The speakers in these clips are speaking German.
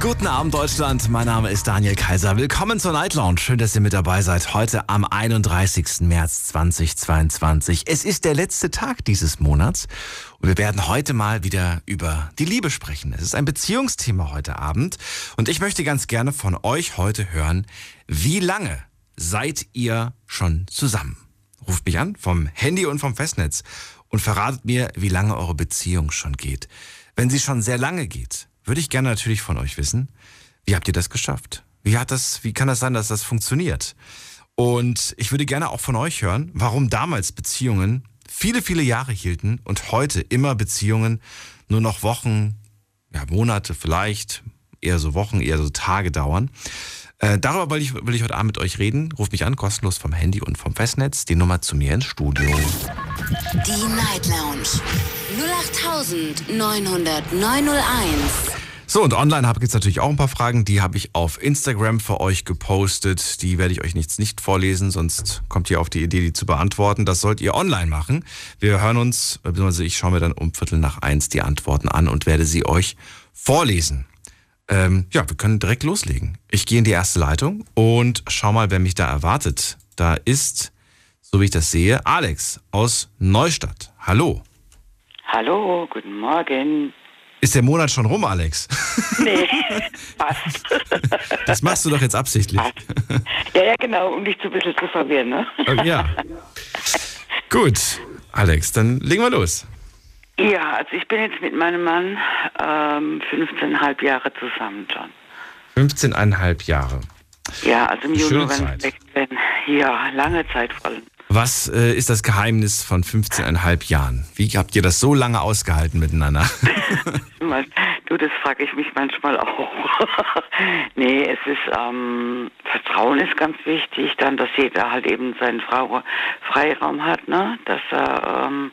Guten Abend, Deutschland. Mein Name ist Daniel Kaiser. Willkommen zur Night Lounge. Schön, dass ihr mit dabei seid. Heute am 31. März 2022. Es ist der letzte Tag dieses Monats. Und wir werden heute mal wieder über die Liebe sprechen. Es ist ein Beziehungsthema heute Abend. Und ich möchte ganz gerne von euch heute hören, wie lange seid ihr schon zusammen? Ruft mich an vom Handy und vom Festnetz und verratet mir, wie lange eure Beziehung schon geht. Wenn sie schon sehr lange geht, würde ich gerne natürlich von euch wissen, wie habt ihr das geschafft? Wie hat das, wie kann das sein, dass das funktioniert? Und ich würde gerne auch von euch hören, warum damals Beziehungen viele, viele Jahre hielten und heute immer Beziehungen nur noch Wochen, ja, Monate vielleicht, eher so Wochen, eher so Tage dauern. Äh, darüber will ich, will ich heute Abend mit euch reden. Ruft mich an, kostenlos vom Handy und vom Festnetz. Die Nummer zu mir ins Studio. Die Night Lounge. 0890901. So, und online gibt es natürlich auch ein paar Fragen. Die habe ich auf Instagram für euch gepostet. Die werde ich euch jetzt nicht vorlesen, sonst kommt ihr auf die Idee, die zu beantworten. Das sollt ihr online machen. Wir hören uns, beziehungsweise ich schaue mir dann um Viertel nach eins die Antworten an und werde sie euch vorlesen. Ähm, ja, wir können direkt loslegen. Ich gehe in die erste Leitung und schau mal, wer mich da erwartet. Da ist, so wie ich das sehe, Alex aus Neustadt. Hallo. Hallo, guten Morgen. Ist der Monat schon rum, Alex? Nee, passt. Das machst du doch jetzt absichtlich. Ja, ja, genau, um dich so ein bisschen zu verwirren, ne? Okay, Ja. Gut, Alex, dann legen wir los. Ja, also ich bin jetzt mit meinem Mann ähm, 15,5 Jahre zusammen schon. 15,5 Jahre. Ja, also im Juni, wenn es weg bin. Ja, lange Zeit vor allem. Was äh, ist das Geheimnis von 15,5 Jahren? Wie habt ihr das so lange ausgehalten miteinander? Du, das frage ich mich manchmal auch. nee, es ist, ähm, Vertrauen ist ganz wichtig, dann, dass jeder halt eben seinen Frau Freiraum hat, ne? Dass er ähm,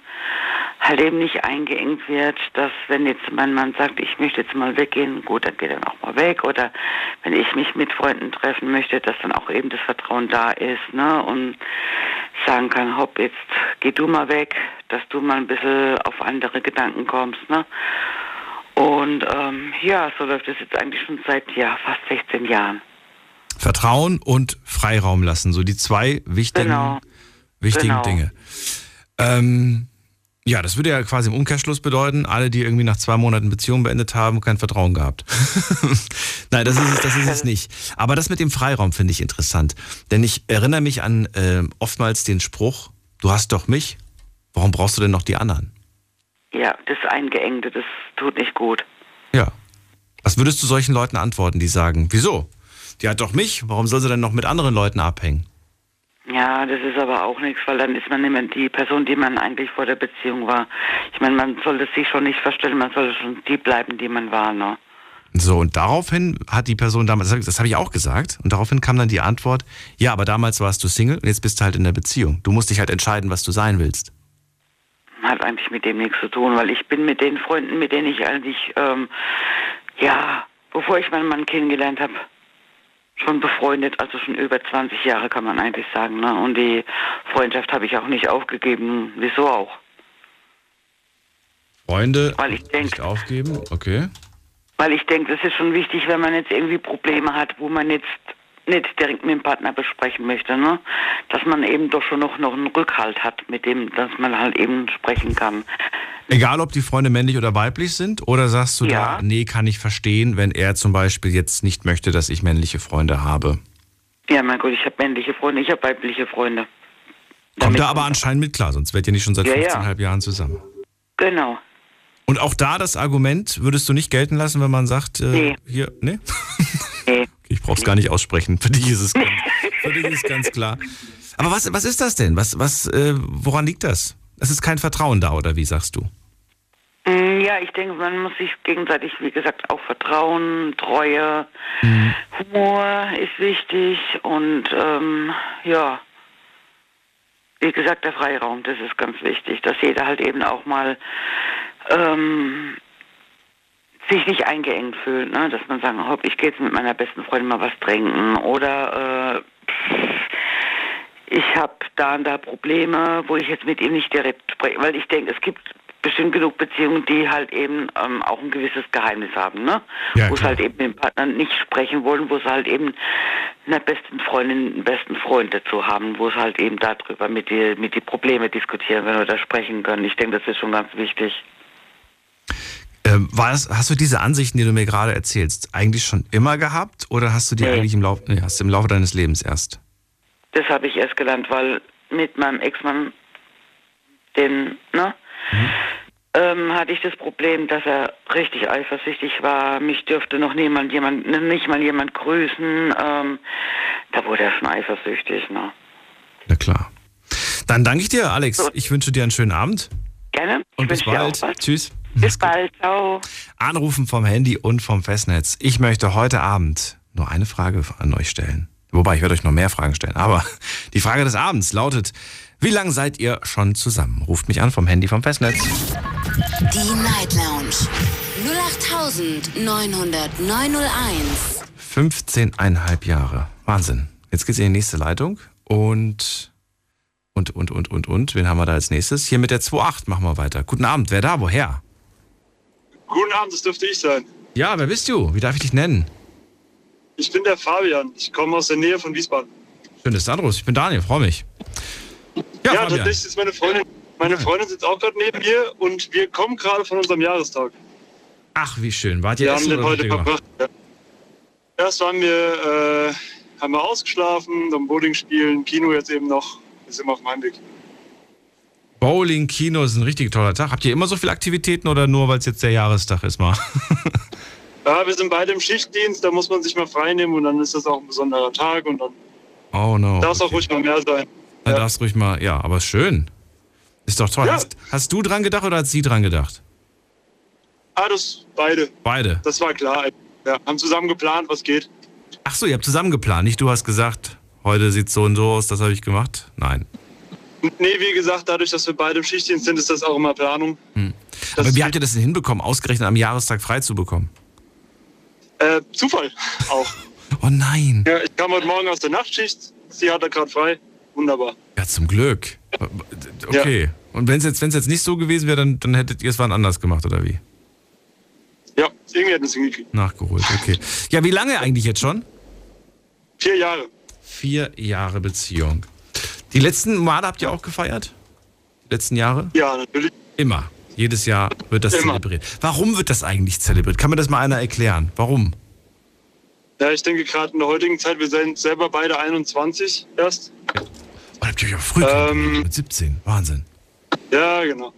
halt eben nicht eingeengt wird, dass wenn jetzt mein Mann sagt, ich möchte jetzt mal weggehen, gut, dann geht er auch mal weg. Oder wenn ich mich mit Freunden treffen möchte, dass dann auch eben das Vertrauen da ist, ne? Und sagen kann, hopp, jetzt geh du mal weg, dass du mal ein bisschen auf andere Gedanken kommst, ne? Und ähm, ja, so läuft es jetzt eigentlich schon seit ja fast 16 Jahren. Vertrauen und Freiraum lassen, so die zwei wichtigen, Genau. wichtigen Genau. Dinge. Ähm, ja, das würde ja quasi im Umkehrschluss bedeuten, alle, die irgendwie nach zwei Monaten Beziehung beendet haben, kein Vertrauen gehabt. Nein, das ist, es, das ist es nicht. Aber das mit dem Freiraum finde ich interessant. Denn ich erinnere mich an äh, oftmals den Spruch, du hast doch mich, warum brauchst du denn noch die anderen? Ja, das Eingeengte, das tut nicht gut. Ja. Was würdest du solchen Leuten antworten, die sagen, wieso? Die hat doch mich, warum soll sie denn noch mit anderen Leuten abhängen? Ja, das ist aber auch nichts, weil dann ist man mehr die Person, die man eigentlich vor der Beziehung war. Ich meine, man sollte sich schon nicht verstellen, man sollte schon die bleiben, die man war, ne? So, und daraufhin hat die Person damals, das, das habe ich auch gesagt, und daraufhin kam dann die Antwort, ja, aber damals warst du Single und jetzt bist du halt in der Beziehung. Du musst dich halt entscheiden, was du sein willst. Hat eigentlich mit dem nichts zu tun, weil ich bin mit den Freunden, mit denen ich eigentlich, ähm, ja, bevor ich meinen Mann kennengelernt habe, schon befreundet, also schon über 20 Jahre kann man eigentlich sagen. Ne? Und die Freundschaft habe ich auch nicht aufgegeben. Wieso auch? Freunde Weil ich denk- nicht aufgeben, okay. Weil ich denke, das ist schon wichtig, wenn man jetzt irgendwie Probleme hat, wo man jetzt nicht direkt mit dem Partner besprechen möchte, ne? Dass man eben doch schon noch, noch einen Rückhalt hat, mit dem, dass man halt eben sprechen kann. Egal, ob die Freunde männlich oder weiblich sind, oder sagst du Ja. da, nee, kann ich verstehen, wenn er zum Beispiel jetzt nicht möchte, dass ich männliche Freunde habe. Ja, mein Gott, ich habe männliche Freunde, ich habe weibliche Freunde. Kommt Damit- da aber anscheinend mit klar, sonst wärt ihr nicht schon seit Ja, ja. 15,5 Jahren zusammen. Genau. Und auch da das Argument würdest du nicht gelten lassen, wenn man sagt, äh, Nee. hier, ne? Nee. Ich brauch's gar nicht aussprechen. Für dich ist es ganz, für dich ist ganz klar. Aber was, was ist das denn? Was, was, äh, woran liegt das? Es ist kein Vertrauen da, oder wie sagst du? Mm, Ja, ich denke, man muss sich gegenseitig, wie gesagt, auch vertrauen, Treue, Humor ist wichtig und ähm, ja, wie gesagt, der Freiraum, das ist ganz wichtig, dass jeder halt eben auch mal ähm, sich nicht eingeengt fühlt, ne? dass man sagt, hopp, ich gehe jetzt mit meiner besten Freundin mal was trinken oder äh, ich habe da und da Probleme, wo ich jetzt mit ihm nicht direkt spreche, weil ich denke, es gibt bestimmt genug Beziehungen, die halt eben ähm, auch ein gewisses Geheimnis haben, ne? Ja, wo es klar. halt eben den Partner nicht sprechen wollen, wo es halt eben einer besten Freundin, einen besten Freund dazu haben, wo es halt eben darüber mit die, mit die Probleme diskutieren können oder sprechen können. Ich denke, das ist schon ganz wichtig. Ähm, war das, hast du diese Ansichten, die du mir gerade erzählst, eigentlich schon immer gehabt oder hast du die Nee. eigentlich im Laufe, nee, hast du im Laufe deines Lebens erst? Das habe ich erst gelernt, weil mit meinem Ex-Mann, den, ne, ähm, hatte ich das Problem, dass er richtig eifersüchtig war. Mich dürfte noch niemand, jemand, nicht mal jemand grüßen. Ähm, da wurde er schon eifersüchtig, ne. Na klar. Dann danke ich dir, Alex. So. Ich wünsche dir einen schönen Abend Gerne. und ich bis wünsche dir bald. was. Tschüss. Bis bald. Ciao. Anrufen vom Handy und vom Festnetz. Ich möchte heute Abend nur eine Frage an euch stellen. Wobei, ich werde euch noch mehr Fragen stellen. Aber die Frage des Abends lautet, wie lange seid ihr schon zusammen? Ruft mich an vom Handy vom Festnetz. Die Night Lounge 0890901. 15,5 Jahre. Wahnsinn. Jetzt geht's in die nächste Leitung und und und und und und. Wen haben wir da als nächstes? Hier mit der 2.8 machen wir weiter. Guten Abend. Wer da? Woher? Guten Abend, das dürfte ich sein. Ja, wer bist du? Wie darf ich dich nennen? Ich bin der Fabian. Ich komme aus der Nähe von Wiesbaden. Schön, dass du anrufst. Ich bin Daniel. Freue mich. Ja, Ja, tatsächlich ist meine Freundin. Meine Freundin sitzt auch gerade neben mir und wir kommen gerade von unserem Jahrestag. Ach, wie schön. Wart ihr Wir haben essen den oder was heute verbracht. Ja. Erst waren wir, äh, haben wir ausgeschlafen, dann Bowling spielen, Kino jetzt eben noch. Wir sind auf dem Heimweg. Bowling, Kino ist ein richtig toller Tag. Habt ihr immer so viele Aktivitäten oder nur, weil es jetzt der Jahrestag ist mal? Ja, wir sind beide im Schichtdienst, da muss man sich mal frei nehmen und dann ist das auch ein besonderer Tag und dann Oh no. darf es auch ruhig mal mehr sein. Da ja. darfst ruhig mal, ja, aber schön. Ist doch toll. Ja. Hast, hast du dran gedacht oder hat sie dran gedacht? Ah, das beide. Beide. Das war klar. Ja, haben zusammen geplant, was geht. Ach so, ihr habt zusammen geplant. Nicht du hast gesagt, heute sieht so und so aus, das habe ich gemacht. Nein. Nee, wie gesagt, dadurch, dass wir beide im Schichtdienst sind, ist das auch immer Planung. Das aber wie habt ihr das denn hinbekommen, ausgerechnet am Jahrestag frei zu bekommen? Äh, Zufall auch. Oh nein. Ja, ich kam heute Morgen aus der Nachtschicht. Sie hatte gerade frei. Wunderbar. Ja, zum Glück. Okay. Und wenn es jetzt, wenn's jetzt nicht so gewesen wäre, dann, dann hättet ihr es wann anders gemacht, oder wie? Ja, irgendwie hätten es hingekriegt. Nachgeholt, okay. Ja, wie lange eigentlich jetzt schon? Vier Jahre. Vier Jahre Beziehung. Die letzten Male habt ihr auch gefeiert? Die letzten Jahre? Ja, natürlich. Immer. Jedes Jahr wird das Immer. zelebriert. Warum wird das eigentlich zelebriert? Kann mir das mal einer erklären? Warum? Ja, ich denke gerade in der heutigen Zeit, wir sind selber beide 21 erst. Oh, habt ihr euch auch früh Ähm. mit 17. Wahnsinn. Ja, genau.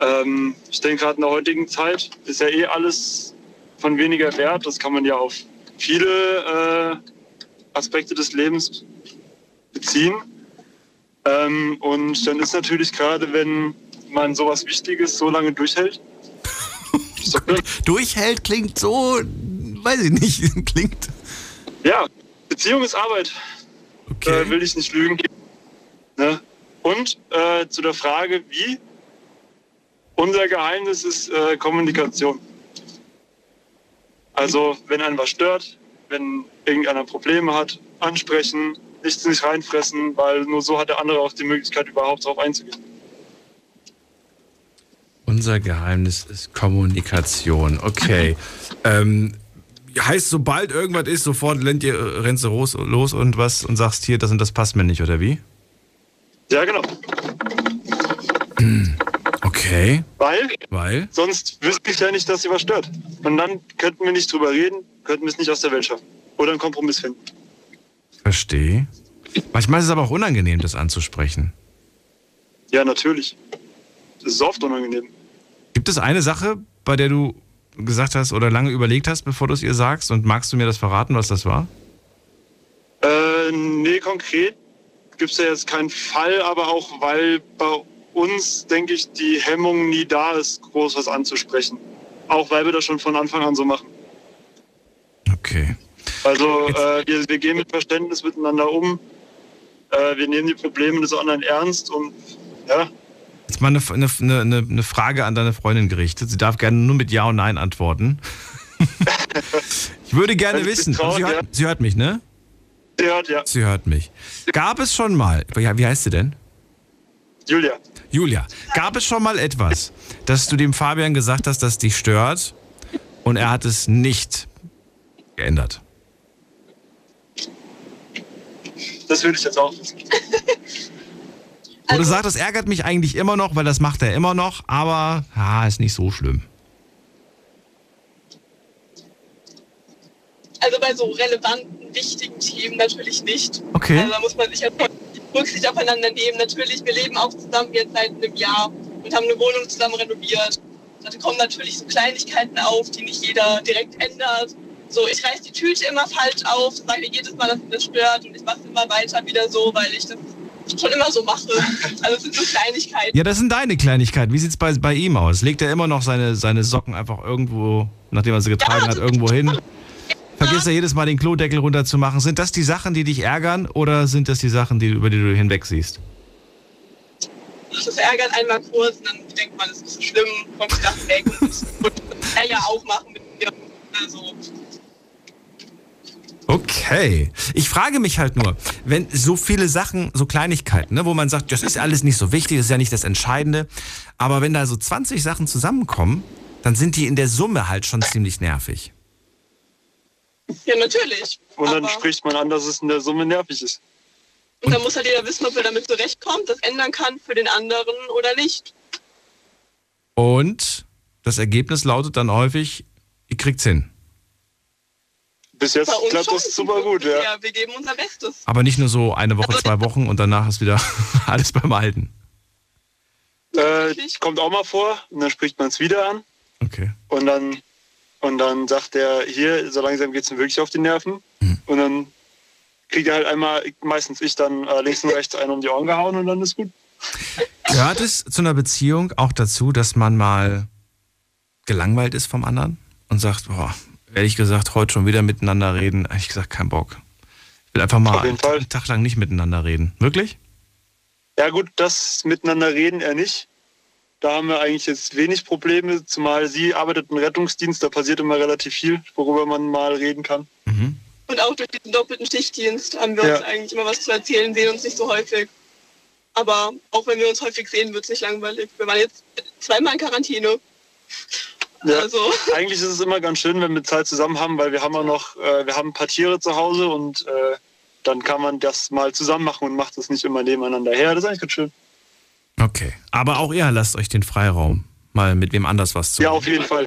Ähm, ich denke gerade in der heutigen Zeit ist ja eh alles von weniger Wert. Das kann man ja auf viele äh, Aspekte des Lebens beziehen. Ähm, und dann ist natürlich gerade, wenn man sowas Wichtiges so lange durchhält. Durchhält klingt so, weiß ich nicht, klingt. ja, Beziehung ist Arbeit. Okay. äh, will ich nicht lügen. Ne? Und äh, zu der Frage, wie? Unser Geheimnis ist äh, Kommunikation. Also, wenn einen was stört, wenn irgendeiner Probleme hat, ansprechen, nichts nicht reinfressen, weil nur so hat der andere auch die Möglichkeit, überhaupt darauf einzugehen. Unser Geheimnis ist Kommunikation. Okay. ähm, heißt, sobald irgendwas ist, sofort rennt ihr, rennst du los, los und was und sagst hier, das und das passt mir nicht, oder wie? Ja, genau. Okay. Weil Weil? sonst wüsste ich ja nicht, dass sie was stört. Und dann könnten wir nicht drüber reden, könnten wir es nicht aus der Welt schaffen. Oder einen Kompromiss finden. Verstehe. Manchmal ist es aber auch unangenehm, das anzusprechen. Ja, natürlich. Das ist oft unangenehm. Gibt es eine Sache, bei der du gesagt hast oder lange überlegt hast, bevor du es ihr sagst? Und magst du mir das verraten, was das war? Äh, nee, konkret gibt es ja jetzt keinen Fall, aber auch weil bei uns, denke ich, die Hemmung nie da ist, groß was anzusprechen. Auch weil wir das schon von Anfang an so machen. Okay. Also äh, wir, wir gehen mit Verständnis miteinander um. Äh, wir nehmen die Probleme des anderen ernst und ja, Jetzt mal eine, eine, eine, eine Frage an deine Freundin gerichtet. Sie darf gerne nur mit Ja und Nein antworten. ich würde gerne wissen. Traut, sie, hört, ja. sie hört mich, ne? Sie hört, ja. Sie hört mich. Gab es schon mal, ja, wie heißt sie denn? Julia. Julia, gab es schon mal etwas, dass du dem Fabian gesagt hast, dass dich stört und er hat es nicht geändert? Das würde ich jetzt auch wissen. Wo du sagst, das ärgert mich eigentlich immer noch, weil das macht er immer noch, aber ja, ist nicht so schlimm. Also bei so relevanten, wichtigen Themen natürlich nicht. Okay. Also da muss man sich ja voll Rücksicht aufeinander nehmen. Natürlich, wir leben auch zusammen jetzt seit einem Jahr und haben eine Wohnung zusammen renoviert. Da kommen natürlich so Kleinigkeiten auf, die nicht jeder direkt ändert. So, ich reiß die Tüte immer falsch auf, sage jedes Mal, dass mich das stört und ich mache immer weiter wieder so, weil ich das schon immer so mache. Also es sind so Kleinigkeiten. Ja, das sind deine Kleinigkeiten. Wie sieht's bei, bei ihm aus? Legt er immer noch seine, seine Socken einfach irgendwo, nachdem er sie getragen hat, irgendwo hin? Vergisst er jedes Mal den Klodeckel runterzumachen? Sind das die Sachen, die dich ärgern oder sind das die Sachen, die, über die du hinweg siehst? Das ärgert einmal kurz und dann denkt man, es ist so schlimm, kommt die Sachen weg und das wird er ja auch machen mit mir. Also, Okay. Ich frage mich halt nur, wenn so viele Sachen, so Kleinigkeiten, ne, wo man sagt, das ist alles nicht so wichtig, das ist ja nicht das Entscheidende, aber wenn da so 20 Sachen zusammenkommen, dann sind die in der Summe halt schon ziemlich nervig. ja, natürlich. Und dann spricht man an, dass es in der Summe nervig ist. Und dann muss halt jeder wissen, ob er damit zurechtkommt, das ändern kann für den anderen oder nicht. Und das Ergebnis lautet dann häufig, ihr kriegt's hin. Bis jetzt klappt das super gut, ja. Ja, wir geben unser Bestes. Aber nicht nur so eine Woche, zwei Wochen und danach ist wieder alles beim Alten. Äh, kommt auch mal vor und dann spricht man es wieder an Okay. und dann und dann sagt er, hier, so langsam geht es mir wirklich auf die Nerven. Mhm. Und dann kriegt er halt einmal, meistens ich dann äh, links und rechts einen um die Ohren gehauen und dann ist gut. Gehört es zu einer Beziehung auch dazu, dass man mal gelangweilt ist vom anderen und sagt, boah, ehrlich gesagt, heute schon wieder miteinander reden? Ehrlich gesagt, kein Bock. Ich will einfach mal einen, Fall. Tag lang nicht miteinander reden. Wirklich? Ja gut, das miteinander reden eher nicht. Da haben wir eigentlich jetzt wenig Probleme, zumal sie arbeitet im Rettungsdienst, da passiert immer relativ viel, worüber man mal reden kann. Mhm. Und auch durch diesen doppelten Schichtdienst haben wir Ja. uns eigentlich immer was zu erzählen, sehen uns nicht so häufig. Aber auch wenn wir uns häufig sehen, wird es nicht langweilig. Wir waren jetzt zweimal in Quarantäne. Ja. Also, Eigentlich ist es immer ganz schön, wenn wir Zeit zusammen haben, weil wir haben auch noch, äh, wir haben ein paar Tiere zu Hause und äh, dann kann man das mal zusammen machen und macht das nicht immer nebeneinander her. Das ist eigentlich ganz schön. Okay. Aber auch ihr lasst euch den Freiraum, mal mit wem anders was zu Ja, machen. auf jeden Fall.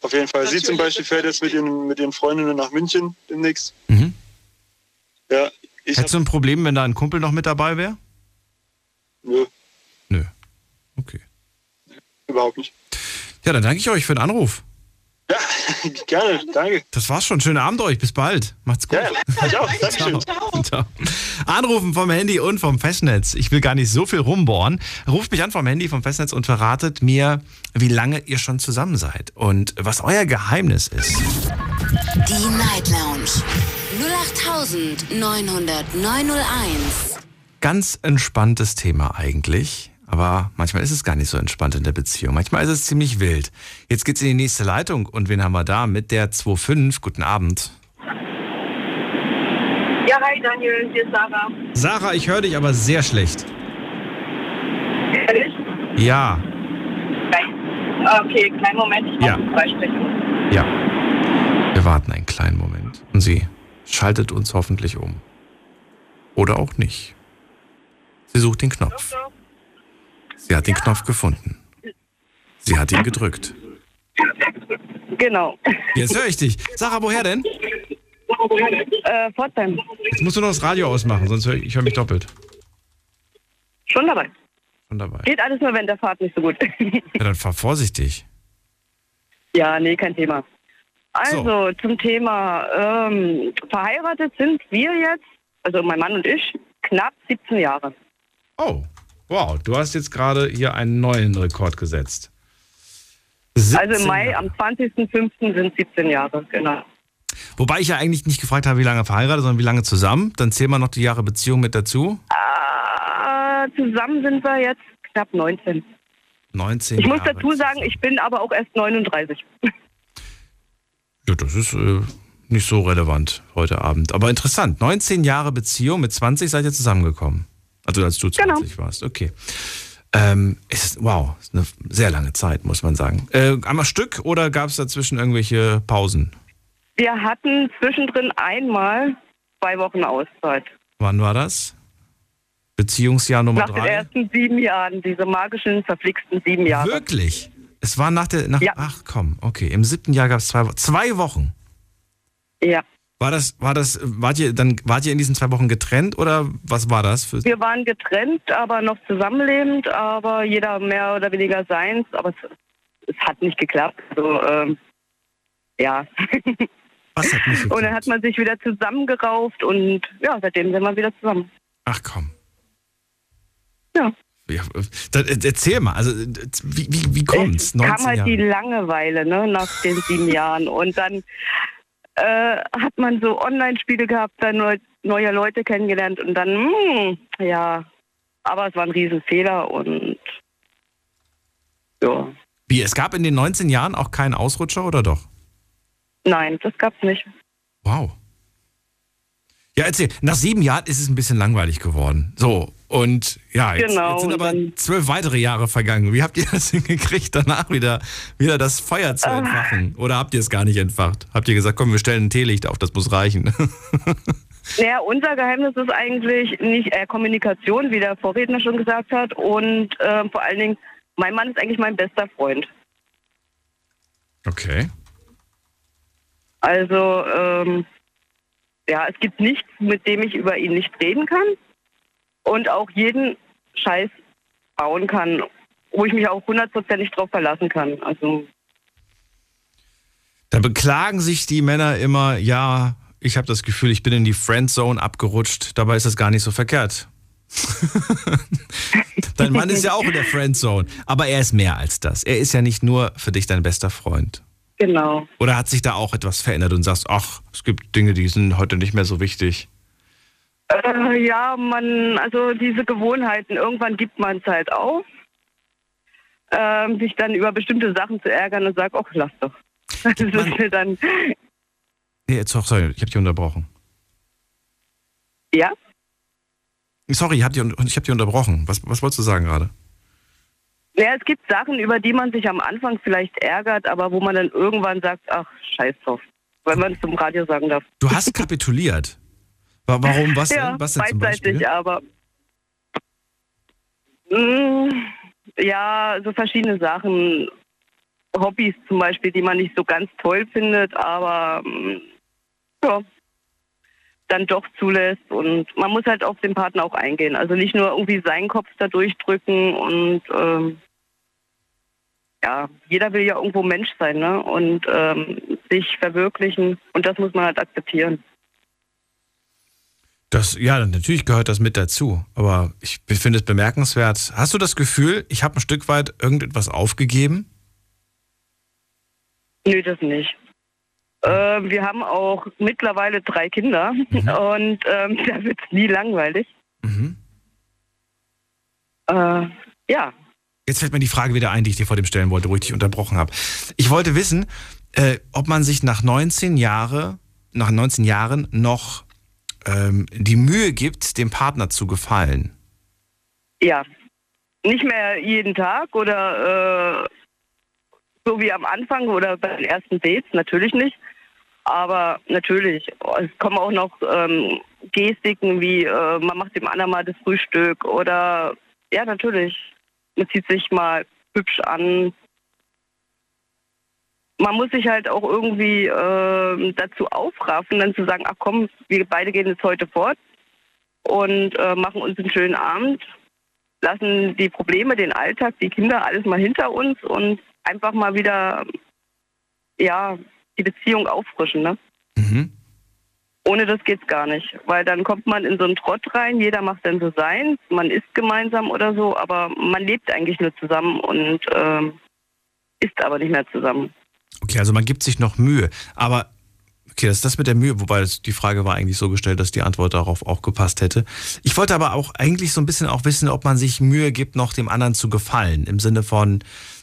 Auf jeden Fall. Sie Natürlich, zum Beispiel fährt jetzt mit ihren, mit ihren Freundinnen nach München demnächst. Mhm. Ja, ich Hättest du ein Problem, wenn da ein Kumpel noch mit dabei wäre? nö, Nö. Okay. überhaupt nicht. Ja, dann danke ich euch für den Anruf. Ja, gerne, danke. Das war's schon. Schönen Abend euch. Bis bald. Macht's gut. Ja, ich auch. Dankeschön. ciao. Ciao. Anrufen vom Handy und vom Festnetz. Ich will gar nicht so viel rumbohren. Ruft mich an vom Handy, vom Festnetz und verratet mir, wie lange ihr schon zusammen seid und was euer Geheimnis ist. Die Night Lounge 08901. Ganz entspanntes Thema eigentlich. Aber manchmal ist es gar nicht so entspannt in der Beziehung. Manchmal ist es ziemlich wild. Jetzt geht's in die nächste Leitung. Und wen haben wir da? Mit der 25. Guten Abend. Ja, hi Daniel, hier ist Sarah. Sarah, ich höre dich aber sehr schlecht. Ehrlich? Ja, Nein. Ah, Okay, kleinen Moment, ich Ja. freisprechen. ja. Wir warten einen kleinen Moment. Und sie schaltet uns hoffentlich um. Oder auch nicht. Sie sucht den Knopf. Sie hat den Knopf gefunden. Sie hat ihn gedrückt. Genau. Jetzt höre ich dich. Sarah, woher denn? Äh, Pforzheim. Jetzt musst du noch das Radio ausmachen, sonst höre ich, ich höre mich doppelt. Schon dabei. Von dabei. Geht alles nur während der Fahrt nicht so gut. Ja, dann fahr vorsichtig. ja, nee, kein Thema. Also, zum Thema ähm, verheiratet sind wir jetzt, also mein Mann und ich, knapp 17 Jahre. Oh, wow. Du hast jetzt gerade hier einen neuen Rekord gesetzt. Also 17 im Mai, Jahre. am 20.05. sind 17 Jahre, genau. Wobei ich ja eigentlich nicht gefragt habe, wie lange verheiratet, sondern wie lange zusammen. Dann zählen wir noch die Jahre Beziehung mit dazu. Äh, zusammen sind wir jetzt knapp 19. 19 Ich Jahre. muss dazu sagen, ich bin aber auch erst 39. Ja, das ist äh, nicht so relevant heute Abend. Aber interessant. 19 Jahre Beziehung, mit 20 seid ihr zusammengekommen. Also als du Genau. 20 warst. Okay. Ähm, ist, wow, ist eine sehr lange Zeit, muss man sagen. Äh, einmal Stück oder gab es dazwischen irgendwelche Pausen? Wir hatten zwischendrin einmal zwei Wochen Auszeit. Wann war das? Beziehungsjahr Nummer Nach den drei? ersten sieben Jahren, diese magischen, verflixten sieben Jahre. Wirklich? Es war nach der. Nach, Ja. Ach komm, okay. Im siebten Jahr gab es zwei, zwei Wochen. Ja. War das, war das, wart ihr dann, wart ihr in diesen zwei Wochen getrennt oder was war das? Für, Wir waren getrennt, aber noch zusammenlebend, aber jeder mehr oder weniger seins, aber es, es hat nicht geklappt. Also, ähm, ja. was hat nicht Und dann geklappt? hat man sich wieder zusammengerauft und ja, seitdem sind wir wieder zusammen. Ach komm. Ja. Ja, dann erzähl mal, also wie, wie, wie kommt's? Es kam halt die Jahre. Langeweile ne, nach den sieben Jahren. Und dann äh, hat man so Online-Spiele gehabt, dann neu, neue Leute kennengelernt und dann, hm, ja, aber es war ein Riesenfehler und ja, Wie, es gab in den 19 Jahren auch keinen Ausrutscher oder doch? nein, das gab's nicht. Wow. Ja, erzähl. Nach sieben Jahren ist es ein bisschen langweilig geworden. So, und ja, jetzt, Genau, jetzt sind aber zwölf weitere Jahre vergangen. Wie habt ihr das hingekriegt, danach wieder, wieder das Feuer zu Ah. entfachen? Oder habt ihr es gar nicht entfacht? Habt ihr gesagt, komm, wir stellen ein Teelicht auf, das muss reichen? Naja, unser Geheimnis ist eigentlich nicht äh, Kommunikation, wie der Vorredner schon gesagt hat. Und ähm, vor allen Dingen, mein Mann ist eigentlich mein bester Freund. Okay. Also, ähm, ja, es gibt nichts, mit dem ich über ihn nicht reden kann und auch jeden Scheiß bauen kann, wo ich mich auch hundertprozentig drauf verlassen kann. Also, Da beklagen sich die Männer immer, ja, ich habe das Gefühl, ich bin in die Friendzone abgerutscht. Dabei ist das gar nicht so verkehrt. Dein Mann ist ja auch in der Friendzone. Aber er ist mehr als das. Er ist ja nicht nur für dich dein bester Freund. genau. Oder hat sich da auch etwas verändert und sagst, ach, es gibt Dinge, die sind heute nicht mehr so wichtig? Äh, ja, man, also diese Gewohnheiten, irgendwann gibt man es halt auf, ähm, sich dann über bestimmte Sachen zu ärgern und sagt, ach, lass doch. Das ist mir dann, Nee, jetzt, sorry, ich habe dich unterbrochen. ja, Sorry, ich habe dich, ich hab dich unterbrochen. Was, was wolltest du sagen gerade? Ja, es gibt Sachen, über die man sich am Anfang vielleicht ärgert, aber wo man dann irgendwann sagt, ach, scheiß drauf. Wenn man es zum Radio sagen darf. Du hast kapituliert. Wa- Warum? Was ja? Was denn zum Beispiel? aber. Mm, ja, so verschiedene Sachen. Hobbys zum Beispiel, die man nicht so ganz toll findet, aber mm, ja, dann doch zulässt. Und man muss halt auf den Partner auch eingehen. Also nicht nur irgendwie seinen Kopf da durchdrücken und ähm, ja, jeder will ja irgendwo Mensch sein, ne? Und ähm, sich verwirklichen. Und das muss man halt akzeptieren. Das, ja, natürlich gehört das mit dazu. Aber ich finde es bemerkenswert. Hast du das Gefühl, ich habe ein Stück weit irgendetwas aufgegeben? Nö, das nicht. Äh, wir haben auch mittlerweile drei Kinder und ähm, da wird es nie langweilig. Mhm. Äh, ja, Jetzt fällt mir die Frage wieder ein, die ich dir vor dem stellen wollte, wo ich dich unterbrochen habe. Ich wollte wissen, äh, ob man sich nach 19 Jahre, nach 19 Jahren noch ähm, die Mühe gibt, dem Partner zu gefallen. ja. Nicht mehr jeden Tag oder äh, so wie am Anfang oder bei den ersten Dates, natürlich nicht. Aber natürlich, es kommen auch noch ähm, Gestiken wie äh, man macht dem anderen mal das Frühstück oder ja, natürlich. Man zieht sich mal hübsch an. Man muss sich halt auch irgendwie ähm, dazu aufraffen, dann zu sagen, ach komm, wir beide gehen jetzt heute fort und äh, machen uns einen schönen Abend, lassen die Probleme, den Alltag, die Kinder, alles mal hinter uns und einfach mal wieder, ja, die Beziehung auffrischen, ne? Mhm. Ohne das geht's gar nicht, weil dann kommt man in so einen Trott rein, jeder macht dann so sein, man isst gemeinsam oder so, aber man lebt eigentlich nur zusammen und ähm, ist aber nicht mehr zusammen. Okay, also man gibt sich noch Mühe. Aber Okay, das ist das mit der Mühe, wobei die Frage war eigentlich so gestellt, dass die Antwort darauf auch gepasst hätte. Ich wollte aber auch eigentlich so ein bisschen auch wissen, ob man sich Mühe gibt, noch dem anderen zu gefallen. Im Sinne von,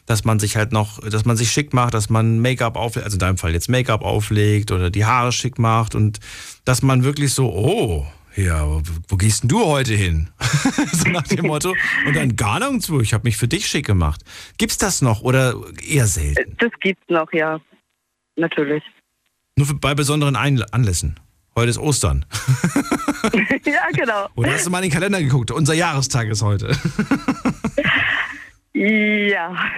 dass man sich halt noch, dass man sich schick macht, dass man Make-up auflegt, also in deinem Fall jetzt Make-up auflegt oder die Haare schick macht und dass man wirklich so, oh, ja, wo, wo gehst denn du heute hin? so nach dem Motto. Und dann gar nirgendwo, ich habe mich für dich schick gemacht. Gibt's das noch oder eher selten? Das gibt's noch, ja. Natürlich. Nur für, bei besonderen Einl Anlässen. Heute ist Ostern. ja, genau. Oder hast du mal in den Kalender geguckt? Unser Jahrestag ist heute. Ja.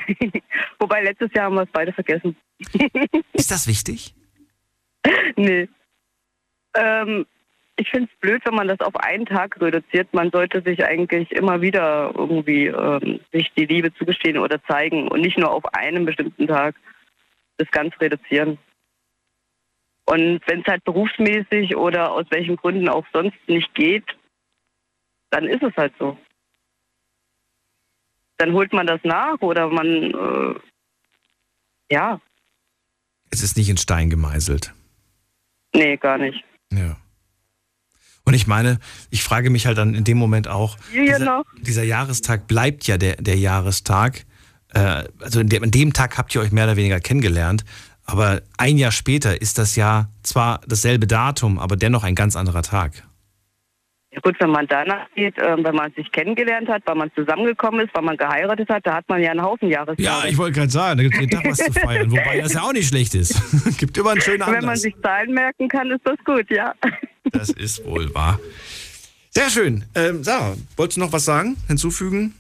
Wobei letztes Jahr haben wir es beide vergessen. ist das wichtig? Nee. Ähm, ich finde es blöd, wenn man das auf einen Tag reduziert. Man sollte sich eigentlich immer wieder irgendwie ähm, sich die Liebe zugestehen oder zeigen und nicht nur auf einem bestimmten Tag das ganz reduzieren. Und wenn es halt berufsmäßig oder aus welchen Gründen auch sonst nicht geht, dann ist es halt so. Dann holt man das nach oder man, äh, ja. Es ist nicht in Stein gemeißelt. Nee, gar nicht. Ja. Und ich meine, ich frage mich halt dann in dem Moment auch, dieser, dieser Jahrestag bleibt ja der, der Jahrestag. Äh, also in dem, an dem Tag habt ihr euch mehr oder weniger kennengelernt. Aber ein Jahr später ist das ja zwar dasselbe Datum, aber dennoch ein ganz anderer Tag. Ja gut, wenn man danach geht, äh, wenn man sich kennengelernt hat, weil man zusammengekommen ist, weil man geheiratet hat, da hat man ja einen Haufen Jahrestage. Ja, ich wollte gerade sagen, da gibt es jeden Tag was zu feiern, wobei das ja auch nicht schlecht ist. gibt immer einen schönen Wenn man Anlass. sich Zahlen merken kann, ist das gut, ja. Das ist wohl wahr. Sehr schön. Ähm, Sarah, wolltest du noch was sagen, hinzufügen?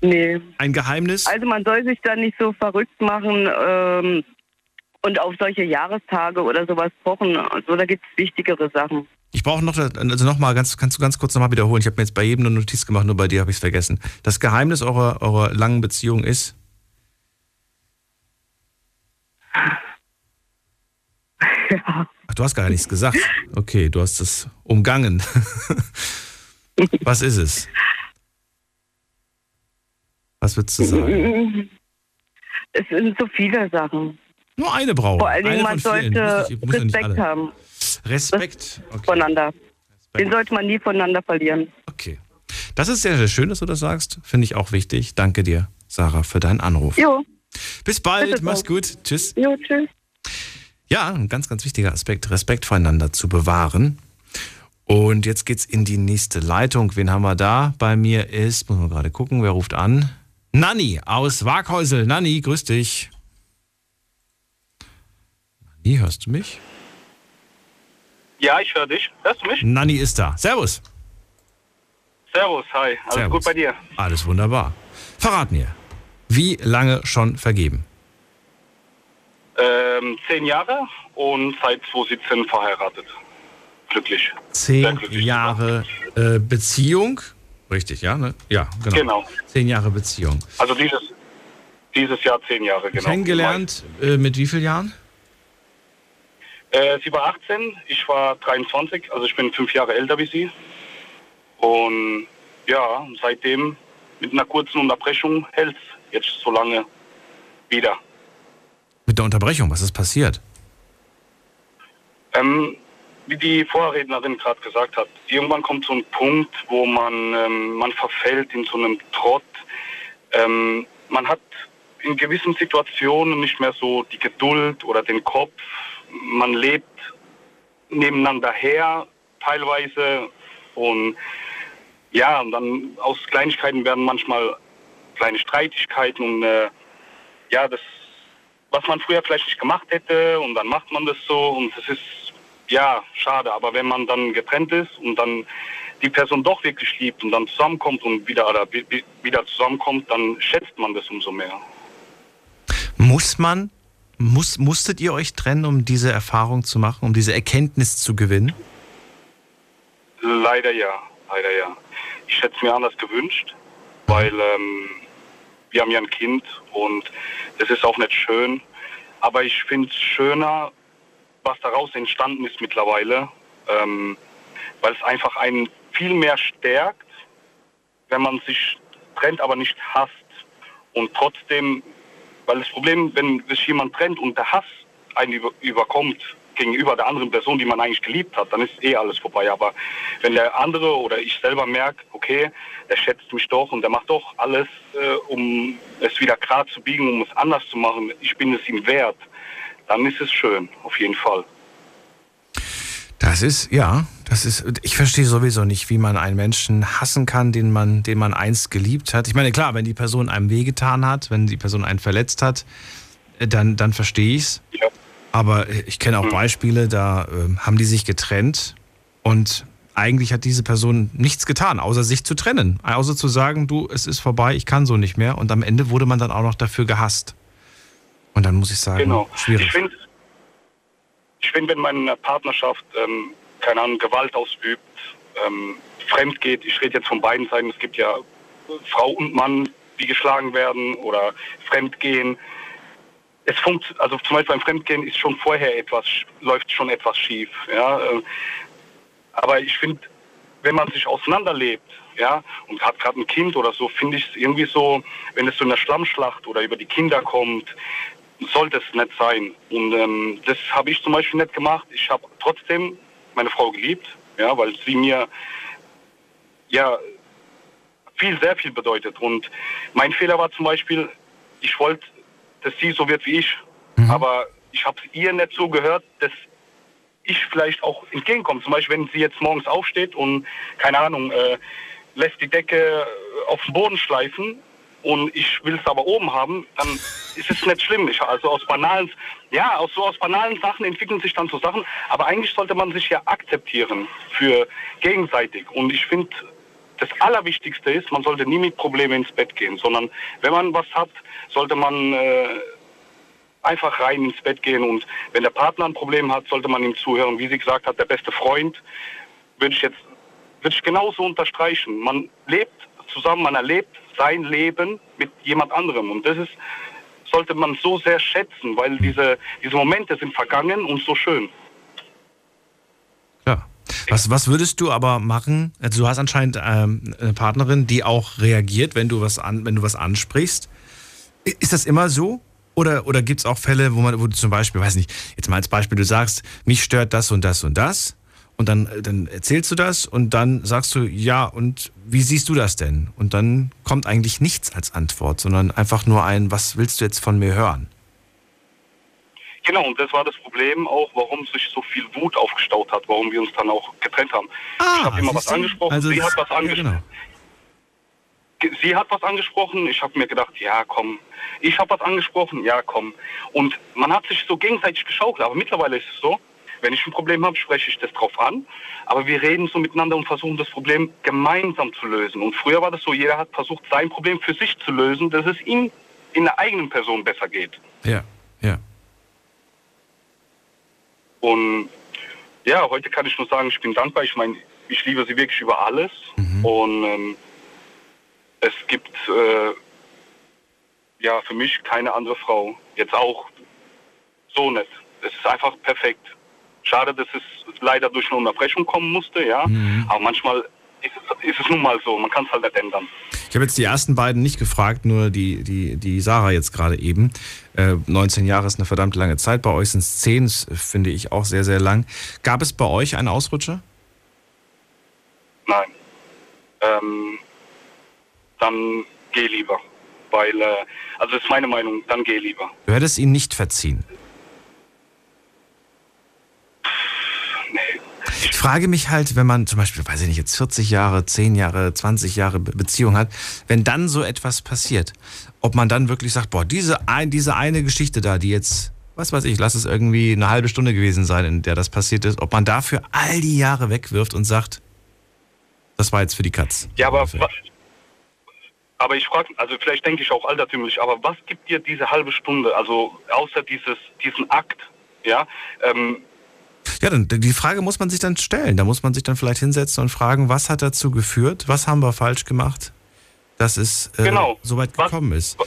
Nee. Ein Geheimnis? Also man soll sich da nicht so verrückt machen ähm, und auf solche Jahrestage oder sowas pochen. Also da gibt es wichtigere Sachen. Ich brauche noch, also noch mal ganz, kannst du ganz kurz nochmal wiederholen? Ich habe mir jetzt bei jedem eine Notiz gemacht, nur bei dir habe ich es vergessen. Das Geheimnis eurer, eurer langen Beziehung ist? Ja. Ach, du hast gar nichts gesagt. Okay, du hast es umgangen. Was ist es? Was würdest du sagen? Es sind so viele Sachen. Nur eine brauche Vor allen Dingen, man sollte Respekt haben Respekt. Okay. voneinander. Den sollte man nie voneinander verlieren. okay. Das ist sehr, sehr schön, dass du das sagst. Finde ich auch wichtig. Danke dir, Sarah, für deinen Anruf. Jo, Bis bald. Bitte Mach's gut. Tschüss. jo, tschüss. Ja, ein ganz, ganz wichtiger Aspekt, Respekt voreinander zu bewahren. Und jetzt geht's in die nächste Leitung. Wen haben wir da? Bei mir ist, muss man gerade gucken, wer ruft an? Nanni aus Waghäusel. Nanni, grüß dich. Nanni, hörst du mich? Ja, ich höre dich. Hörst du mich? Nanni ist da. Servus. Servus, hi. Alles Servus. gut bei dir? Alles wunderbar. Verrat mir, wie lange schon vergeben? Ähm, zehn Jahre und seit 2017 verheiratet. Glücklich. Zehn glücklich Jahre äh, Beziehung. Richtig, ja? Ne? Ja, genau. Genau. Zehn Jahre Beziehung. Also dieses, dieses Jahr zehn Jahre, genau. Kennengelernt äh, mit wie vielen Jahren? Äh, sie war 18, ich war 23, also ich bin fünf Jahre älter wie sie. Und ja, seitdem mit einer kurzen Unterbrechung hält jetzt so lange wieder. Mit der Unterbrechung, was ist passiert? Ähm, wie die Vorrednerin gerade gesagt hat, irgendwann kommt so ein Punkt, wo man, ähm, man verfällt in so einem Trott. Ähm, man hat in gewissen Situationen nicht mehr so die Geduld oder den Kopf. Man lebt nebeneinander her teilweise und ja, und dann aus Kleinigkeiten werden manchmal kleine Streitigkeiten und äh, ja, das, was man früher vielleicht nicht gemacht hätte und dann macht man das so und es ist ja schade, aber wenn man dann getrennt ist und dann die Person doch wirklich liebt und dann zusammenkommt und wieder oder wi- wi- wieder zusammenkommt, dann schätzt man das umso mehr. Muss man, muss, musstet ihr euch trennen, um diese Erfahrung zu machen, um diese Erkenntnis zu gewinnen? Leider ja, leider ja. Ich hätte es mir anders gewünscht, weil ähm, wir haben ja ein Kind und das ist auch nicht schön. Aber ich finde es schöner, was daraus entstanden ist mittlerweile, ähm, weil es einfach einen viel mehr stärkt, wenn man sich trennt, aber nicht hasst. Und trotzdem, weil das Problem, wenn sich jemand trennt und der Hass einen über, überkommt, gegenüber der anderen Person, die man eigentlich geliebt hat, dann ist eh alles vorbei. Aber wenn der andere oder ich selber merke, okay, der schätzt mich doch und der macht doch alles, äh, um es wieder gerade zu biegen, um es anders zu machen, ich bin es ihm wert, dann ist es schön, auf jeden Fall. Das ist, ja, das ist, ich verstehe sowieso nicht, wie man einen Menschen hassen kann, den man, den man einst geliebt hat. Ich meine, klar, wenn die Person einem wehgetan hat, wenn die Person einen verletzt hat, äh, dann, dann verstehe ich's. Ja. Aber äh, ich kenne auch Beispiele, da äh, haben die sich getrennt und eigentlich hat diese Person nichts getan, außer sich zu trennen. Außer zu sagen, du, es ist vorbei, ich kann so nicht mehr. Und am Ende wurde man dann auch noch dafür gehasst. Und dann muss ich sagen, Genau. schwierig. Ich finde, ich find, wenn einer Partnerschaft, ähm, keine Ahnung, Gewalt ausübt, ähm, fremd geht, ich rede jetzt von beiden Seiten, es gibt ja Frau und Mann, die geschlagen werden oder fremdgehen. Es funkt, also zum Beispiel beim Fremdgehen ist schon vorher etwas, läuft schon etwas schief. Ja? äh, Aber ich finde, wenn man sich auseinanderlebt, ja, und hat gerade ein Kind oder so, finde ich es irgendwie so, wenn es so in der Schlammschlacht oder über die Kinder kommt, sollte es nicht sein. Und ähm, das habe ich zum Beispiel nicht gemacht. Ich habe trotzdem meine Frau geliebt, ja, weil sie mir ja viel, sehr viel bedeutet. Und mein Fehler war zum Beispiel, ich wollte, dass sie so wird wie ich, aber ich habe ihr nicht so gehört, dass ich vielleicht auch entgegenkomme. Zum Beispiel, wenn sie jetzt morgens aufsteht und, keine Ahnung, äh, lässt die Decke äh, auf den Boden schleifen und ich will es aber oben haben, dann ist es nicht schlimm. Ich, also aus banalen, ja, aus so aus banalen Sachen entwickeln sich dann so Sachen, aber eigentlich sollte man sich ja akzeptieren für gegenseitig. Und ich finde, das Allerwichtigste ist, man sollte nie mit Problemen ins Bett gehen, sondern wenn man was hat, sollte man äh, einfach rein ins Bett gehen und wenn der Partner ein Problem hat, sollte man ihm zuhören. Wie sie gesagt hat, der beste Freund, würde ich jetzt würde ich genauso unterstreichen. Man lebt zusammen, man erlebt sein Leben mit jemand anderem und das ist sollte man so sehr schätzen, weil diese diese Momente sind vergangen und so schön. Klar. Was, was würdest du aber machen? Also du hast anscheinend ähm, eine Partnerin, die auch reagiert, wenn du was an, wenn du was ansprichst. Ist das immer so? Oder, oder gibt es auch Fälle, wo man, wo du zum Beispiel, weiß nicht, jetzt mal als Beispiel, du sagst, mich stört das und das und das. Und dann, dann erzählst du das und dann sagst du, ja, und wie siehst du das denn? Und dann kommt eigentlich nichts als Antwort, sondern einfach nur ein, was willst du jetzt von mir hören? Genau, und das war das Problem auch, warum sich so viel Wut aufgestaut hat, warum wir uns dann auch getrennt haben. ich habe immer was angesprochen, Also sie hat was ja, angesprochen. genau. Sie hat was angesprochen, ich habe mir gedacht, ja komm. Ich habe was angesprochen, ja komm. Und man hat sich so gegenseitig geschaukelt, aber mittlerweile ist es so, wenn ich ein Problem habe, spreche ich das drauf an. Aber wir reden so miteinander und versuchen das Problem gemeinsam zu lösen. Und früher war das so, jeder hat versucht, sein Problem für sich zu lösen, dass es ihm in der eigenen Person besser geht. Ja, ja. Und ja, heute kann ich nur sagen, ich bin dankbar. Ich meine, ich liebe sie wirklich über alles. Und ähm, es gibt äh, ja für mich keine andere Frau. Jetzt auch so nicht. Es ist einfach perfekt. Schade, dass es leider durch eine Unterbrechung kommen musste, ja. Aber manchmal ist es, ist es nun mal so. Man kann es halt nicht ändern. Ich habe jetzt die ersten beiden nicht gefragt, nur die, die, die Sarah jetzt gerade eben. Äh, 19 Jahre ist eine verdammt lange Zeit. Bei euch sind es 10, das finde ich auch sehr, sehr lang. Gab es bei euch einen Ausrutscher? Nein. Ähm, dann geh lieber. Weil, äh, also das ist meine Meinung, dann geh lieber. Du hättest ihn nicht verziehen. Ich frage mich halt, wenn man zum Beispiel, weiß ich nicht, jetzt 40 Jahre, 10 Jahre, 20 Jahre Be- Beziehung hat, wenn dann so etwas passiert, ob man dann wirklich sagt, boah, diese, ein, diese eine Geschichte da, die jetzt, was weiß ich, lass es irgendwie eine halbe Stunde gewesen sein, in der das passiert ist, ob man dafür all die Jahre wegwirft und sagt, das war jetzt für die Katz. Ja, aber, aber ich frage, also vielleicht denke ich auch altertümlich, aber was gibt dir diese halbe Stunde, also außer dieses, diesen Akt, ja? Ähm, Ja, dann die Frage muss man sich dann stellen. Da muss man sich dann vielleicht hinsetzen und fragen, was hat dazu geführt? Was haben wir falsch gemacht, dass es äh, Genau. so weit Was- gekommen ist?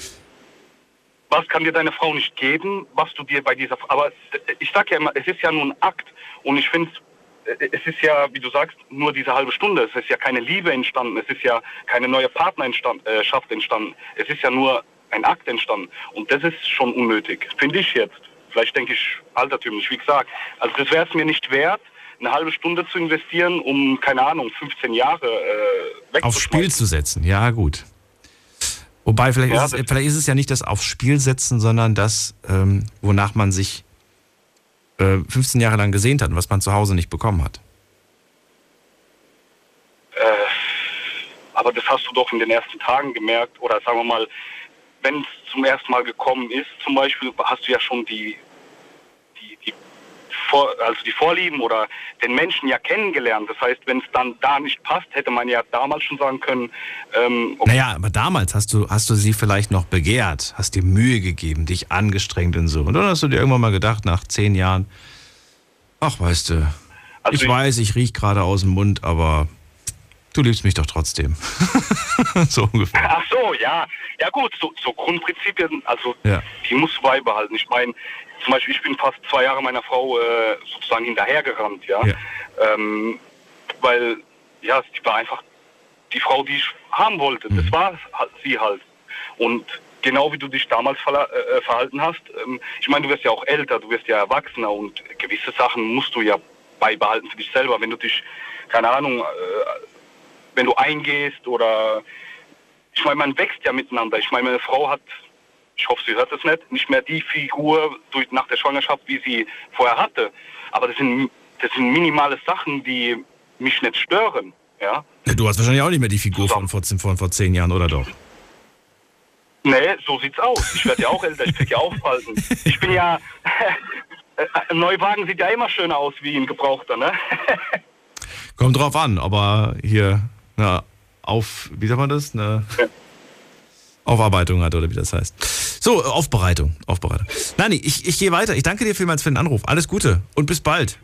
was kann dir deine Frau nicht geben, was du dir bei dieser, aber ich sag ja immer, es ist ja nur ein Akt und ich finde, es ist ja, wie du sagst, nur diese halbe Stunde. Es ist ja keine Liebe entstanden, es ist ja keine neue Partnerschaft entstanden. Es ist ja nur ein Akt entstanden und das ist schon unnötig, finde ich jetzt. Vielleicht denke ich altertümlich, wie gesagt. Also das wäre es mir nicht wert, eine halbe Stunde zu investieren, um, keine Ahnung, 15 Jahre äh, Aufs Spiel zu setzen, ja gut. Wobei, vielleicht, Ja, ist, es, vielleicht ist es ja nicht das aufs Spiel setzen, sondern das, ähm, wonach man sich äh, 15 Jahre lang gesehnt hat und was man zu Hause nicht bekommen hat. Äh, aber das hast du doch in den ersten Tagen gemerkt. Oder sagen wir mal, wenn es zum ersten Mal gekommen ist, zum Beispiel, hast du ja schon die, die, die, Vor, also die Vorlieben oder den Menschen ja kennengelernt. Das heißt, wenn es dann da nicht passt, hätte man ja damals schon sagen können, ähm, okay, Naja, aber damals hast du, hast du sie vielleicht noch begehrt, hast dir Mühe gegeben, dich angestrengt und so. Und dann hast du dir irgendwann mal gedacht, nach zehn Jahren, ach weißt du, Also ich ich- weiß, ich riech gerade aus dem Mund, aber du liebst mich doch trotzdem. so ungefähr. Ach so, ja. Ja gut, so, so Grundprinzipien, also Ja. die musst du beibehalten. Ich meine, zum Beispiel, ich bin fast zwei Jahre meiner Frau äh, sozusagen hinterhergerannt, ja. Ja. Ähm, weil, ja, die war einfach die Frau, die ich haben wollte. Das war halt, sie halt. Und genau wie du dich damals verla- äh, verhalten hast, ähm, ich meine, du wirst ja auch älter, du wirst ja erwachsener und gewisse Sachen musst du ja beibehalten für dich selber. Wenn du dich, keine Ahnung, äh, wenn du eingehst oder ich meine, man wächst ja miteinander. Ich meine, meine Frau hat, ich hoffe, sie hört es nicht, nicht mehr die Figur durch, nach der Schwangerschaft, wie sie vorher hatte. Aber das sind, das sind minimale Sachen, die mich nicht stören. Ja? Du hast wahrscheinlich auch nicht mehr die Figur von vor, von vor zehn Jahren, oder doch? Nee, so sieht's aus. Ich werde ja auch älter, ich krieg ja auch Falten. Ich bin ja. Ein Neuwagen sieht ja immer schöner aus wie ein Gebrauchter, ne? Kommt drauf an, aber hier eine Auf, wie sagt man das? Eine Aufarbeitung hat oder wie das heißt. So, Aufbereitung. Aufbereitung. Nani, ich, ich gehe weiter. Ich danke dir vielmals für den Anruf. Alles Gute und bis bald.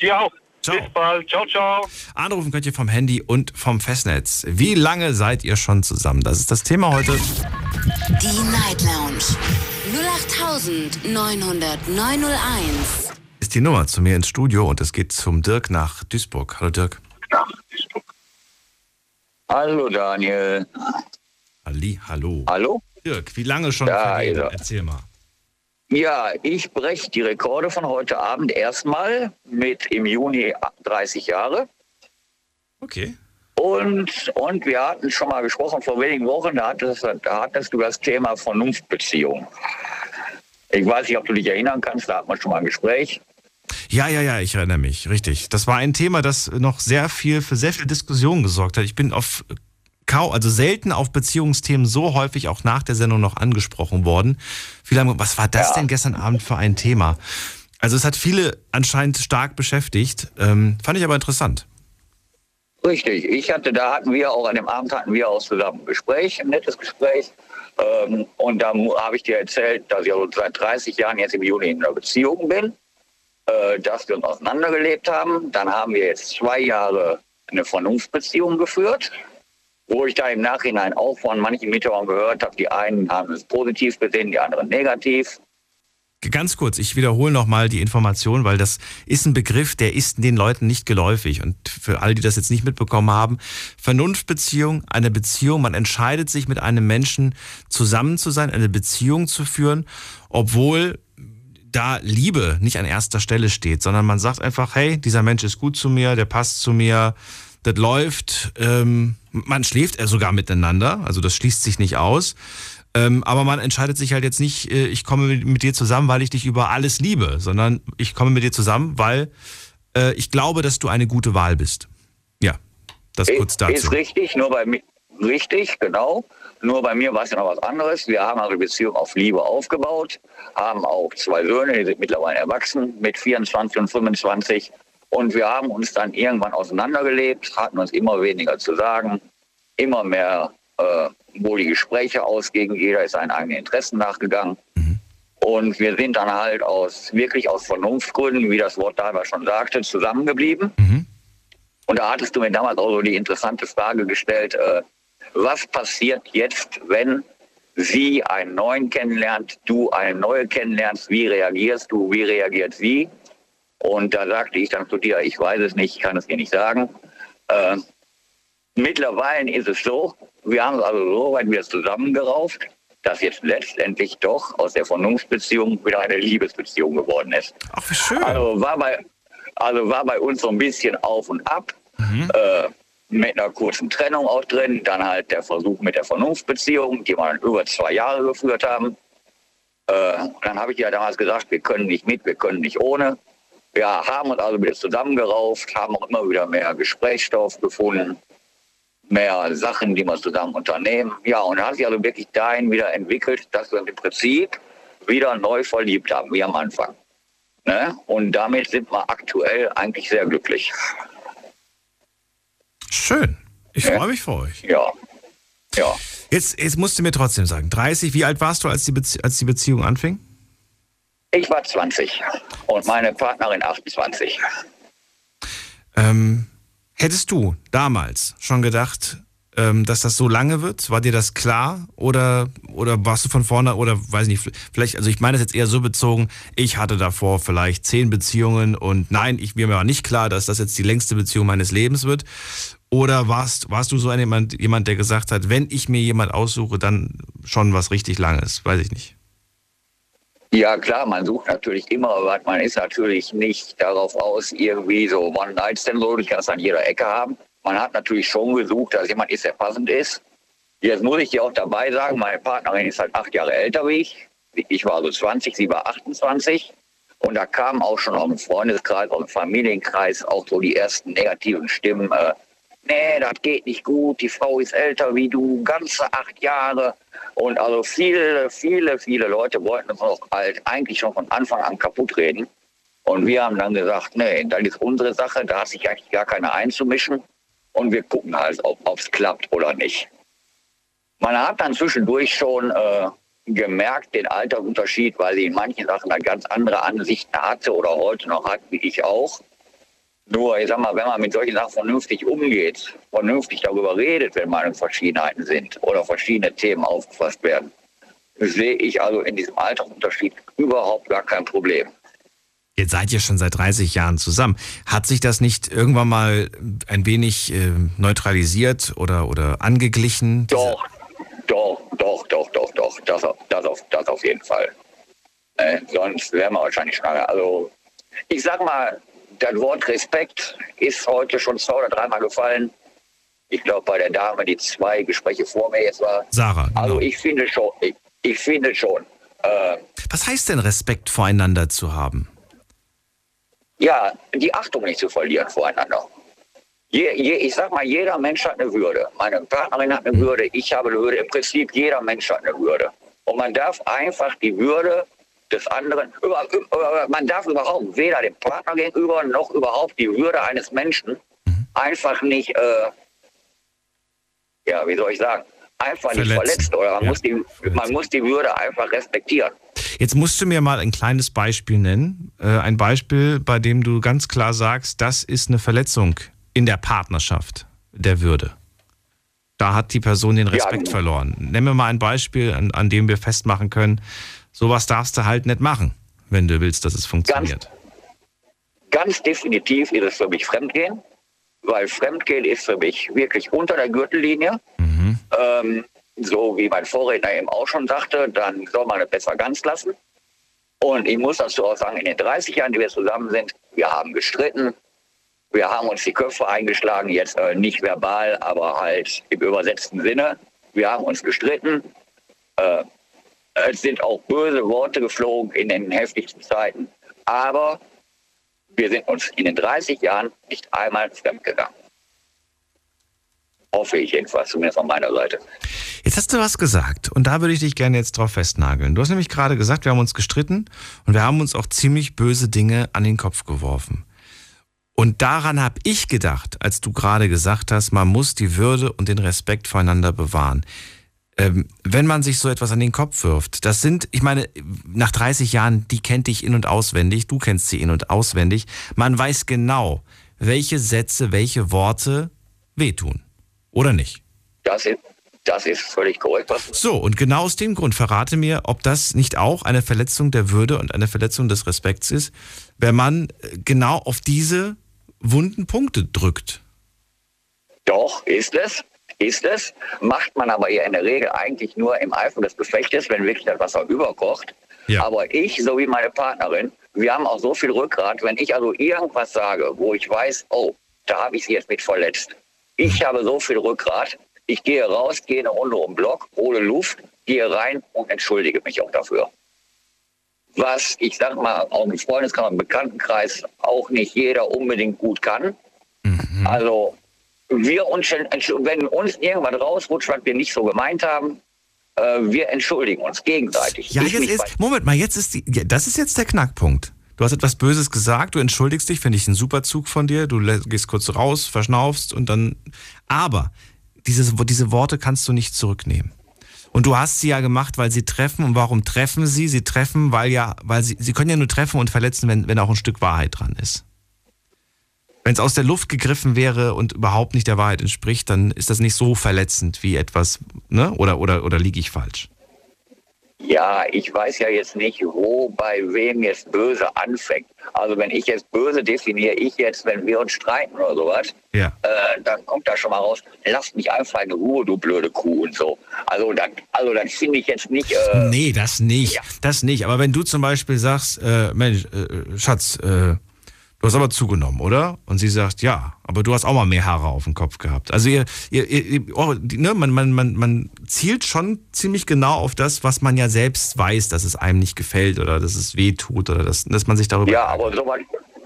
Dir auch. Ciao. Bis bald. Ciao, ciau. Anrufen könnt ihr vom Handy und vom Festnetz. Wie lange seid ihr schon zusammen? Das ist das Thema heute. Die Night Lounge 0890901. Ist die Nummer zu mir ins Studio und es geht zum Dirk nach Duisburg. Hallo Dirk. Hallo Daniel. Ali, hallo. Hallo? Dirk, wie lange schon Da er. Erzähl mal. Ja, ich breche die Rekorde von heute Abend erstmal mit im Juni 30 Jahre. Okay. Und, und wir hatten schon mal gesprochen vor wenigen Wochen, da hattest, da hattest du das Thema Vernunftbeziehung. Ich weiß nicht, ob du dich erinnern kannst, da hatten wir schon mal ein Gespräch. Ja, ja, ja, ich erinnere mich, richtig. Das war ein Thema, das noch sehr viel für sehr viel Diskussion gesorgt hat. Ich bin auf kaum, also selten auf Beziehungsthemen so häufig auch nach der Sendung noch angesprochen worden. Viele haben, gesagt, was war das Ja. denn gestern Abend für ein Thema? Also es hat viele anscheinend stark beschäftigt. Ähm, fand ich aber interessant. Richtig, ich hatte, da hatten wir auch an dem Abend hatten wir auch zusammen ein Gespräch, ein nettes Gespräch. Ähm, und da habe ich dir erzählt, dass ich also seit 30 Jahren jetzt im Juni in einer Beziehung bin, äh, dass wir uns auseinandergelebt haben. Dann haben wir jetzt zwei Jahre eine Vernunftbeziehung geführt, wo ich da im Nachhinein auch von manchen Mitarbeitern gehört habe, die einen haben es positiv gesehen, die anderen negativ. Ganz kurz, ich wiederhole nochmal die Information, weil das ist ein Begriff, der ist den Leuten nicht geläufig. Und für alle, die das jetzt nicht mitbekommen haben, Vernunftbeziehung, eine Beziehung, man entscheidet sich mit einem Menschen zusammen zu sein, eine Beziehung zu führen, obwohl da Liebe nicht an erster Stelle steht, sondern man sagt einfach, hey, dieser Mensch ist gut zu mir, der passt zu mir, das läuft, ähm, man schläft ja sogar miteinander, also das schließt sich nicht aus. Ähm, aber man entscheidet sich halt jetzt nicht, äh, ich komme mit, mit dir zusammen, weil ich dich über alles liebe, sondern ich komme mit dir zusammen, weil äh, ich glaube, dass du eine gute Wahl bist. Ja, das kurz Ist, dazu. ist richtig, nur bei mir, richtig, genau. Nur bei mir war es ja noch was anderes. Wir haben also die Beziehung auf Liebe aufgebaut, haben auch zwei Söhne, die sind mittlerweile erwachsen, mit 24 und 25. Und wir haben uns dann irgendwann auseinandergelebt, hatten uns immer weniger zu sagen, immer mehr, äh, wo die Gespräche ausgingen, jeder ist seinen eigenen Interessen nachgegangen. Und wir sind dann halt aus, wirklich aus Vernunftgründen, wie das Wort damals schon sagte, zusammengeblieben. Mhm. Und da hattest du mir damals auch so die interessante Frage gestellt, äh, was passiert jetzt, wenn sie einen neuen kennenlernt, du eine neue kennenlernst, wie reagierst du, wie reagiert sie? Und da sagte ich dann zu dir, ich weiß es nicht, ich kann es dir nicht sagen. Äh, mittlerweile ist es so, wir haben es also so weit wieder zusammengerauft, dass jetzt letztendlich doch aus der Vernunftsbeziehung wieder eine Liebesbeziehung geworden ist. Ach, wie schön. Also war bei, also war bei uns so ein bisschen auf und ab. Äh, mit einer kurzen Trennung auch drin. Dann halt der Versuch mit der Vernunftsbeziehung, die wir dann über zwei Jahre geführt haben. Äh, dann habe ich ja damals gesagt, wir können nicht mit, wir können nicht ohne. Wir haben uns also wieder zusammengerauft, haben auch immer wieder mehr Gesprächsstoff gefunden, mehr Sachen, die wir zusammen unternehmen. Ja, und hat sich also wirklich dahin wieder entwickelt, dass wir uns im Prinzip wieder neu verliebt haben, wie am Anfang. Ne? Und damit sind wir aktuell eigentlich sehr glücklich. Schön. Ich freue mich für euch. Ja. Ja. Jetzt, jetzt musst du mir trotzdem sagen, 30, wie alt warst du, als die, Bezie als die Beziehung anfing? Ich war 20 und meine Partnerin 28. Ähm, hättest du damals schon gedacht, ähm, dass das so lange wird? War dir das klar? Oder, oder warst du von vorne, oder weiß nicht, vielleicht, also ich meine das jetzt eher so bezogen, ich hatte davor vielleicht zehn Beziehungen und nein, ich, mir war nicht klar, dass das jetzt die längste Beziehung meines Lebens wird. Oder warst, warst du so ein jemand, jemand, der gesagt hat, wenn ich mir jemand aussuche, dann schon was richtig Langes? Weiß ich nicht. Ja, klar, man sucht natürlich immer, aber man ist natürlich nicht darauf aus, irgendwie so One-Night-Stand so, ich kann es an jeder Ecke haben. Man hat natürlich schon gesucht, dass jemand ist, der passend ist. Jetzt muss ich dir auch dabei sagen, meine Partnerin ist halt acht Jahre älter wie ich. Ich war so 20, sie war 28. Und da kamen auch schon aus dem Freundeskreis, aus dem Familienkreis auch so die ersten negativen Stimmen. Äh, nee, das geht nicht gut, die Frau ist älter wie du, ganze acht Jahre. Und also viele, viele, viele Leute wollten uns auch halt eigentlich schon von Anfang an kaputt reden. Und wir haben dann gesagt, nee, das ist unsere Sache, da hat sich eigentlich gar keiner einzumischen. Und wir gucken halt, ob es klappt oder nicht. Man hat dann zwischendurch schon äh, gemerkt, den Altersunterschied, weil sie in manchen Sachen halt ganz andere Ansichten hatte oder heute noch hat, wie ich auch. Nur, ich sag mal, wenn man mit solchen Sachen vernünftig umgeht, vernünftig darüber redet, wenn Meinungsverschiedenheiten sind oder verschiedene Themen aufgefasst werden, sehe ich also in diesem Altersunterschied überhaupt gar kein Problem. Jetzt seid ihr schon seit 30 Jahren zusammen. Hat sich das nicht irgendwann mal ein wenig äh, neutralisiert oder, oder angeglichen? Doch, doch, doch, doch, doch, doch. Das, auf- das, auf, das auf jeden Fall. Äh, sonst wären wir wahrscheinlich schon lange. Also, ich sag mal, das Wort Respekt ist heute schon zwei oder dreimal gefallen. Ich glaube, bei der Dame, die zwei Gespräche vor mir jetzt war. Sarah. Genau. Also, ich finde schon, ich, ich finde schon. Äh, Was heißt denn Respekt voreinander zu haben? ja, die Achtung nicht zu verlieren voreinander. Je, je, ich sag mal, jeder Mensch hat eine Würde. Meine Partnerin hat eine Würde, ich habe eine Würde. Im Prinzip jeder Mensch hat eine Würde. Und man darf einfach die Würde des anderen, über, über, man darf überhaupt weder dem Partner gegenüber noch überhaupt die Würde eines Menschen einfach nicht, äh, ja, wie soll ich sagen, einfach nicht Verletzen. verletzen. Oder man, Ja, muss die, man muss die Würde einfach respektieren. Jetzt musst du mir mal ein kleines Beispiel nennen. Äh, ein Beispiel, bei dem du ganz klar sagst, das ist eine Verletzung in der Partnerschaft der Würde. Da hat die Person den Respekt Ja. verloren. Nenn mir mal ein Beispiel, an, an dem wir festmachen können, sowas darfst du halt nicht machen, wenn du willst, dass es funktioniert. Ganz definitiv ist es für mich Fremdgehen, weil Fremdgehen ist für mich wirklich unter der Gürtellinie. Ähm, so wie mein Vorredner eben auch schon sagte, dann soll man es besser ganz lassen. Und ich muss dazu auch sagen, in den 30 Jahren, die wir zusammen sind, wir haben gestritten, wir haben uns die Köpfe eingeschlagen, jetzt äh, nicht verbal, aber halt im übersetzten Sinne. Wir haben uns gestritten. Äh, es sind auch böse Worte geflogen in den heftigsten Zeiten. Aber wir sind uns in den 30 Jahren nicht einmal fremdgegangen. Hoffe ich jedenfalls, zumindest von meiner Seite. Jetzt hast du was gesagt und da würde ich dich gerne jetzt drauf festnageln. Du hast nämlich gerade gesagt, wir haben uns gestritten und wir haben uns auch ziemlich böse Dinge an den Kopf geworfen. Und daran habe ich gedacht, als du gerade gesagt hast, man muss die Würde und den Respekt voreinander bewahren. Ähm, wenn man sich so etwas an den Kopf wirft, das sind, ich meine, nach 30 Jahren, die kennt dich in und auswendig, du kennst sie in und auswendig. Man weiß genau, welche Sätze, welche Worte wehtun. Oder nicht? Das ist, das ist völlig korrekt. Was So, und genau aus dem Grund verrate mir, ob das nicht auch eine Verletzung der Würde und eine Verletzung des Respekts ist, wenn man äh, genau auf diese wunden Punkte drückt. Doch, ist es. Ist es, macht man aber ja in der Regel eigentlich nur im Eifer des Gefechtes, wenn wirklich das Wasser überkocht. Ja. Aber ich, so wie meine Partnerin, wir haben auch so viel Rückgrat, wenn ich also irgendwas sage, wo ich weiß, oh, da habe ich sie jetzt mit verletzt. Ich habe so viel Rückgrat, ich gehe raus, gehe eine Runde um den Block, hole Luft, gehe rein und entschuldige mich auch dafür. Was ich sag mal, auch im Freundeskreis, im Bekanntenkreis auch nicht jeder unbedingt gut kann. Also wir uns, wenn uns irgendwas rausrutscht, was wir nicht so gemeint haben, äh, wir entschuldigen uns gegenseitig. Ja, Ich jetzt ist, Moment mal, jetzt ist die, das ist jetzt der Knackpunkt. Du hast etwas Böses gesagt, du entschuldigst dich, finde ich einen super Zug von dir, du gehst kurz raus, verschnaufst und dann, aber dieses, diese Worte kannst du nicht zurücknehmen. Und du hast sie ja gemacht, weil sie treffen. Und warum treffen sie? Sie treffen, weil ja, weil sie, sie können ja nur treffen und verletzen, wenn, wenn auch ein Stück Wahrheit dran ist. Wenn es aus der Luft gegriffen wäre und überhaupt nicht der Wahrheit entspricht, dann ist das nicht so verletzend wie etwas, ne? Oder, oder, oder liege ich falsch? Ja, ich weiß ja jetzt nicht, wo bei wem jetzt böse anfängt. Also wenn ich jetzt böse definiere, ich jetzt, wenn wir uns streiten oder sowas, Ja. äh, dann kommt da schon mal raus, lass mich einfach in Ruhe, du blöde Kuh und so. Also dann, also dann finde ich jetzt nicht. Äh, Nee, das nicht. ja. Das nicht. Aber wenn du zum Beispiel sagst, äh, Mensch, äh, Schatz, äh, du hast aber zugenommen, oder? Und sie sagt, ja, aber du hast auch mal mehr Haare auf dem Kopf gehabt. Also ihr, ihr, ihr oh, ne, man, man, man, man zielt schon ziemlich genau auf das, was man ja selbst weiß, dass es einem nicht gefällt oder dass es weh tut oder dass, dass man sich darüber. Ja, aber sowas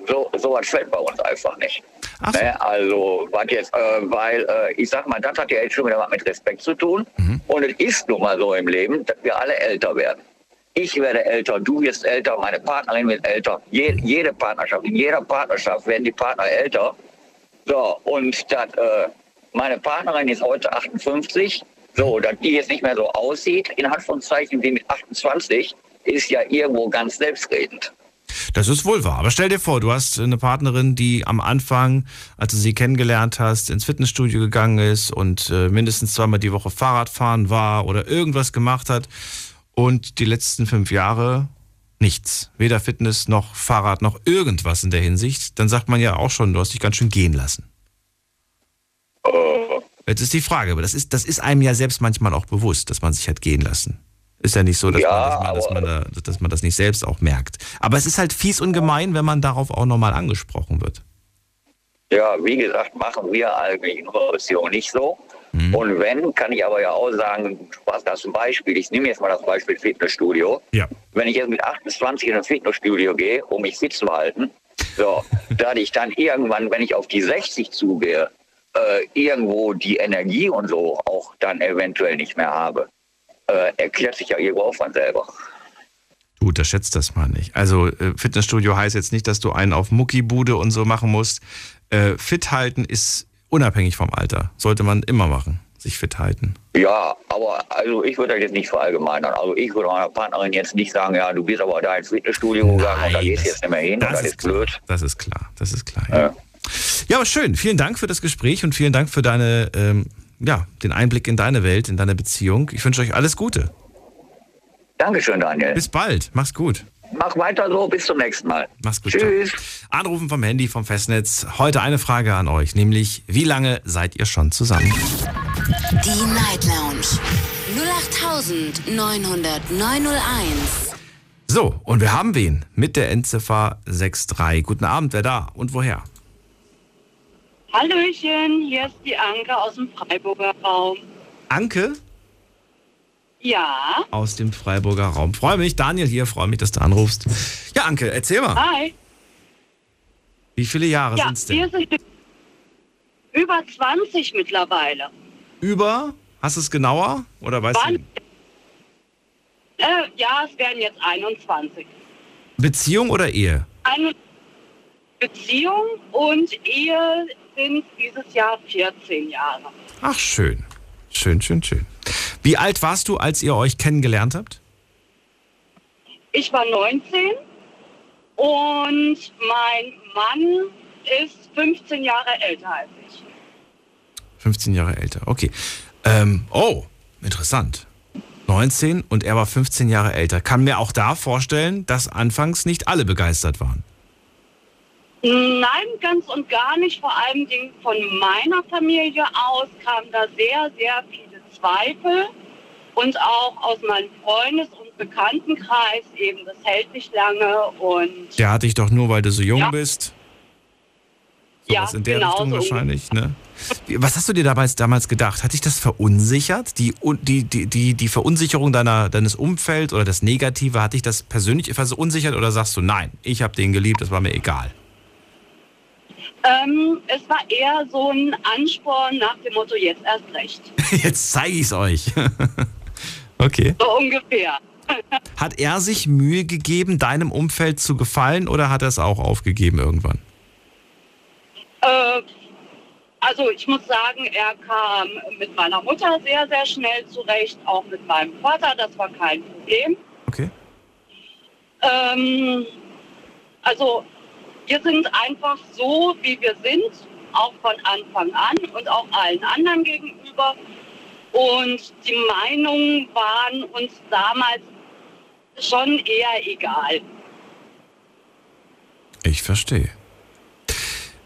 so, sowas fällt bei uns einfach nicht. Ach so. Ne? Also, was jetzt, äh, weil äh, ich sag mal, das hat ja jetzt schon wieder was mit Respekt zu tun. Mhm. Und es ist nun mal so im Leben, dass wir alle älter werden. Ich werde älter, du wirst älter, meine Partnerin wird älter. Je, jede Partnerschaft, in jeder Partnerschaft werden die Partner älter. So, und das, äh, meine Partnerin ist heute 58. So, dass die jetzt nicht mehr so aussieht, in Anführungszeichen wie mit 28, ist ja irgendwo ganz selbstredend. Das ist wohl wahr. Aber stell dir vor, du hast eine Partnerin, die am Anfang, als du sie kennengelernt hast, ins Fitnessstudio gegangen ist und äh, mindestens zweimal die Woche Fahrrad fahren war oder irgendwas gemacht hat und die letzten fünf Jahre nichts. Weder Fitness noch Fahrrad noch irgendwas in der Hinsicht. Dann sagt man ja auch schon, du hast dich ganz schön gehen lassen. Jetzt ist die Frage, aber das ist, das ist einem ja selbst manchmal auch bewusst, dass man sich hat gehen lassen. Ist ja nicht so, dass, Ja, man, dass, man, dass, man da, dass man das nicht selbst auch merkt. Aber es ist halt fies und gemein, wenn man darauf auch nochmal angesprochen wird. Ja, wie gesagt, machen wir eigentlich in unserer Beziehung nicht so. Und wenn, kann ich aber ja auch sagen, was das zum Beispiel, ich nehme jetzt mal das Beispiel Fitnessstudio. Ja. Wenn ich jetzt mit 28 in ein Fitnessstudio gehe, um mich fit zu halten, so, da ich dann irgendwann, wenn ich auf die 60 zugehe, äh, irgendwo die Energie und so auch dann eventuell nicht mehr habe, äh, erklärt sich ja irgendwo auch von selber. Du unterschätzt das mal nicht. Also äh, Fitnessstudio heißt jetzt nicht, dass du einen auf Muckibude und so machen musst. Äh, fit halten ist unabhängig vom Alter. Sollte man immer machen, sich fit halten. Ja, aber also ich würde das jetzt nicht verallgemeinern. Also ich würde meiner Partnerin jetzt nicht sagen, ja, du bist aber da ins Fitnessstudio gegangen und da gehst du jetzt nicht mehr hin und das ist klar. blöd. Das ist klar. Das ist klar. Ja. Ja. ja, aber schön. Vielen Dank für das Gespräch und vielen Dank für deine, ähm, ja, den Einblick in deine Welt, in deine Beziehung. Ich wünsche euch alles Gute. Dankeschön, Daniel. Bis bald. Mach's gut. Mach weiter so, bis zum nächsten Mal. Mach's gut. Tschüss. Ciao. Anrufen vom Handy, vom Festnetz. Heute eine Frage an euch, nämlich wie lange seid ihr schon zusammen? Die Night Lounge 0890901. So, und wir haben wen mit der Endziffer 63. Guten Abend, wer da und woher? Hallöchen, hier ist die Anke aus dem Freiburger Raum. Anke Ja, aus dem Freiburger Raum. Freue mich, Daniel hier, freue mich, dass du anrufst. Ja, Anke, erzähl mal, hi. wie viele Jahre Ja, sind's wir denn? sind über 20 mittlerweile. Über? Hast du es genauer oder weißt Wann? du? Äh, ja, es werden jetzt 21. Beziehung oder Ehe? Eine Beziehung und Ehe sind dieses Jahr 14 Jahre. Ach, schön. Schön, schön, schön. Wie alt warst du, als ihr euch kennengelernt habt? Ich war 19 und mein Mann ist 15 Jahre älter als ich. 15 Jahre älter, okay. Ähm, oh, interessant. 19 und er war 15 Jahre älter. Kann mir auch da vorstellen, dass anfangs nicht alle begeistert waren. Nein, ganz und gar nicht. Vor allem von meiner Familie aus kamen da sehr, sehr viele Zweifel. Und auch aus meinem Freundes- und Bekanntenkreis eben, das hält nicht lange. Und Der hatte ich doch nur, weil du so jung Ja. bist. ja, Sowas in der genau Richtung so wahrscheinlich, ne? Was hast du dir damals, damals gedacht? Hat dich das verunsichert? Die, die, die, die, die Verunsicherung deiner, deines Umfelds oder das Negative, hat dich das persönlich verunsichert oder sagst du, nein, ich habe den geliebt, das war mir egal? Ähm, es war eher so ein Ansporn nach dem Motto, jetzt erst recht. Jetzt zeige ich's euch. okay. So ungefähr. Hat er sich Mühe gegeben, deinem Umfeld zu gefallen oder hat er es auch aufgegeben irgendwann? Äh, also ich muss sagen, er kam mit meiner Mutter sehr, sehr schnell zurecht, auch mit meinem Vater, das war kein Problem. Okay. Ähm, also wir sind einfach so, wie wir sind, auch von Anfang an und auch allen anderen gegenüber. Und die Meinungen waren uns damals schon eher egal. Ich verstehe.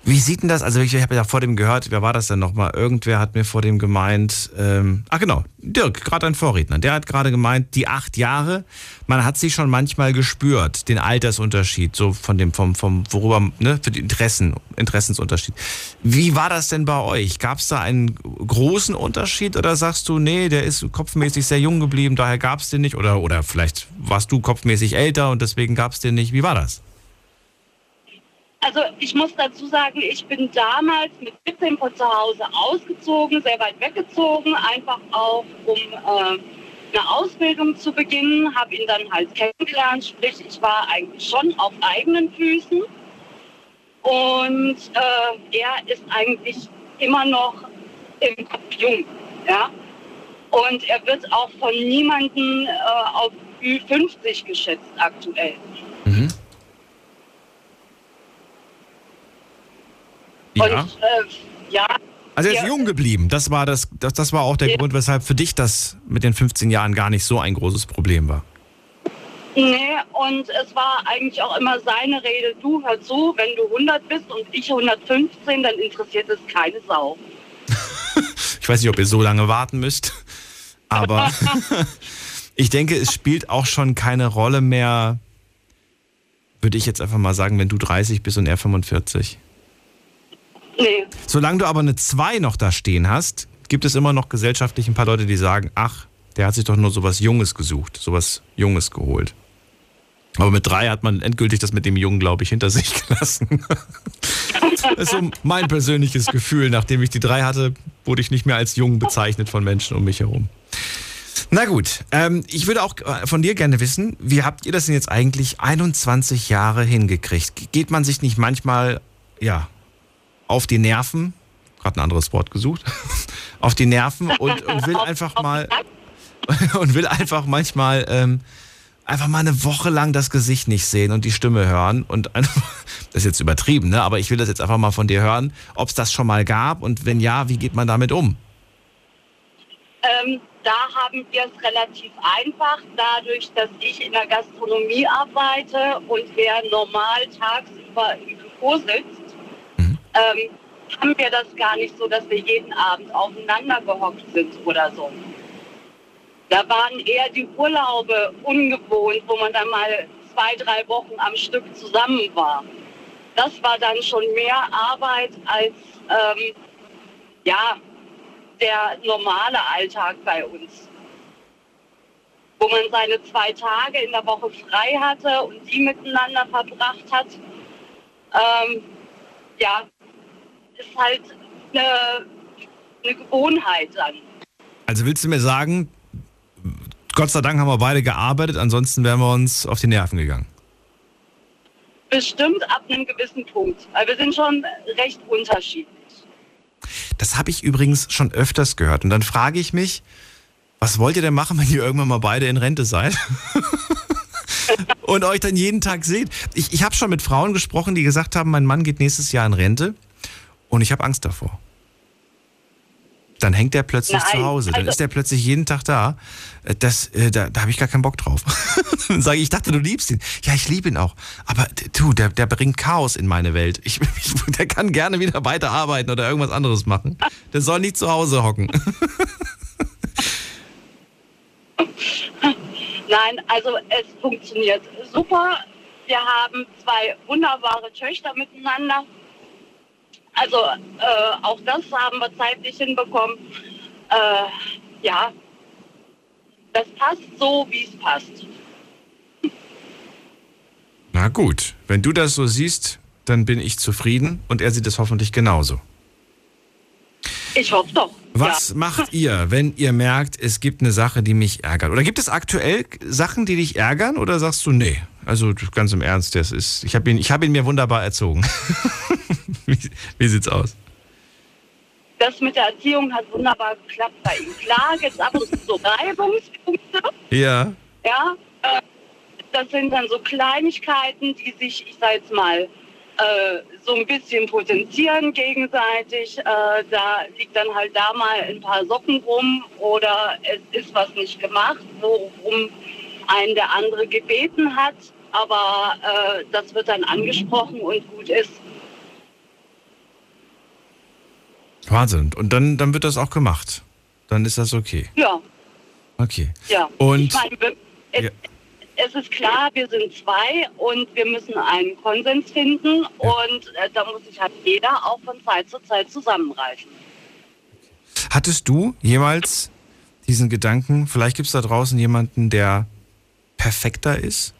Wie sieht denn das? Also ich habe ja vor dem gehört, wer war das denn nochmal? Irgendwer hat mir vor dem gemeint, ähm, ah genau, Dirk, gerade ein Vorredner, der hat gerade gemeint, die acht Jahre, man hat sie schon manchmal gespürt, den Altersunterschied, so von dem, vom, vom, worüber, ne, für die Interessen, Interessensunterschied. Wie war das denn bei euch? Gab es da einen großen Unterschied oder sagst du, nee, der ist kopfmäßig sehr jung geblieben, daher gab es den nicht? Oder, oder vielleicht warst du kopfmäßig älter und deswegen gab es den nicht? Wie war das? Also ich muss dazu sagen, ich bin damals mit 17 von zu Hause ausgezogen, sehr weit weggezogen, einfach auch um äh, eine Ausbildung zu beginnen, habe ihn dann halt kennengelernt, sprich ich war eigentlich schon auf eigenen Füßen und äh, er ist eigentlich immer noch im Kopf jung, ja. Und er wird auch von niemandem äh, auf Ü50 geschätzt aktuell. Ja. Und äh, ja. Also er ist wir- jung geblieben. Das war das, das, das war auch der Grund, weshalb für dich das mit den 15 Jahren gar nicht so ein großes Problem war. Nee, und es war eigentlich auch immer seine Rede, du hör zu, wenn du 100 bist und ich 115, dann interessiert es keine Sau. Ich weiß nicht, ob ihr so lange warten müsst, aber ich denke, es spielt auch schon keine Rolle mehr, würde ich jetzt einfach mal sagen, wenn du 30 bist und er 45. Nee, Solange du aber eine 2 noch da stehen hast, gibt es immer noch gesellschaftlich ein paar Leute, die sagen, ach, der hat sich doch nur sowas Junges gesucht, sowas Junges geholt. Aber mit drei hat man endgültig das mit dem Jungen, glaube ich, hinter sich gelassen. Das ist so mein persönliches Gefühl. Nachdem ich die drei hatte, wurde ich nicht mehr als jung bezeichnet von Menschen um mich herum. Na gut, ähm, ich würde auch äh, von dir gerne wissen, wie habt ihr das denn jetzt eigentlich 21 Jahre hingekriegt? Geht man sich nicht manchmal, ja, auf die Nerven, gerade ein anderes Wort gesucht, auf die Nerven und, und will einfach mal und will einfach manchmal ähm, einfach mal eine Woche lang das Gesicht nicht sehen und die Stimme hören und einfach, das ist jetzt übertrieben, ne? Aber ich will das jetzt einfach mal von dir hören, ob es das schon mal gab und wenn ja, wie geht man damit um? ähm, da haben wir es relativ einfach, dadurch, dass ich in der Gastronomie arbeite und er normal tagsüber im Büro sitzt, ähm, haben wir das gar nicht so, dass wir jeden Abend aufeinander gehockt sind oder so. Da waren eher die Urlaube ungewohnt, wo man dann mal zwei, drei Wochen am Stück zusammen war. Das war dann schon mehr Arbeit als ähm, ja, der normale Alltag bei uns. Wo man seine zwei Tage in der Woche frei hatte und die miteinander verbracht hat. Ähm, ja, ist halt eine, eine Gewohnheit dann. Also willst du mir sagen, Gott sei Dank haben wir beide gearbeitet, ansonsten wären wir uns auf die Nerven gegangen. Bestimmt ab einem gewissen Punkt. Weil wir sind schon recht unterschiedlich. Das habe ich übrigens schon öfters gehört. Und dann frage ich mich, was wollt ihr denn machen, wenn ihr irgendwann mal beide in Rente seid? und euch dann jeden Tag seht. Ich, ich habe schon mit Frauen gesprochen, die gesagt haben, mein Mann geht nächstes Jahr in Rente und ich habe Angst davor. dann hängt der plötzlich Nein, zu Hause. Dann also- ist der plötzlich jeden Tag da. Äh, Das, äh, da da habe ich gar keinen Bock drauf. dann sage ich, ich dachte, du liebst ihn. Ja, ich liebe ihn auch. Aber du, der, der bringt Chaos in meine Welt. Ich, ich, der kann gerne wieder weiterarbeiten oder irgendwas anderes machen. Der soll nicht zu Hause hocken. Nein, also es funktioniert super. Wir haben zwei wunderbare Töchter miteinander. Also äh, auch das haben wir zeitlich hinbekommen. Äh, ja, das passt so, wie es passt. Na gut, wenn du das so siehst, dann bin ich zufrieden und er sieht es hoffentlich genauso. Ich hoffe doch. Was ja. macht ihr, wenn ihr merkt, es gibt eine Sache, die mich ärgert? Oder gibt es aktuell Sachen, die dich ärgern? Oder sagst du, nee, also ganz im Ernst, das ist, ich habe ihn, ich hab ihn mir wunderbar erzogen. wie, wie sieht's aus? Das mit der Erziehung hat wunderbar geklappt bei ihm. Klar gibt es ab und zu so Reibungspunkte. Ja. Ja, äh, das sind dann so Kleinigkeiten, die sich, ich sag jetzt mal, äh, so ein bisschen potenzieren gegenseitig. Äh, da liegt dann halt da mal ein paar Socken rum oder es ist was nicht gemacht, worum einen der andere gebeten hat. Aber äh, das wird dann angesprochen und gut ist. Wahnsinn. Und dann, dann wird das auch gemacht. Dann ist das okay. Ja, Okay. ja. Und- ich meine, wir- es, Ja. es ist klar, wir sind zwei und wir müssen einen Konsens finden und äh, da muss sich halt jeder auch von Zeit zu Zeit zusammenreißen. Hattest du jemals diesen Gedanken, vielleicht gibt es da draußen jemanden, der perfekter ist?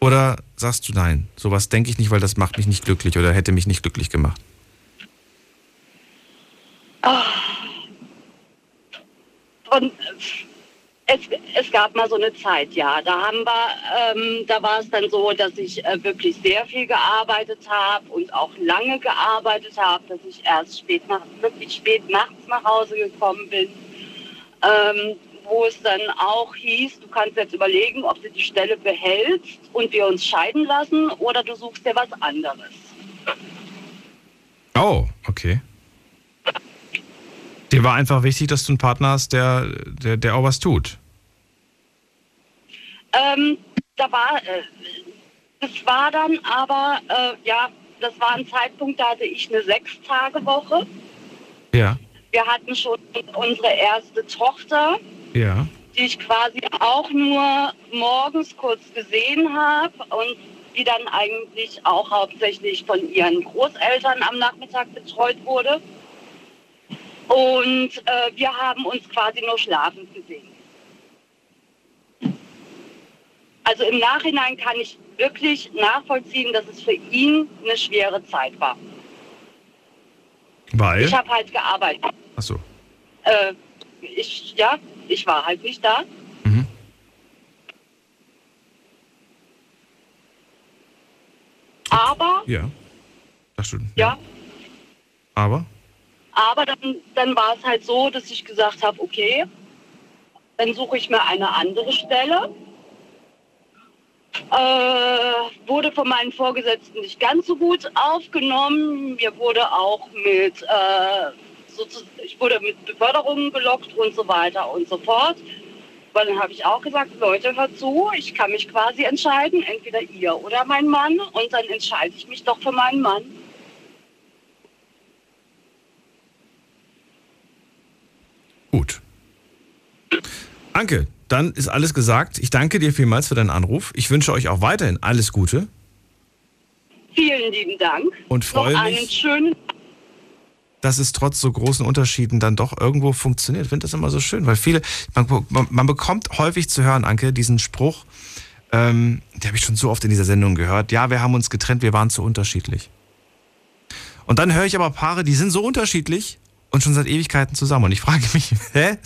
Oder sagst du nein, sowas denke ich nicht, weil das macht mich nicht glücklich oder hätte mich nicht glücklich gemacht? Und es, es gab mal so eine Zeit, ja. Da haben wir, ähm, da war es dann so, dass ich äh, wirklich sehr viel gearbeitet habe und auch lange gearbeitet habe, dass ich erst spät nach, wirklich spät nachts nach Hause gekommen bin. Ähm, wo es dann auch hieß, du kannst jetzt überlegen, ob du die Stelle behältst und wir uns scheiden lassen oder du suchst dir was anderes. Oh, okay. Dir war einfach wichtig, dass du einen Partner hast, der, der, der auch was tut. Ähm, da war, äh, das war dann aber, äh, ja, das war ein Zeitpunkt, da hatte ich eine Sechs-Tage-Woche. Ja, Wir hatten schon unsere erste Tochter, ja. die ich quasi auch nur morgens kurz gesehen habe und die dann eigentlich auch hauptsächlich von ihren Großeltern am Nachmittag betreut wurde. Und äh, wir haben uns quasi nur schlafend gesehen. Also im Nachhinein kann ich wirklich nachvollziehen, dass es für ihn eine schwere Zeit war. Weil? Ich habe halt gearbeitet. Achso. Äh, ich, ja, ich war halt nicht da. Mhm. Aber, Ja. Das stimmt. ja, Aber? aber dann, dann war es halt so, dass ich gesagt habe, okay, dann suche ich mir eine andere Stelle. Äh, wurde von meinen Vorgesetzten nicht ganz so gut aufgenommen. Mir wurde auch mit, äh, ich wurde mit Beförderungen gelockt und so weiter und so fort. Weil dann habe ich auch gesagt, Leute, hört zu, ich kann mich quasi entscheiden, entweder ihr oder mein Mann. Und dann entscheide ich mich doch für meinen Mann. Gut. Anke, dann ist alles gesagt. Ich danke dir vielmals für deinen Anruf. Ich wünsche euch auch weiterhin alles Gute. Vielen lieben Dank. Und freue Noch mich- einen schönen dass es trotz so großen Unterschieden dann doch irgendwo funktioniert. Ich finde das immer so schön, weil viele, man, man, bekommt häufig zu hören, Anke, diesen Spruch, ähm, den habe ich schon so oft in dieser Sendung gehört, ja, wir haben uns getrennt, wir waren zu unterschiedlich. Und dann höre ich aber Paare, die sind so unterschiedlich und schon seit Ewigkeiten zusammen. Und ich frage mich, hä,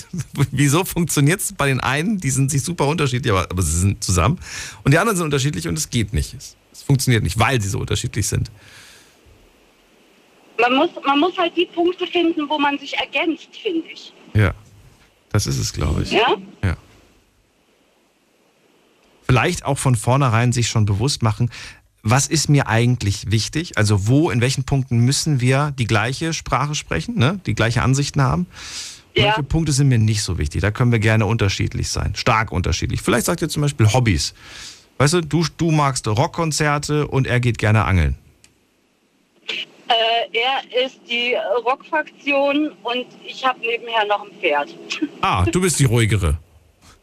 wieso funktioniert es bei den einen, die sind sich super unterschiedlich, aber, aber sie sind zusammen, und die anderen sind unterschiedlich und es geht nicht. Es, es funktioniert nicht, weil sie so unterschiedlich sind. Man muss, man muss halt die Punkte finden, wo man sich ergänzt, finde ich. Ja, das ist es, glaube ich. Ja? Ja. Vielleicht auch von vornherein sich schon bewusst machen, was ist mir eigentlich wichtig? Also wo, in welchen Punkten müssen wir die gleiche Sprache sprechen, ne? die gleiche Ansichten haben? Ja. Welche Punkte sind mir nicht so wichtig? Da können wir gerne unterschiedlich sein, stark unterschiedlich. Vielleicht sagt ihr zum Beispiel Hobbys. Weißt du, du, du magst Rockkonzerte und er geht gerne angeln. Äh, er ist die Rockfraktion und ich habe nebenher noch ein Pferd. Ah, du bist die ruhigere.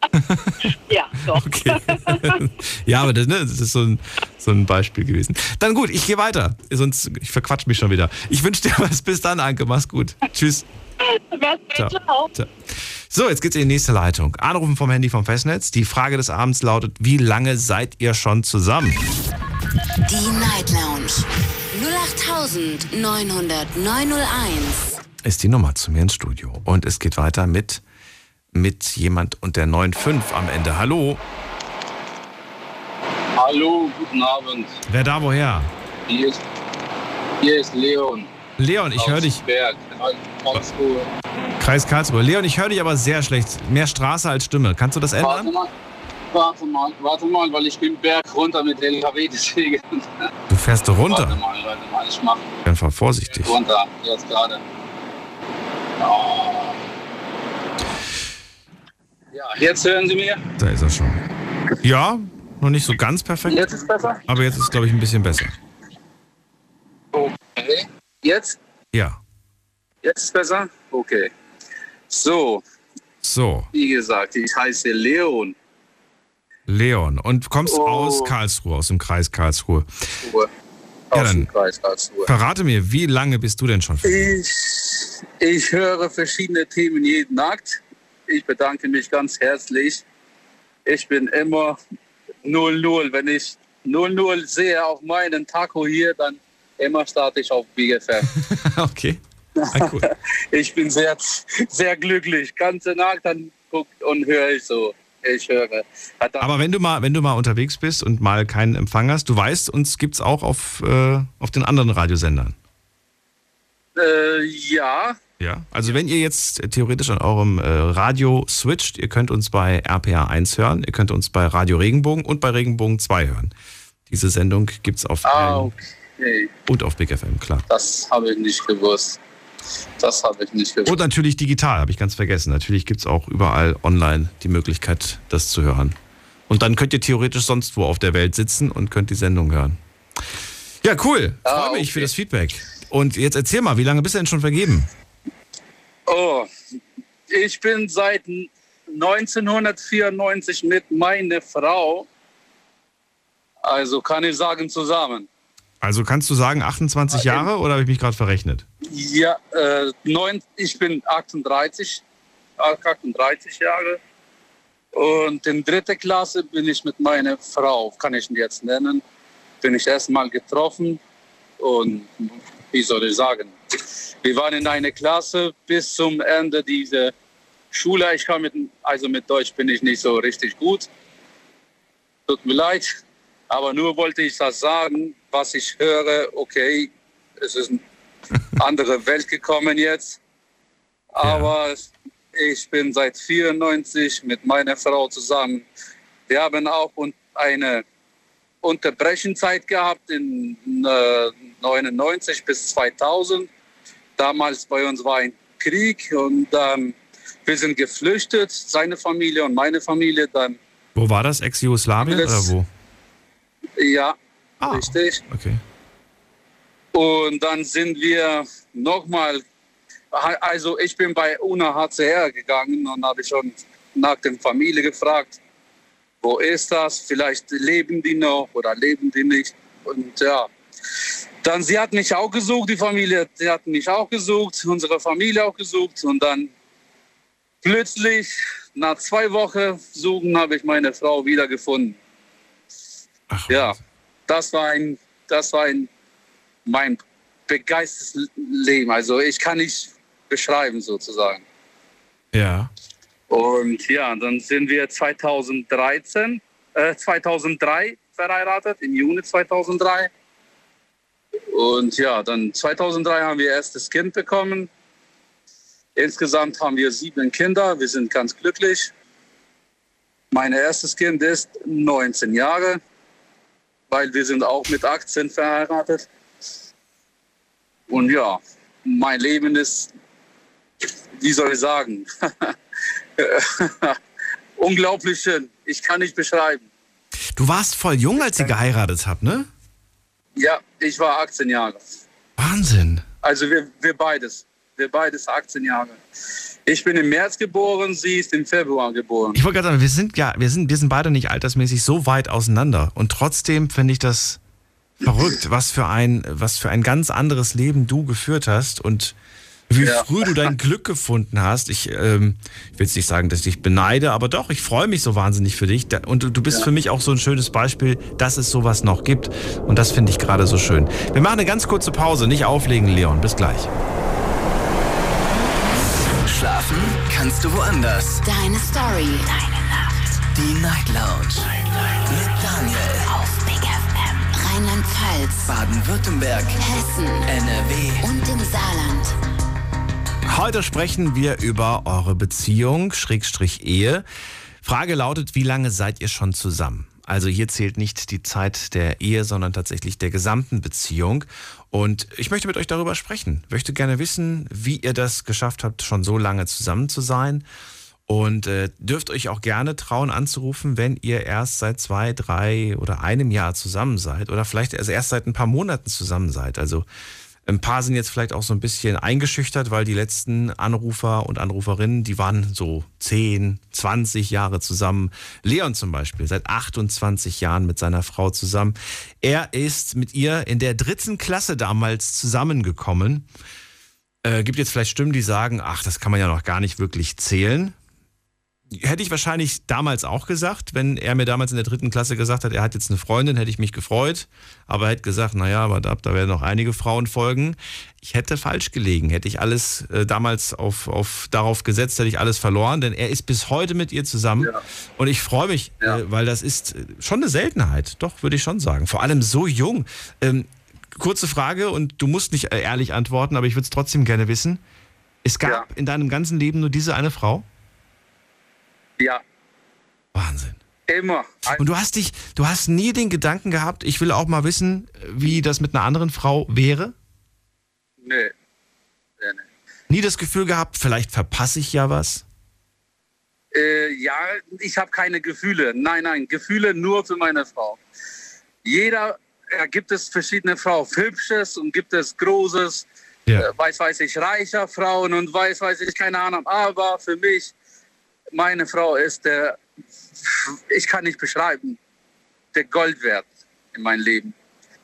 Ja, doch. Okay. ja, aber das, ne, das ist so ein, so ein Beispiel gewesen. Dann gut, ich gehe weiter. Sonst, ich verquatsch mich schon wieder. Ich wünsche dir was. Bis dann, Anke. Mach's gut. Tschüss. Ciao. Ciao. So, jetzt geht's in die nächste Leitung. Anrufen vom Handy vom Festnetz. Die Frage des Abends lautet, wie lange seid ihr schon zusammen? Die Night Lounge 08901. Ist die Nummer zu mir ins Studio. Und es geht weiter mit, mit jemand und der 95 am Ende. Hallo. Hallo, guten Abend. Wer da woher? Hier ist, hier ist Leon. Leon, ich höre dich. Berg, Karlsruhe. Kreis Karlsruhe. Leon, ich höre dich aber sehr schlecht. Mehr Straße als Stimme. Kannst du das Warte ändern? mal, warte mal, warte mal, weil ich bin Berg runter mit LKW, deswegen. Du fährst Warte runter. mal, warte mal, ich mach Einfach vorsichtig. runter, jetzt gerade. Oh. Ja, jetzt hören Sie mir. Da ist er schon. Ja, noch nicht so ganz perfekt. Jetzt ist besser? Aber jetzt ist, glaube ich, ein bisschen besser. Okay. Jetzt? Ja. Jetzt ist besser? Okay. So, So, wie gesagt, ich heiße Leon. Leon. Und kommst Oh. aus Karlsruhe, aus dem Kreis Karlsruhe. Ruhe. Ja, Aus dann dem Kreis Karlsruhe. verrate mir, wie lange bist du denn schon? Ich, ich höre verschiedene Themen jeden Nacht. Ich bedanke mich ganz herzlich. Ich bin immer 0-0. Wenn ich 0-0 sehe auf meinen Taco hier, dann immer starte ich auf Big FM. okay. Ah, cool. Ich bin sehr, sehr glücklich. Ganze Nacht dann guckt und höre ich so. Ich höre. Aber wenn du mal, wenn du mal unterwegs bist und mal keinen Empfang hast, du weißt, uns gibt's auch auf, äh, auf den anderen Radiosendern. äh, ja, Ja. Also wenn ihr jetzt theoretisch an eurem äh, Radio switcht, ihr könnt uns bei RPA 1 hören, ihr könnt uns bei Radio Regenbogen und bei Regenbogen 2 hören. Diese Sendung gibt's auf ah, okay. und auf Big FM, klar. Das habe ich nicht gewusst. Das habe ich nicht gewusst. Und natürlich digital, habe ich ganz vergessen. Natürlich gibt's auch überall online die Möglichkeit, das zu hören. Und dann könnt ihr theoretisch sonst wo auf der Welt sitzen und könnt die Sendung hören. Ja, cool. Freue Ah, mich für das Feedback. Und jetzt erzähl mal, wie lange bist du denn schon vergeben? Oh, ich bin seit 1994 mit meiner Frau, also kann ich sagen zusammen. Also kannst du sagen 28 Jahre oder habe ich mich gerade verrechnet? Ja, äh, neun, ich bin 38, 38 Jahre. Und in dritter Klasse bin ich mit meiner Frau, kann ich ihn jetzt nennen, bin ich erstmal getroffen. Und wie soll ich sagen, wir waren in einer Klasse bis zum Ende dieser Schule. Ich kann mit, also mit Deutsch bin ich nicht so richtig gut. Tut mir leid, aber nur wollte ich das sagen, was ich höre. Okay, es ist eine andere Welt gekommen jetzt. Aber ich bin seit 94 mit meiner Frau zusammen. Wir haben auch eine Unterbrechenzeit gehabt in äh, 99 bis 2000. Damals bei uns war ein Krieg und ähm, wir sind geflüchtet, seine Familie und meine Familie dann. Wo war das? Ex-Jugoslawien oder wo? Ja, Ah. richtig. Okay. Und dann sind wir nochmal, also ich bin bei UNHCR gegangen und habe schon nach der Familie gefragt, wo ist das? Vielleicht leben die noch oder leben die nicht? Und ja, dann sie hat mich auch gesucht, die Familie, sie hat mich auch gesucht, unsere Familie auch gesucht und dann plötzlich nach zwei Wochen suchen habe ich meine Frau wiedergefunden. Ja, das war ein, das war ein mein begeistertes Leben. Also ich kann nicht beschreiben sozusagen. Ja. Und ja, dann sind wir 2013, äh, 2003 verheiratet, im Juni 2003. Und ja, dann 2003 haben wir erstes Kind bekommen. Insgesamt haben wir sieben Kinder. Wir sind ganz glücklich. Mein erstes Kind ist 19 Jahre. Weil wir sind auch mit 18 verheiratet. Und ja, mein Leben ist, wie soll ich sagen, unglaublich schön. Ich kann nicht beschreiben. Du warst voll jung, als ihr geheiratet habt, ne? Ja, ich war 18 Jahre. Wahnsinn. Also wir, wir beides. Wir beides 18 Jahre. Ich bin im März geboren, sie ist im Februar geboren. Ich wollte gerade sagen, wir sind ja, wir sind, wir sind beide nicht altersmäßig so weit auseinander. Und trotzdem finde ich das verrückt, was für ein, was für ein ganz anderes Leben du geführt hast und wie Ja. früh du dein Glück gefunden hast. Ich, ähm, ich will jetzt nicht sagen, dass ich dich beneide, aber doch, ich freue mich so wahnsinnig für dich. Und du, du bist Ja. für mich auch so ein schönes Beispiel, dass es sowas noch gibt. Und das finde ich gerade so schön. Wir machen eine ganz kurze Pause. Nicht auflegen, Leon. Bis gleich. Schlafen kannst du woanders. Deine Story. Deine Nacht. Die Night Lounge. Mit Daniel. Auf Big FM. Rheinland-Pfalz. Baden-Württemberg. Hessen. NRW. Und im Saarland. Heute sprechen wir über eure Beziehung, Schrägstrich Ehe. Frage lautet, wie lange seid ihr schon zusammen? Also hier zählt nicht die Zeit der Ehe, sondern tatsächlich der gesamten Beziehung. Und ich möchte mit euch darüber sprechen. Möchte gerne wissen, wie ihr das geschafft habt, schon so lange zusammen zu sein. Und äh, dürft euch auch gerne trauen anzurufen, wenn ihr erst seit zwei, drei oder einem Jahr zusammen seid. Oder vielleicht also erst seit ein paar Monaten zusammen seid. Also ein paar sind jetzt vielleicht auch so ein bisschen eingeschüchtert, weil die letzten Anrufer und Anruferinnen, die waren so 10, 20 Jahre zusammen. Leon zum Beispiel, seit 28 Jahren mit seiner Frau zusammen. Er ist mit ihr in der dritten Klasse damals zusammengekommen. Äh, gibt jetzt vielleicht Stimmen, die sagen, ach, das kann man ja noch gar nicht wirklich zählen. Hätte ich wahrscheinlich damals auch gesagt, wenn er mir damals in der dritten Klasse gesagt hat, er hat jetzt eine Freundin, hätte ich mich gefreut. Aber er hätte gesagt, naja, aber da, da werden noch einige Frauen folgen. Ich hätte falsch gelegen. Hätte ich alles äh, damals auf, auf, darauf gesetzt, hätte ich alles verloren. Denn er ist bis heute mit ihr zusammen. Und ich freue mich, äh, weil das ist äh, schon eine Seltenheit. Doch, würde ich schon sagen. Vor allem so jung. Ähm, kurze Frage und du musst nicht äh, ehrlich antworten, aber ich würde es trotzdem gerne wissen. Es gab in deinem ganzen Leben nur diese eine Frau? Ja. Wahnsinn. Immer. Und du hast dich, du hast nie den Gedanken gehabt, ich will auch mal wissen, wie das mit einer anderen Frau wäre? Nee. Nee, nee. Nie das Gefühl gehabt, vielleicht verpasse ich ja was? Äh, ja, ich habe keine Gefühle. Nein, nein, Gefühle nur für meine Frau. Jeder, ja, gibt es verschiedene Frauen, hübsches und gibt es großes, äh, weiß weiß ich, reicher Frauen und weiß weiß ich, keine Ahnung. Aber für mich, meine Frau ist der, ich kann nicht beschreiben, der Gold wert in meinem Leben.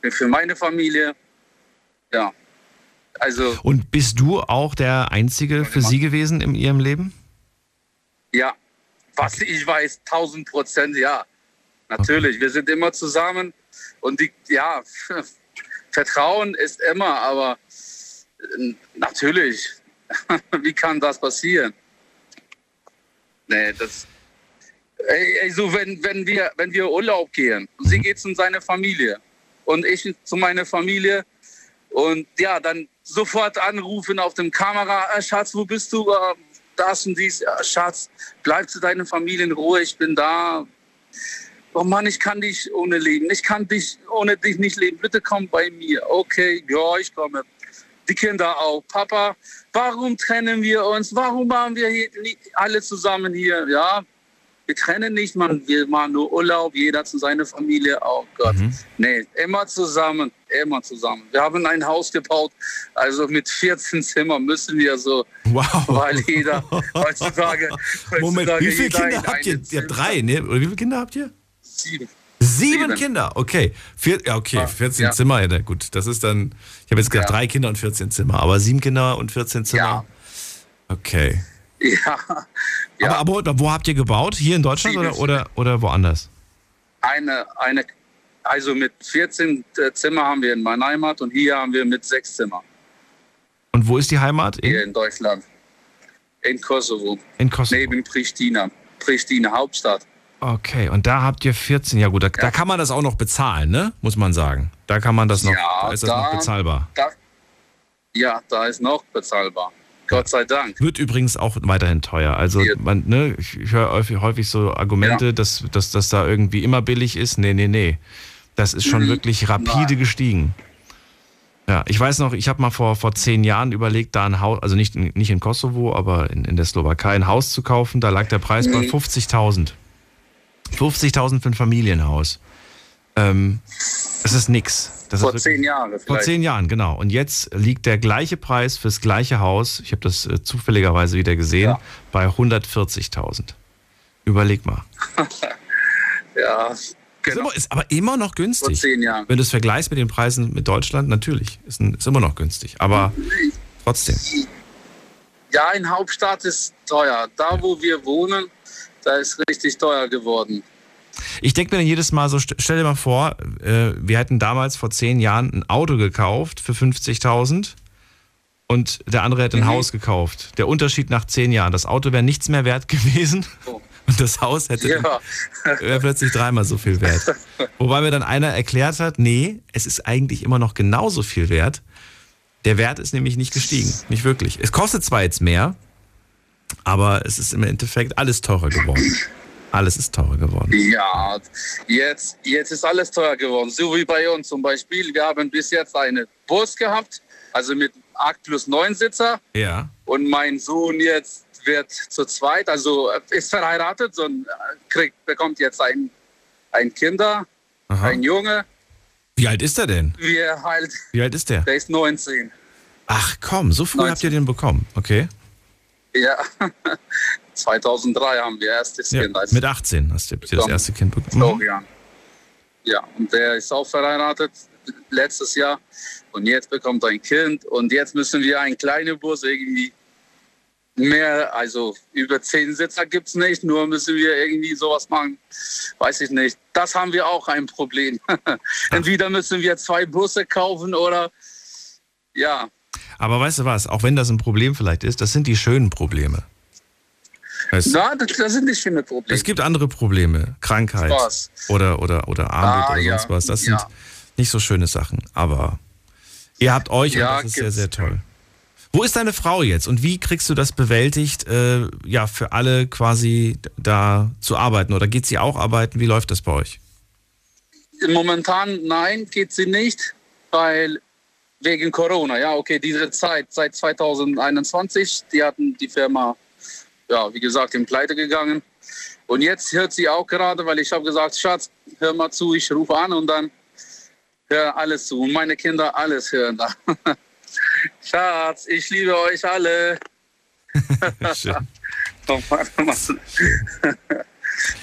Für meine Familie, ja. Also, Und bist du auch der Einzige für sie gewesen in ihrem Leben? Ja, was ich weiß, 1000 Prozent ja. Natürlich, wir sind immer zusammen und die, ja, Vertrauen ist immer, aber äh, natürlich, wie kann das passieren? Nee, das. Ey, ey, so wenn, wenn, wir, wenn wir Urlaub gehen und sie geht zu seiner Familie und ich zu meiner Familie und ja, dann sofort anrufen auf dem Kamera, "Ah, Schatz, wo bist du? Ah, Das und dies, Schatz, bleib zu deiner Familie in Ruhe, ich bin da. Oh Mann, ich kann dich ohne leben. Ich kann dich ohne dich nicht leben. Bitte komm bei mir. Okay, ja, ich komme. Die Kinder auch. Papa, warum trennen wir uns? Warum waren wir alle zusammen hier? Ja, wir trennen nicht, man. Wir machen nur Urlaub, jeder zu seiner Familie. Oh Gott. Nee, immer zusammen, immer zusammen. Wir haben ein Haus gebaut, also mit 14 Zimmern müssen wir so, wow. weil jeder heutzutage. Moment, heutzutage wie viele Kinder habt ihr? Ihr habt drei, ne? Oder wie viele Kinder habt ihr? Sieben. Sieben, Sieben. Kinder, okay. Vier, ja, okay, 14 ja. Zimmer, ja, gut. Das ist dann, ich habe jetzt gedacht, drei Kinder und 14 Zimmer, aber sieben Kinder und 14 Zimmer. Okay. Ja, Aber, aber wo habt ihr gebaut? Hier in Deutschland oder, oder, oder woanders? eine, eine, also mit 14 Zimmer haben wir in meiner Heimat und hier haben wir mit sechs Zimmer Und wo ist die Heimat? hier in Deutschland. In Kosovo. In Kosovo. Neben Pristina. Pristina, Hauptstadt. Okay, und da habt ihr 14. Ja gut, da, da kann man das auch noch bezahlen, ne? Muss man sagen. Da kann man das noch, Ja, da ist das noch da- bezahlbar. Da, ja, da ist noch bezahlbar. Gott sei Dank. Wird übrigens auch weiterhin teuer. Also man, ne, ich höre häufig, so Argumente, dass, dass das da irgendwie immer billig ist. Nee, nee, nee. Das ist schon Mhm. wirklich rapide gestiegen. Ja, ich weiß noch, ich habe mal vor, vor zehn Jahren überlegt, da ein Haus, also nicht, in- nicht in Kosovo, aber in, in der Slowakei ein Haus zu kaufen. Da lag der Preis bei Mhm. 50.000. 50.000 für ein Familienhaus. Ähm, das ist nix. Das Vor ist zehn Jahren Vor vielleicht. zehn Jahren, genau. Und jetzt liegt der gleiche Preis fürs gleiche Haus, ich habe das äh, zufälligerweise wieder gesehen, bei 140.000. Überleg mal. Ja, Ist, immer, ist aber immer noch günstig. Vor zehn Jahren. Wenn du es vergleichst mit den Preisen mit Deutschland, natürlich. Ist, ein, ist immer noch günstig. Aber trotzdem. Ja, in Hauptstadt ist teuer. Da, wo wir wohnen, da ist richtig teuer geworden. Ich denke mir dann jedes Mal so, st- stell dir mal vor, äh, wir hätten damals vor zehn Jahren ein Auto gekauft für 50.000 und der andere hätte ein Mhm. Haus gekauft. Der Unterschied nach zehn Jahren, das Auto wäre nichts mehr wert gewesen und das Haus hätte Ja. wäre plötzlich dreimal so viel wert. Wobei mir dann einer erklärt hat, nee, es ist eigentlich immer noch genauso viel wert. Der Wert ist nämlich nicht gestiegen, nicht wirklich. Es kostet zwar jetzt mehr, aber es ist im Endeffekt alles teurer geworden. Alles ist teurer geworden. Ja, jetzt, jetzt ist alles teuer geworden. So wie bei uns zum Beispiel. Wir haben bis jetzt einen Bus gehabt, also mit 8 plus 9 Sitzer. Ja. Und mein Sohn jetzt wird zu zweit, also ist verheiratet und kriegt, bekommt jetzt ein, ein Kinder, Aha. ein Junge. Wie alt ist er denn? Wir halt, Wie alt ist der? der ist 19. Ach komm, so früh habt ihr den bekommen, okay? Ja, 2003 haben wir erstes Ja, Kind. als mit 18 hast du das erste Kind bekommen. Florian. Ja, und der ist auch verheiratet letztes Jahr. Und jetzt bekommt er ein Kind. Und jetzt müssen wir einen kleinen Bus irgendwie mehr, also über zehn Sitzer gibt es nicht, nur müssen wir irgendwie sowas machen. Weiß ich nicht. Das haben wir auch ein Problem. Entweder müssen wir zwei Busse kaufen oder ja. Aber weißt du was, auch wenn das ein Problem vielleicht ist, das sind die schönen Probleme. Weißt du? Na, das, das sind nicht schöne Probleme. Es gibt andere Probleme, Krankheit Was? oder, oder, oder Armut Ah, oder ja, sonst was. Das ja. sind nicht so schöne Sachen. Aber ihr habt euch Ja, und das ist sehr, gibt's. sehr toll. Wo ist deine Frau jetzt und wie kriegst du das bewältigt, äh, ja, für alle quasi da zu arbeiten? Oder geht sie auch arbeiten? Wie läuft das bei euch? Momentan nein, geht sie nicht, weil wegen Corona. Ja, okay, diese Zeit seit 2021, die hatten die Firma, ja, wie gesagt, in Pleite gegangen. Und jetzt hört sie auch gerade, weil ich habe gesagt, Schatz, hör mal zu, ich rufe an und dann hör alles zu. Und meine Kinder alles hören da. Schatz, ich liebe euch alle. Schön. Oh oh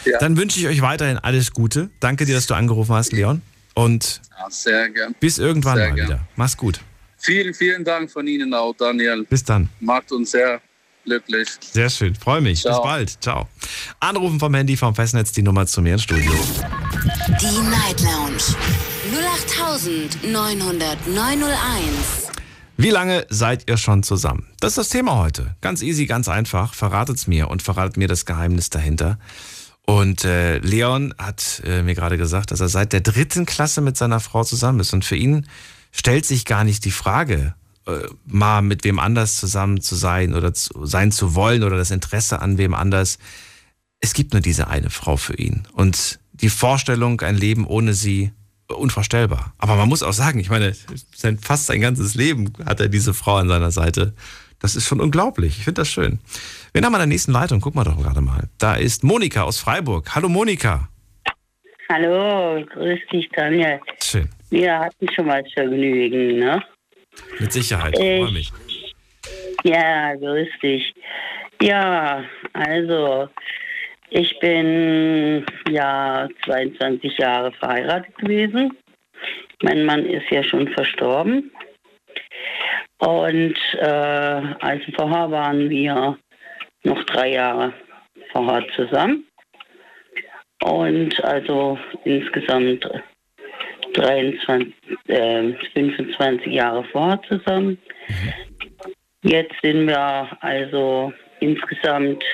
ja. Dann wünsche ich euch weiterhin alles Gute. Danke dir, dass du angerufen hast, Leon. Und ja, sehr gern. bis irgendwann Sehr mal gern. wieder. Mach's gut. Vielen, vielen Dank von Ihnen auch, Daniel. Bis dann. Macht uns sehr glücklich. Sehr schön. Freue mich. Bis Ciao. bald. Ciao. Anrufen vom Handy vom Festnetz die Nummer zu mir ins Studio. Die Night Lounge 0890901. Wie lange seid ihr schon zusammen? Das ist das Thema heute. Ganz easy, ganz einfach. Verratet's mir und verratet mir das Geheimnis dahinter. Und äh, Leon hat äh, mir gerade gesagt, dass er seit der dritten Klasse mit seiner Frau zusammen ist. Und für ihn stellt sich gar nicht die Frage, äh, mal mit wem anders zusammen zu sein oder zu, sein zu wollen oder das Interesse an wem anders. Es gibt nur diese eine Frau für ihn. Und die Vorstellung, ein Leben ohne sie, unvorstellbar. Aber man muss auch sagen, ich meine, fast sein ganzes Leben hat er diese Frau an seiner Seite. Das ist schon unglaublich. Ich finde das schön. Wen haben wir in der nächsten Leitung? Guck mal doch gerade mal. Da ist Monika aus Freiburg. Hallo Monika. Hallo, grüß dich, Tanja. Schön. Wir hatten schon mal das Vergnügen, ne? Mit Sicherheit. Ich Ich- freue mich. Ja, grüß dich. Ja, also, ich bin ja 22 Jahre verheiratet gewesen. Mein Mann ist ja schon verstorben. Und äh, also vorher waren wir noch drei Jahre vorher zusammen. Und also insgesamt 23, äh, 25 Jahre vorher zusammen. Jetzt sind wir also insgesamt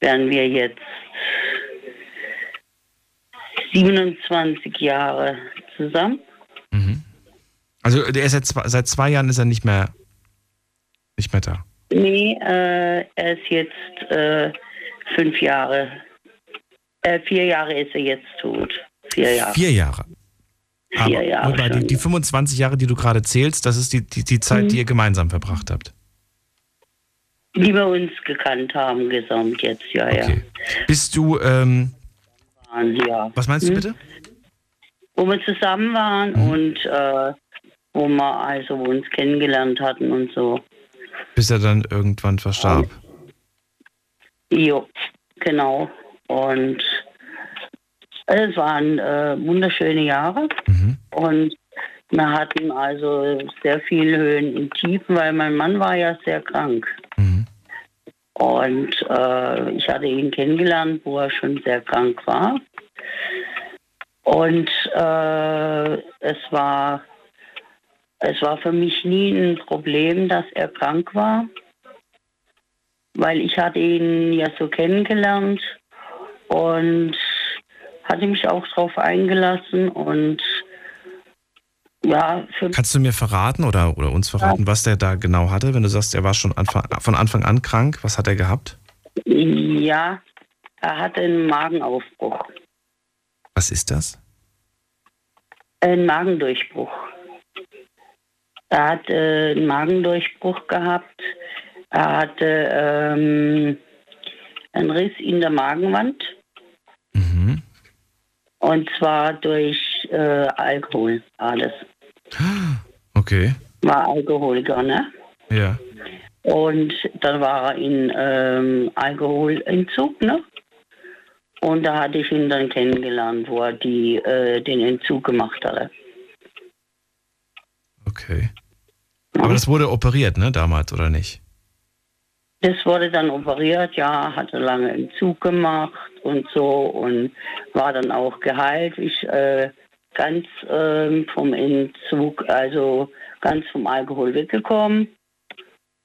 werden wir jetzt 27 Jahre zusammen. Also der ist seit zwei, seit zwei Jahren ist er nicht mehr nicht mehr da. Nee, äh, er ist jetzt äh, fünf Jahre, äh, vier Jahre ist er jetzt tot. Vier Jahre. Vier Jahre. vier Aber, Jahre wobei, die, die 25 Jahre, die du gerade zählst, das ist die, die, die Zeit, Mhm. die ihr gemeinsam verbracht habt. Die wir uns gekannt haben, gesamt jetzt, ja, ja. Bist du, ähm, ja. was meinst du Hm? bitte? Wo wir zusammen waren Mhm. und äh, wo wir also uns kennengelernt hatten und so. Bis er dann irgendwann verstarb. Jo, genau. Und es waren äh, wunderschöne Jahre. Und wir hatten also sehr viele Höhen und Tiefen, weil mein Mann war ja sehr krank. Und äh, ich hatte ihn kennengelernt, wo er schon sehr krank war. Und äh, es war es war für mich nie ein Problem, dass er krank war, weil ich hatte ihn ja so kennengelernt und hatte mich auch darauf eingelassen und ja, für Kannst du mir verraten oder, oder uns verraten, was der da genau hatte? Wenn du sagst, er war schon Anfang, von Anfang an krank, was hat er gehabt? ja, er hatte einen Magenaufbruch, Was ist das? einen Magendurchbruch. Er hat äh, einen Magendurchbruch gehabt. Er hatte ähm, einen Riss in der Magenwand. Und zwar durch äh, Alkohol alles. Okay, War Alkoholiker, ne? ja. Und dann war er in ähm, Alkoholentzug, ne? Und da hatte ich ihn dann kennengelernt, wo er die, äh, den Entzug gemacht hatte. Okay. Aber das wurde operiert, ne, damals, oder nicht? Das wurde dann operiert, ja, hatte lange Entzug gemacht und so und war dann auch geheilt. Ich äh, ganz ähm, vom Entzug, also ganz vom Alkohol weggekommen.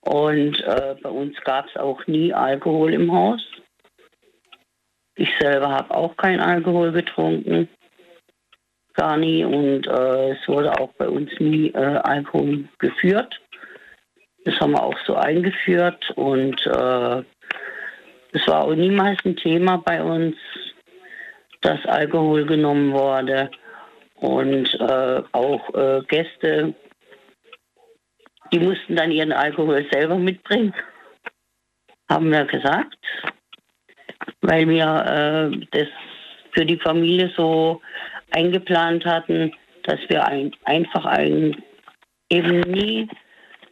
Und äh, bei uns gab es auch nie Alkohol im Haus. Ich selber habe auch keinen Alkohol getrunken. Gar nie. Und äh, es wurde auch bei uns nie äh, Alkohol geführt. Das haben wir auch so eingeführt und äh, es war auch niemals ein Thema bei uns, dass Alkohol genommen wurde. Und äh, auch äh, Gäste, die mussten dann ihren Alkohol selber mitbringen, haben wir gesagt, weil wir das für die Familie so eingeplant hatten, dass wir ein, einfach ein, eben nie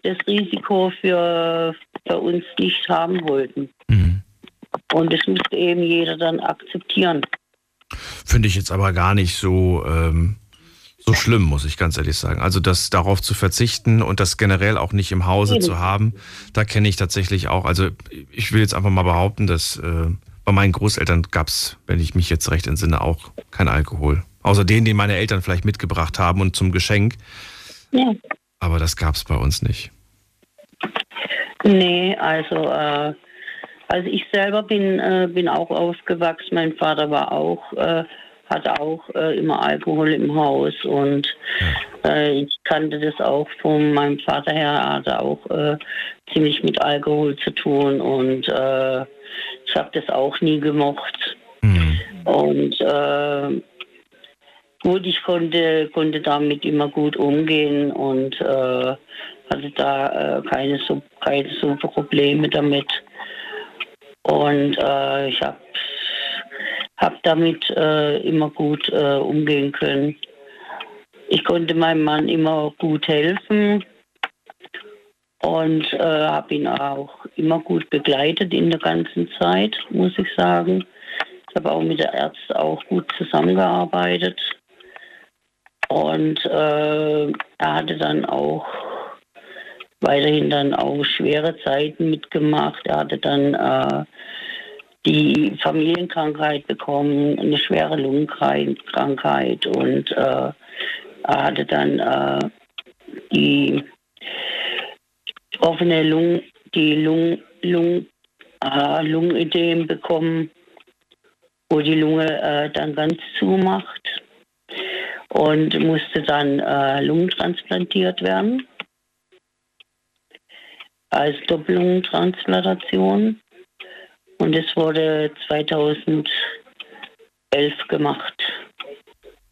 das Risiko für, für uns nicht haben wollten. Und das musste eben jeder dann akzeptieren. Finde ich jetzt aber gar nicht so, ähm, so schlimm, muss ich ganz ehrlich sagen. Also das darauf zu verzichten und das generell auch nicht im Hause zu haben, da kenne ich tatsächlich auch, also ich will jetzt einfach mal behaupten, dass äh, bei meinen Großeltern gab es, wenn ich mich jetzt recht entsinne, auch kein Alkohol. Außer den, den meine Eltern vielleicht mitgebracht haben und zum Geschenk. Ja. Aber das gab es bei uns nicht. Nee, also, äh, also ich selber bin, äh, bin auch aufgewachsen. Mein Vater war auch, äh, hatte auch äh, immer Alkohol im Haus und äh, ich kannte das auch von meinem Vater her. Er hatte auch äh, ziemlich mit Alkohol zu tun und ich habe das auch nie gemocht. Und äh, gut, ich konnte, konnte damit immer gut umgehen und äh, hatte da äh, keine, so, keine so Probleme damit. Und äh, ich habe hab damit äh, immer gut äh, umgehen können. Ich konnte meinem Mann immer gut helfen und äh, habe ihn auch immer gut begleitet in der ganzen Zeit, muss ich sagen. Ich habe auch mit der Ärzte auch gut zusammengearbeitet. Und äh, er hatte dann auch weiterhin dann auch schwere Zeiten mitgemacht. Er hatte dann äh, die Familienkrankheit bekommen, eine schwere Lungenkrankheit und äh, er hatte dann äh, die offene Lung, die Lung, Lung, äh, Lungenödem bekommen, wo die Lunge äh, dann ganz zumacht und musste dann äh, Lungentransplantiert werden als Doppellungentransplantation. Und es wurde 2011 gemacht.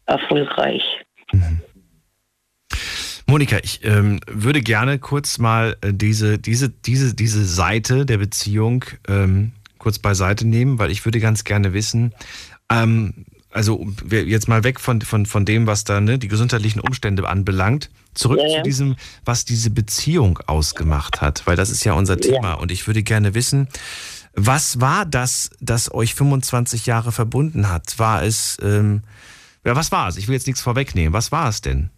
Erfolgreich. Mhm. Monika, ich ähm, würde gerne kurz mal äh, diese, diese, diese, diese Seite der Beziehung ähm, kurz beiseite nehmen, weil ich würde ganz gerne wissen, ähm, also jetzt mal weg von, von, von dem, was da ne, die gesundheitlichen Umstände anbelangt, zurück ja, ja. zu diesem, was diese Beziehung ausgemacht hat, weil das ist ja unser Thema. Ja. Und ich würde gerne wissen, was war das, das euch 25 Jahre verbunden hat? War es, ähm, ja, was war es? Ich will jetzt nichts vorwegnehmen. Was war es denn?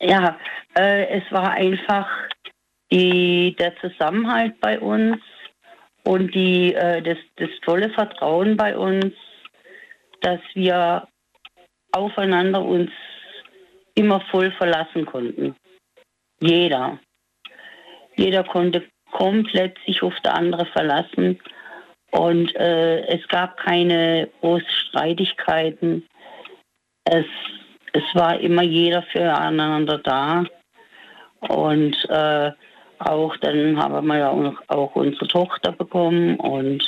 Ja, äh, es war einfach die, der Zusammenhalt bei uns und die, äh, das, das tolle Vertrauen bei uns, dass wir aufeinander uns immer voll verlassen konnten. Jeder. Jeder konnte komplett sich auf der andere verlassen und äh, es gab keine großen Streitigkeiten. Es, es war immer jeder füreinander da und äh, auch dann haben wir ja auch, auch unsere Tochter bekommen und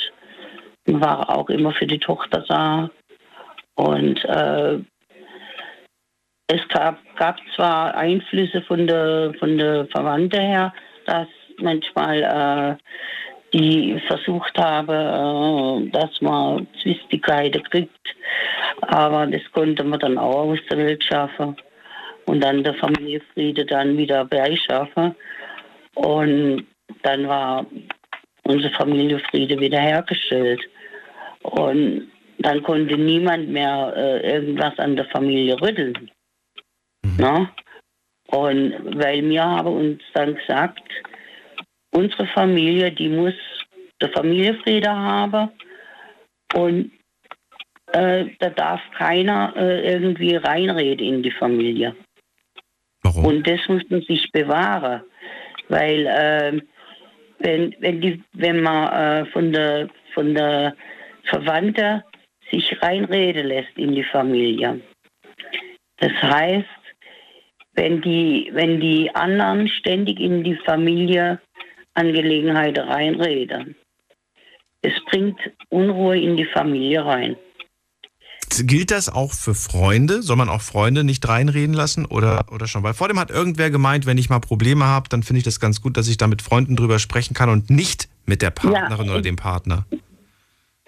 war auch immer für die Tochter da. Und äh, es gab, gab zwar Einflüsse von der, von der Verwandte her, dass manchmal äh, die versucht habe, äh, dass man Zwistigkeiten kriegt, aber das konnte man dann auch aus der Welt schaffen. Und dann der Familienfriede dann wieder beischaffen. Und dann war unser Familienfriede wiederhergestellt und dann konnte niemand mehr äh, irgendwas an der Familie rütteln. Mhm. Ne? Und weil wir haben uns dann gesagt, unsere Familie, die muss der Familienfriede haben und äh, da darf keiner äh, irgendwie reinreden in die Familie. Warum? Und das muss man sich bewahren, weil äh, wenn, wenn, die, wenn man äh, von der von der Verwandte sich reinreden lässt in die Familie. Das heißt, wenn die, wenn die anderen ständig in die Familieangelegenheiten reinreden, es bringt Unruhe in die Familie rein. Gilt das auch für Freunde? Soll man auch Freunde nicht reinreden lassen oder, oder schon? Weil vor dem hat irgendwer gemeint, wenn ich mal Probleme habe, dann finde ich das ganz gut, dass ich da mit Freunden drüber sprechen kann und nicht mit der Partnerin ja, oder dem Partner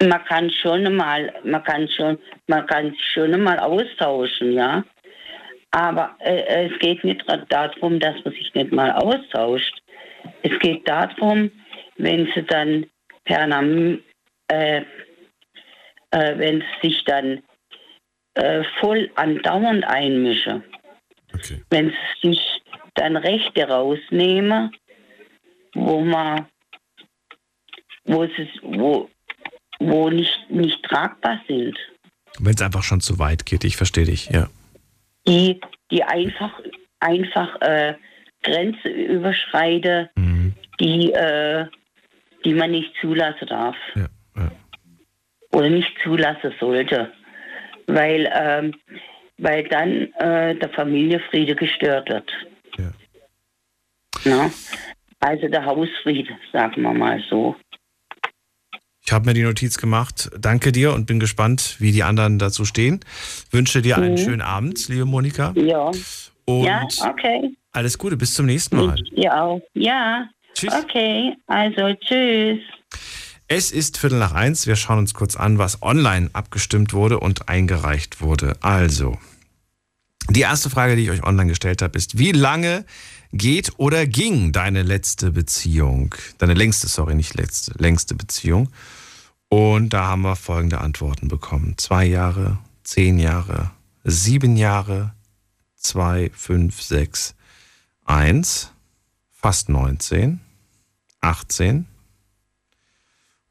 man kann schon mal, man kann schon, man kann schon mal austauschen, ja. Aber äh, es geht nicht darum, dass man sich nicht mal austauscht. Es geht darum, wenn sie dann per äh, äh, wenn sie sich dann äh, voll andauernd einmischen. Okay. Wenn sie sich dann Rechte rausnehmen, wo man, wo sie, wo, wo nicht, nicht tragbar sind. Wenn es einfach schon zu weit geht, ich verstehe dich, ja. Die, die einfach, einfach äh, Grenze überschreite, mhm. die, äh, die man nicht zulassen darf. Ja, ja. Oder nicht zulassen sollte. Weil, ähm, weil dann äh, der Familienfriede gestört wird. Ja. Na? Also der Hausfriede, sagen wir mal so. Ich habe mir die Notiz gemacht. Danke dir und bin gespannt, wie die anderen dazu stehen. Wünsche dir einen mhm. schönen Abend, liebe Monika. Ja. Und ja, okay. Alles Gute, bis zum nächsten Mal. Ja auch. Ja. Tschüss. Okay, also tschüss. Es ist Viertel nach eins. Wir schauen uns kurz an, was online abgestimmt wurde und eingereicht wurde. Also, die erste Frage, die ich euch online gestellt habe, ist, wie lange geht oder ging deine letzte Beziehung? Deine längste, sorry, nicht letzte, längste Beziehung. Und da haben wir folgende Antworten bekommen. Zwei Jahre, zehn Jahre, sieben Jahre, zwei, fünf, sechs, eins, fast 19, 18,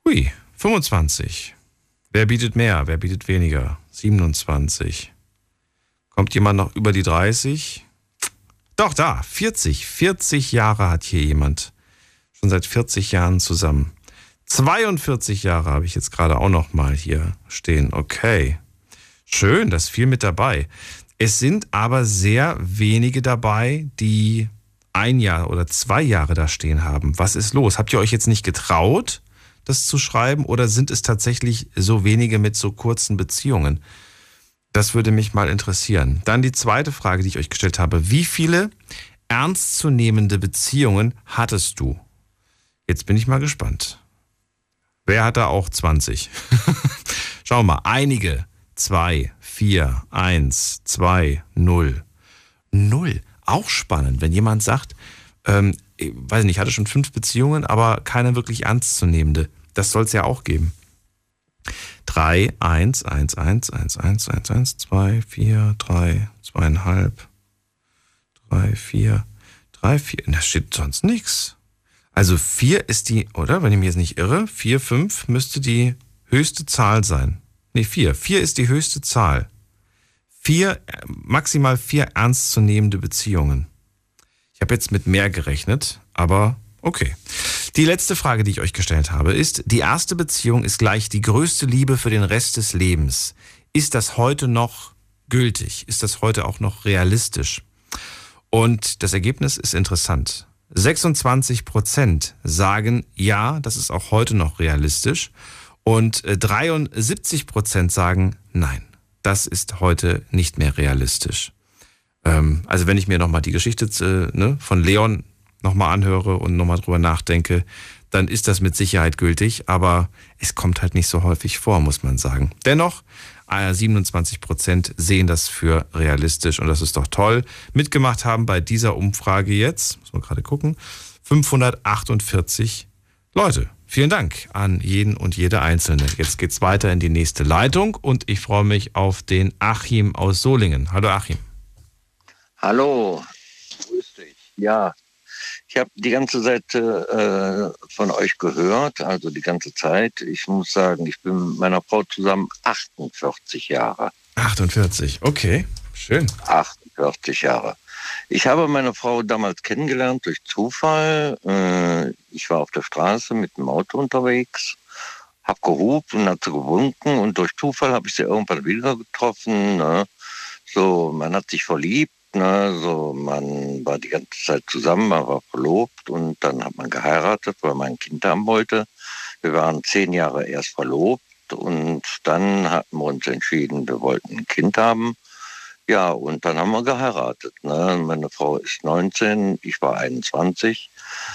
hui, 25. Wer bietet mehr? Wer bietet weniger? 27. Kommt jemand noch über die 30? Doch, da, 40. 40 Jahre hat hier jemand. Schon seit 40 Jahren zusammen. 42 Jahre habe ich jetzt gerade auch noch mal hier stehen. Okay. Schön, das ist viel mit dabei. Es sind aber sehr wenige dabei, die ein Jahr oder zwei Jahre da stehen haben. Was ist los? Habt ihr euch jetzt nicht getraut, das zu schreiben oder sind es tatsächlich so wenige mit so kurzen Beziehungen? Das würde mich mal interessieren. Dann die zweite Frage, die ich euch gestellt habe. Wie viele ernstzunehmende Beziehungen hattest du? Jetzt bin ich mal gespannt. Wer hat da auch 20? Schauen wir mal. Einige. 2, 4, 1, 2, 0. 0. Auch spannend, wenn jemand sagt, ähm, ich weiß nicht, ich hatte schon fünf Beziehungen, aber keine wirklich ernstzunehmende. Das soll es ja auch geben. 3, 1, 1, 1, 1, 1, 1, 1, 2, 4, 3, 2,5, 3, 4, 3, 4. Da steht sonst nichts. Also 4 ist die, oder? Wenn ich mich jetzt nicht irre, 4, 5 müsste die höchste Zahl sein. Nee, 4. 4 ist die höchste Zahl. 4, maximal 4 ernstzunehmende Beziehungen. Ich habe jetzt mit mehr gerechnet, aber okay. Die letzte Frage, die ich euch gestellt habe, ist, die erste Beziehung ist gleich die größte Liebe für den Rest des Lebens. Ist das heute noch gültig? Ist das heute auch noch realistisch? Und das Ergebnis ist interessant. 26 Prozent sagen, ja, das ist auch heute noch realistisch. Und 73 äh, Prozent sagen, nein, das ist heute nicht mehr realistisch. Ähm, also wenn ich mir nochmal die Geschichte äh, ne, von Leon nochmal anhöre und nochmal drüber nachdenke, dann ist das mit Sicherheit gültig, aber es kommt halt nicht so häufig vor, muss man sagen. Dennoch, 27 Prozent sehen das für realistisch und das ist doch toll. Mitgemacht haben bei dieser Umfrage jetzt, muss man gerade gucken, 548 Leute. Vielen Dank an jeden und jede Einzelne. Jetzt geht's weiter in die nächste Leitung und ich freue mich auf den Achim aus Solingen. Hallo Achim. Hallo. Grüß dich. Ja, ich habe die ganze Seite äh, von euch gehört, also die ganze Zeit. Ich muss sagen, ich bin mit meiner Frau zusammen 48 Jahre. 48, okay, schön. 48 Jahre. Ich habe meine Frau damals kennengelernt durch Zufall. Äh, ich war auf der Straße mit dem Auto unterwegs, habe gehupt und hat sie gewunken und durch Zufall habe ich sie irgendwann wieder getroffen. Ne? So, man hat sich verliebt Ne? So, man war die ganze Zeit zusammen, man war verlobt und dann hat man geheiratet, weil man ein Kind haben wollte. Wir waren zehn Jahre erst verlobt und dann hatten wir uns entschieden, wir wollten ein Kind haben. Ja, und dann haben wir geheiratet. Ne? Meine Frau ist 19, ich war 21.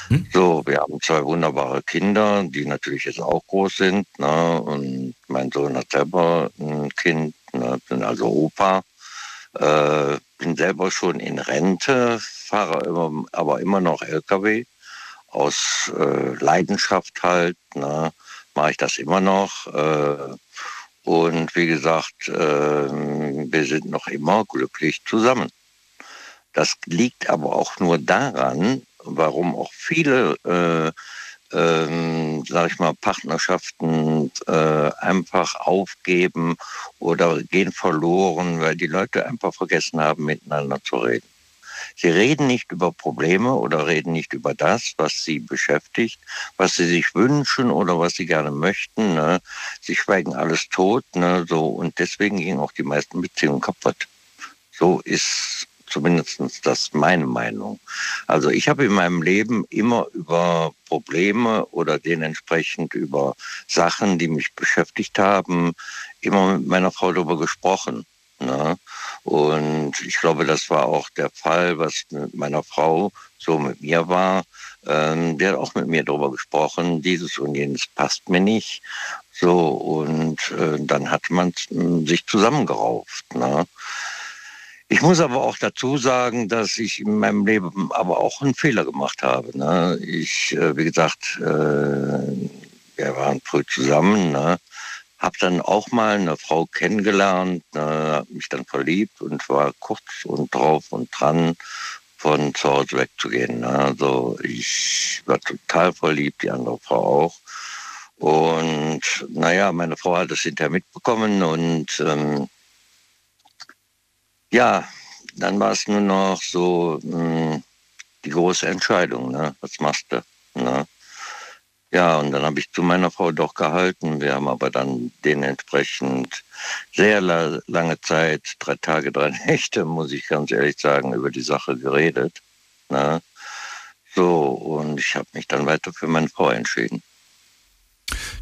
Hm? So, wir haben zwei wunderbare Kinder, die natürlich jetzt auch groß sind. Ne? Und mein Sohn hat selber ein Kind, ne? bin also Opa. Äh, bin selber schon in Rente, fahre immer, aber immer noch LKW. Aus äh, Leidenschaft halt, ne, mache ich das immer noch. Äh, und wie gesagt, äh, wir sind noch immer glücklich zusammen. Das liegt aber auch nur daran, warum auch viele äh, ähm, sag ich mal, Partnerschaften äh, einfach aufgeben oder gehen verloren, weil die Leute einfach vergessen haben, miteinander zu reden. Sie reden nicht über Probleme oder reden nicht über das, was sie beschäftigt, was sie sich wünschen oder was sie gerne möchten. Ne? Sie schweigen alles tot, ne? so und deswegen gingen auch die meisten Beziehungen kaputt. So ist Zumindest das meine Meinung. Also ich habe in meinem Leben immer über Probleme oder dementsprechend über Sachen, die mich beschäftigt haben, immer mit meiner Frau darüber gesprochen. Ne? Und ich glaube, das war auch der Fall, was mit meiner Frau so mit mir war. Ähm, der hat auch mit mir darüber gesprochen, dieses und jenes passt mir nicht. So, und äh, dann hat man sich zusammengerauft. Ne? Ich muss aber auch dazu sagen, dass ich in meinem Leben aber auch einen Fehler gemacht habe. Ne? Ich, äh, wie gesagt, äh, wir waren früh zusammen, ne? habe dann auch mal eine Frau kennengelernt, ne? habe mich dann verliebt und war kurz und drauf und dran, von zu Hause wegzugehen. Ne? Also ich war total verliebt, die andere Frau auch. Und naja, meine Frau hat es hinterher mitbekommen und ähm, ja, dann war es nur noch so mh, hm, die große Entscheidung, ne? was machst du? Ne? Ja, und dann habe ich zu meiner Frau doch gehalten. Wir haben aber dann dementsprechend sehr la lange Zeit, drei Tage, drei Nächte, muss ich ganz ehrlich sagen, über die Sache geredet. Ne? So, und ich habe mich dann weiter für meine Frau entschieden.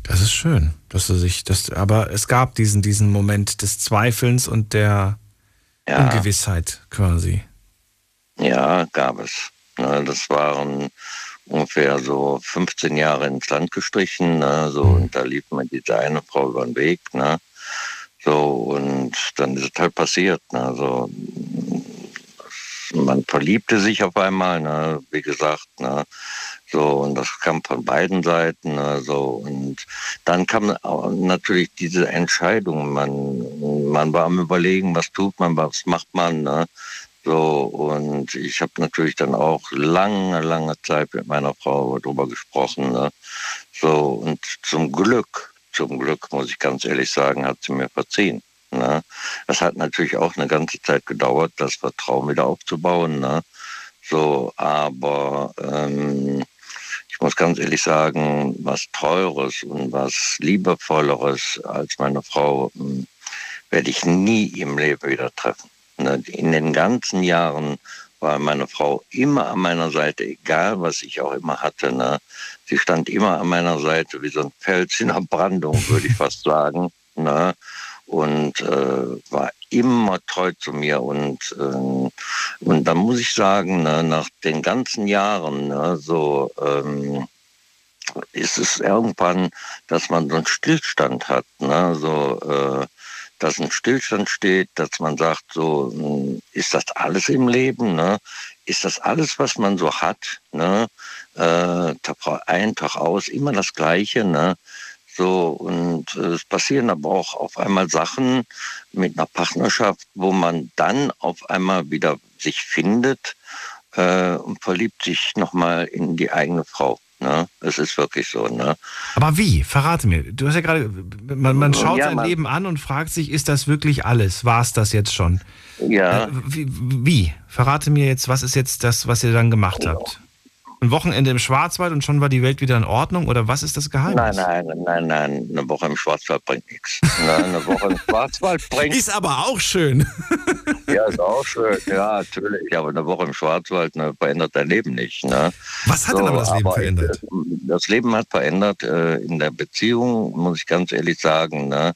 Das ist schön, dass du sich das, aber es gab diesen, diesen Moment des Zweifelns und der ja. Ungewissheit quasi. Ja, gab es. Ne, das waren ungefähr so 15 Jahre ins Land gestrichen. Ne, so, mhm. Und da lief mir diese eine Frau über den Weg. Ne, so, und dann ist es halt passiert. Ne, so, man verliebte sich auf einmal, ne, wie gesagt. Ne, so, und das kam von beiden Seiten. Ne, so, und dann kam natürlich diese Entscheidung. Man, man war am Überlegen, was tut man, was macht man. Ne, so, und ich habe natürlich dann auch lange, lange Zeit mit meiner Frau darüber gesprochen. Ne? So, und zum Glück, zum Glück, muss ich ganz ehrlich sagen, hat sie mir verziehen. Ne? Das hat natürlich auch eine ganze Zeit gedauert, das Vertrauen wieder aufzubauen. Ne? So, aber ähm, ich muss ganz ehrlich sagen, was Teures und was Liebevolleres als meine Frau hm, werde ich nie im Leben wieder treffen. Ne, in den ganzen Jahren war meine Frau immer an meiner Seite, egal was ich auch immer hatte. Ne? Sie stand immer an meiner Seite wie so ein Fels in der Brandung, würde ich fast sagen. Ne? Und äh, war immer treu zu mir. Und, äh, und dann muss ich sagen, ne, nach den ganzen Jahren, ne, so ähm, ist es irgendwann, dass man so einen Stillstand hat. Ne? So, äh, dass ein Stillstand steht, dass man sagt, so hm, ist das alles im Leben, ne? Ist das alles, was man so hat, ne? Äh, ein Tag aus, immer das Gleiche, ne? So, und äh, es passieren aber auch auf einmal Sachen mit einer Partnerschaft, wo man dann auf einmal wieder sich findet äh, und verliebt sich nochmal in die eigene Frau. Ne? Es ist wirklich so. Ne? Aber wie? Verrate mir. Du hast ja gerade, man, man schaut ja, sein man, Leben an und fragt sich, ist das wirklich alles? War es das jetzt schon? Ja. Äh, wie, wie, Verrate mir jetzt, was ist jetzt das, was ihr dann gemacht ja. habt? Ein Wochenende im Schwarzwald und schon war die Welt wieder in Ordnung? Oder was ist das Geheimnis? Nein, nein, nein, nein. Eine Woche im Schwarzwald bringt nichts. eine Woche im Schwarzwald bringt. Ist aber auch schön. ja, ist auch schön. Ja, natürlich. Aber eine Woche im Schwarzwald ne, verändert dein Leben nicht. Ne? Was hat so, denn aber das Leben aber verändert? Das Leben hat verändert äh, in der Beziehung, muss ich ganz ehrlich sagen, ne,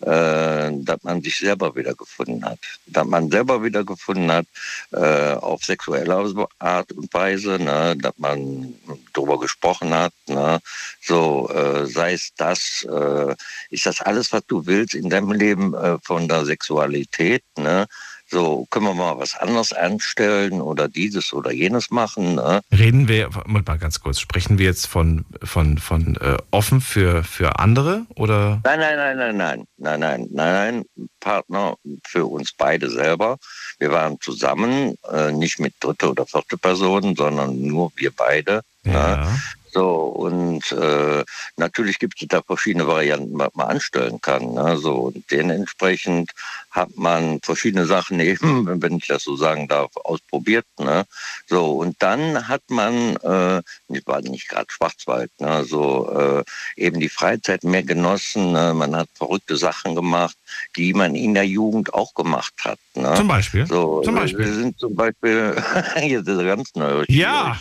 äh, dass man sich selber wiedergefunden hat. Dass man selber wiedergefunden hat äh, auf sexuelle Art und Weise, ne, dass man man darüber gesprochen hat. Ne? So, äh, sei es das, äh, ist das alles, was du willst in deinem Leben äh, von der Sexualität? Ne? So, können wir mal was anderes anstellen oder dieses oder jenes machen? Ne? Reden wir, mal ganz kurz, sprechen wir jetzt von, von, von äh, offen für, für andere oder? Nein, nein, nein, nein, nein, nein, nein, nein, Partner für uns beide selber. Wir waren zusammen, äh, nicht mit dritte oder vierte Person, sondern nur wir beide. Ja. Ne? So, und äh, natürlich gibt es da verschiedene Varianten, was man anstellen kann. Ne? So, und dementsprechend hat man verschiedene Sachen eben, wenn ich das so sagen darf, ausprobiert. Ne? So, und dann hat man, äh, war nicht gerade Schwarzwald, ne? so äh, eben die Freizeit mehr genossen. Ne? Man hat verrückte Sachen gemacht, die man in der Jugend auch gemacht hat. Ne? Zum Beispiel? So, zum Beispiel? Wir sind zum Beispiel, jetzt ist ganz neu. Ja.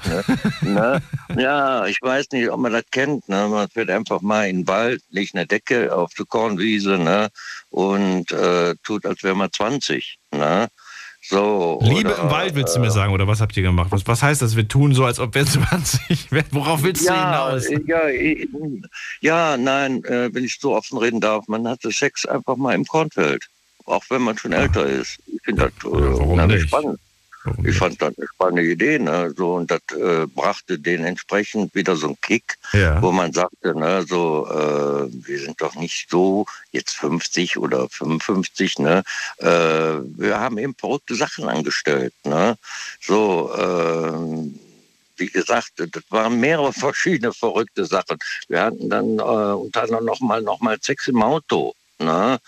Ne? ja, ich weiß nicht, ob man das kennt. Ne? Man fährt einfach mal in den Wald, legt eine Decke auf die Kornwiese ne? und äh, tut, als wäre man 20. Ne? So, Liebe oder, im Wald, willst du mir äh, sagen, oder was habt ihr gemacht? Was, was heißt das? Wir tun so, als ob wir 20 wären. Worauf willst ja, du hinaus? Ja, ja nein, äh, wenn ich so offen reden darf, man hatte Sex einfach mal im Kornfeld. Auch wenn man schon älter ist. Ich finde das äh, spannend. Ich fand das eine spannende Idee. Ne? So, und das äh, brachte den entsprechend wieder so einen Kick, ja. wo man sagte, ne, so, äh, wir sind doch nicht so jetzt 50 oder 55. Ne? Äh, wir haben eben verrückte Sachen angestellt. Ne? So, äh, wie gesagt, das waren mehrere verschiedene verrückte Sachen. Wir hatten dann äh, unter anderem nochmal noch mal Sex im Auto. Ne?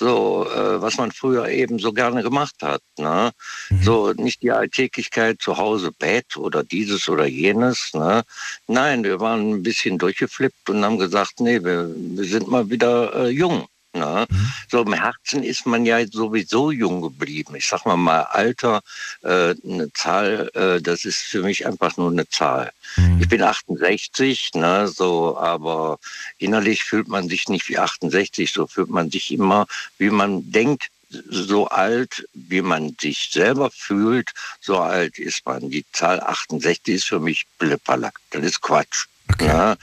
So äh, was man früher eben so gerne gemacht hat. Ne? Mhm. So nicht die Alltäglichkeit zu Hause Bett oder dieses oder jenes. Ne? Nein, wir waren ein bisschen durchgeflippt und haben gesagt, nee, wir, wir sind mal wieder äh, jung. Ne? So im Herzen ist man ja sowieso jung geblieben. Ich sag mal mal Alter, äh, eine Zahl, äh, das ist für mich einfach nur eine Zahl. Ich bin 68, ne, so, aber innerlich fühlt man sich nicht wie 68, so fühlt man sich immer, wie man denkt, so alt, wie man sich selber fühlt, so alt ist man. Die Zahl 68 ist für mich Blipperlack. Das ist Quatsch. Ne?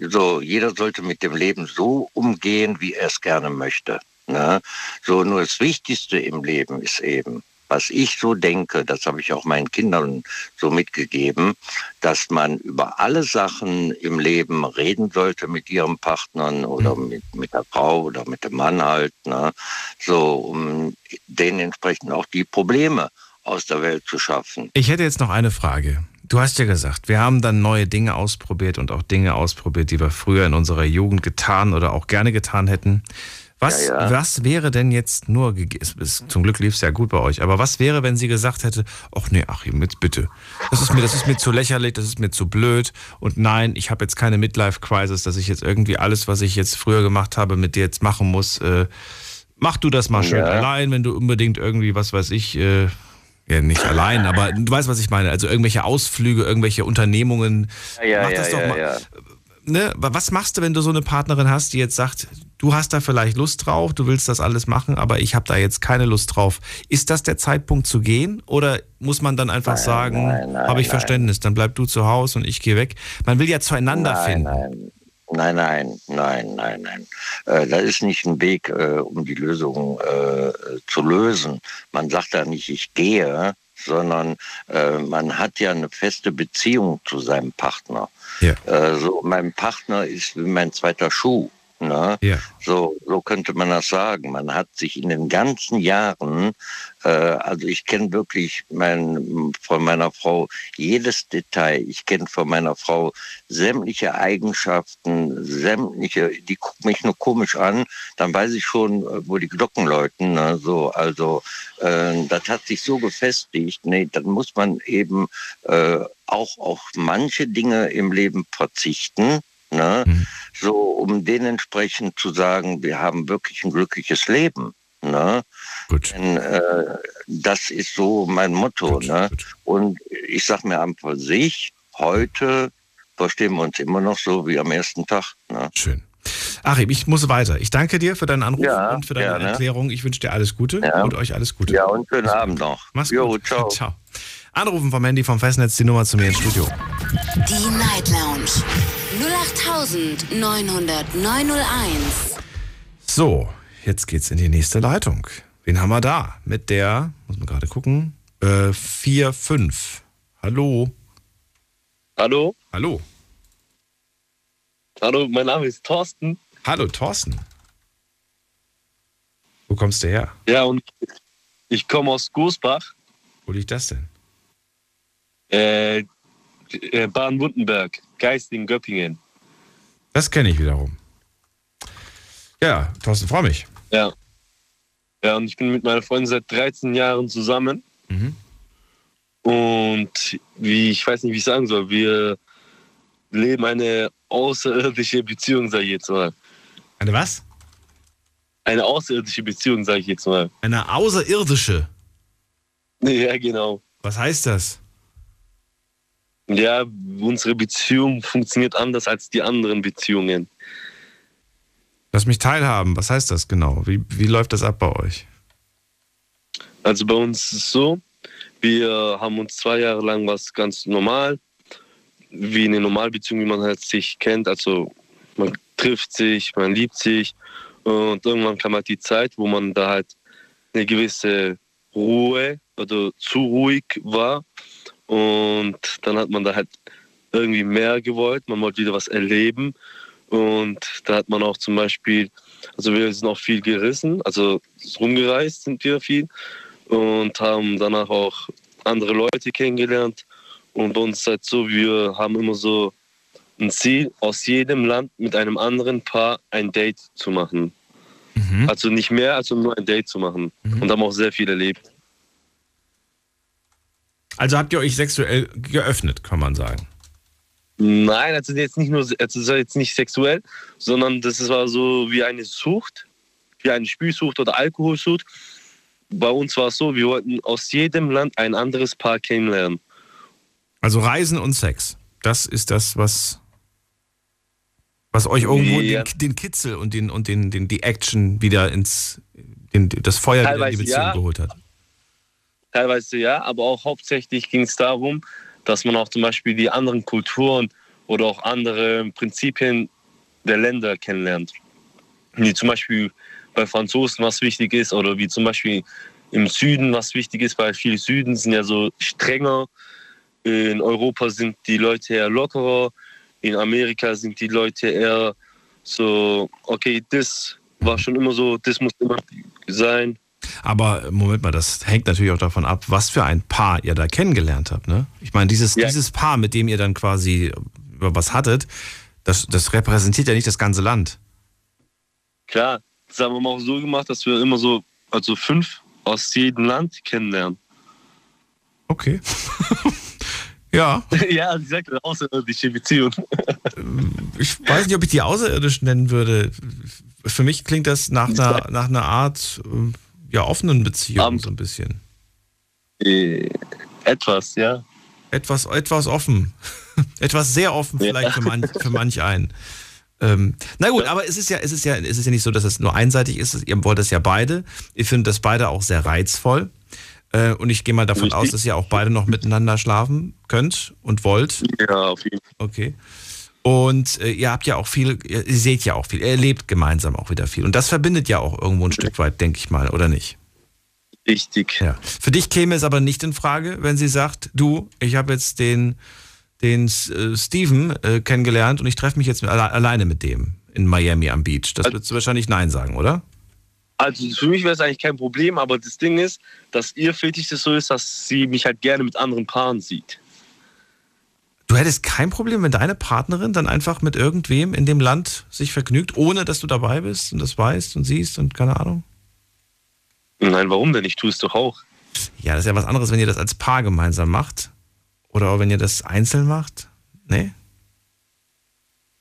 So, jeder sollte mit dem Leben so umgehen, wie er es gerne möchte. Ne? So, nur das Wichtigste im Leben ist eben, was ich so denke, das habe ich auch meinen Kindern so mitgegeben, dass man über alle Sachen im Leben reden sollte mit ihren Partnern oder mit, mit der Frau oder mit dem Mann halt. Ne? So, um denen entsprechend auch die Probleme aus der Welt zu schaffen. Ich hätte jetzt noch eine Frage. Du hast ja gesagt, wir haben dann neue Dinge ausprobiert und auch Dinge ausprobiert, die wir früher in unserer Jugend getan oder auch gerne getan hätten. Was, Ja, ja. was wäre denn jetzt nur, zum Glück lief es ja gut bei euch, aber was wäre, wenn sie gesagt hätte, ach nee, Achim, jetzt bitte. Das ist mir, das ist mir zu lächerlich, das ist mir zu blöd und nein, ich habe jetzt keine Midlife-Crisis, dass ich jetzt irgendwie alles, was ich jetzt früher gemacht habe, mit dir jetzt machen muss. Äh, mach du das mal schön Ja. allein, wenn du unbedingt irgendwie, was weiß ich, äh, ja, nicht allein, aber du weißt, was ich meine. Also irgendwelche Ausflüge, irgendwelche Unternehmungen. Ja, Mach ja, das doch ja, mal. ja. Ne? Was machst du, wenn du so eine Partnerin hast, die jetzt sagt, du hast da vielleicht Lust drauf, du willst das alles machen, aber ich habe da jetzt keine Lust drauf. Ist das der Zeitpunkt zu gehen oder muss man dann einfach Nein, sagen, habe ich nein. Verständnis, dann bleib du zu Hause und ich gehe weg. Man will ja zueinander nein, finden. Nein. Nein, nein, nein, nein, nein. Äh, da ist nicht ein Weg, äh, um die Lösung äh, zu lösen. Man sagt da nicht, ich gehe, sondern äh, man hat ja eine feste Beziehung zu seinem Partner. Ja. Äh, so, mein Partner ist wie mein zweiter Schuh. Ne? Ja. So, so könnte man das sagen. Man hat sich in den ganzen Jahren, äh, also ich kenne wirklich mein, von meiner Frau jedes Detail. Ich kenne von meiner Frau sämtliche Eigenschaften, sämtliche, die guckt mich nur komisch an, dann weiß ich schon, äh, wo die Glocken läuten. Ne? So, also äh, das hat sich so gefestigt. Nee, dann muss man eben äh, auch auf manche Dinge im Leben verzichten. Ne? So, um dementsprechend zu sagen, wir haben wirklich ein glückliches Leben. Ne? Gut. Denn, äh, das ist so mein Motto. ne? Und ich sag mir einfach sich, heute verstehen wir uns immer noch so wie am ersten Tag. Ne? Schön. Achim, ich muss weiter. Ich danke dir für deinen Anruf Ja, und für deine gerne. Erklärung. Ich wünsche dir alles Gute Ja. und euch alles Gute. Ja, und schönen Abend noch. Mach's Jo, gut. ciao. ciao. Anrufen vom Handy vom Festnetz die Nummer zu mir ins Studio. Die Night Lounge 0890901. So, jetzt geht's in die nächste Leitung. Wen haben wir da? Mit der, muss man gerade gucken, äh, 4-5. Hallo. Hallo? Hallo. Hallo, mein Name ist Thorsten. Hallo, Thorsten. Wo kommst du her? Ja, und ich komme aus Gosbach, Wo liegt das denn? äh, äh, Baden-Württemberg, Geisting, Göppingen. Das kenne ich wiederum. Ja, Thorsten, freue mich. Ja. Ja, und ich bin mit meiner Freundin seit 13 Jahren zusammen. Mhm. Und wie, ich weiß nicht, wie ich sagen soll, wir leben eine außerirdische Beziehung, sage ich jetzt mal. Eine was? Eine außerirdische Beziehung, sage ich jetzt mal. Eine außerirdische. Ja, genau. Was heißt das? Ja, unsere Beziehung funktioniert anders als die anderen Beziehungen. Lass mich teilhaben. Was heißt das genau? Wie, wie läuft das ab bei euch? Also bei uns ist es so, wir haben uns zwei Jahre lang was ganz normal, wie eine Normalbeziehung, wie man halt sich kennt. Also man trifft sich, man liebt sich und irgendwann kam halt die Zeit, wo man da halt eine gewisse Ruhe oder zu ruhig war und dann hat man da halt irgendwie mehr gewollt, man wollte wieder was erleben und da hat man auch zum Beispiel, also wir sind auch viel gerissen, also rumgereist sind wir viel und haben danach auch andere Leute kennengelernt. Und bei uns ist halt so, wir haben immer so ein Ziel, aus jedem Land mit einem anderen Paar ein Date zu machen. Also nicht mehr, also nur ein Date zu machen. Und haben auch sehr viel erlebt. Also habt ihr euch sexuell geöffnet, kann man sagen. Nein, also jetzt nicht nur, also es war jetzt nicht sexuell, sondern das war so wie eine Sucht. wie eine Spielsucht oder Alkoholsucht. Bei uns war es so, wir wollten aus jedem Land ein anderes Paar kennenlernen. Also Reisen und Sex. Das ist das, was, was euch irgendwo Ja. den, den Kitzel und, den, und den, den, die Action wieder ins, den, das Feuer wieder in die Teilweise Beziehung ja. geholt hat. Teilweise ja, aber auch hauptsächlich ging es darum, dass man auch zum Beispiel die anderen Kulturen oder auch andere Prinzipien der Länder kennenlernt. Wie zum Beispiel bei Franzosen was wichtig ist oder wie zum Beispiel im Süden was wichtig ist, weil viele Süden sind ja so strenger. In Europa sind die Leute eher lockerer. In Amerika sind die Leute eher so, okay, das war schon immer so, das muss immer sein. Aber äh, Moment mal, das hängt natürlich auch davon ab, was für ein Paar ihr da kennengelernt habt. Ne? Ich meine, dieses, dieses Paar, mit dem ihr dann quasi über was hattet, das, das repräsentiert ja nicht das ganze Land. Klar, das haben wir auch so gemacht, dass wir immer so, also fünf aus jedem Land kennenlernen. Okay. ja. ja, sie sagt eine außerirdische Beziehung. Ich weiß nicht, ob ich die außerirdisch nennen würde. Für mich klingt das nach einer, nach einer Art äh, ja, offenen Beziehung so ein bisschen. Äh, etwas, ja. Etwas, etwas offen. etwas sehr offen vielleicht für, manch, für manch einen. Ähm, na gut, aber es ist ja, es ist ja, es ist ja nicht so, dass es nur einseitig ist. Ihr wollt das ja beide. Ihr findet das beide auch sehr reizvoll. Äh, und ich gehe mal davon aus, dass ihr auch beide noch miteinander schlafen könnt und wollt. Ja, auf jeden Fall. Okay. Und äh, ihr habt ja auch viel, ihr seht ja auch viel, ihr erlebt gemeinsam auch wieder viel. Und das verbindet ja auch irgendwo ein Stück weit, denke ich mal, oder nicht? Richtig. Ja. Für dich käme es aber nicht in Frage, wenn sie sagt, du, ich habe jetzt den, den äh, Steven äh, kennengelernt und ich treffe mich jetzt mit, alle, alleine mit dem in Miami am Beach. Das würdest du wahrscheinlich Nein sagen, oder? Also für mich wäre es eigentlich kein Problem, aber das Ding ist, dass ihr Fetisch das so ist, dass sie mich halt gerne mit anderen Paaren sieht. Du hättest kein Problem, wenn deine Partnerin dann einfach mit irgendwem in dem Land sich vergnügt, ohne dass du dabei bist und das weißt und siehst und keine Ahnung? Nein, warum denn? Ich tue es doch auch. Ja, das ist ja was anderes, wenn ihr das als Paar gemeinsam macht. Oder auch wenn ihr das einzeln macht. Nee?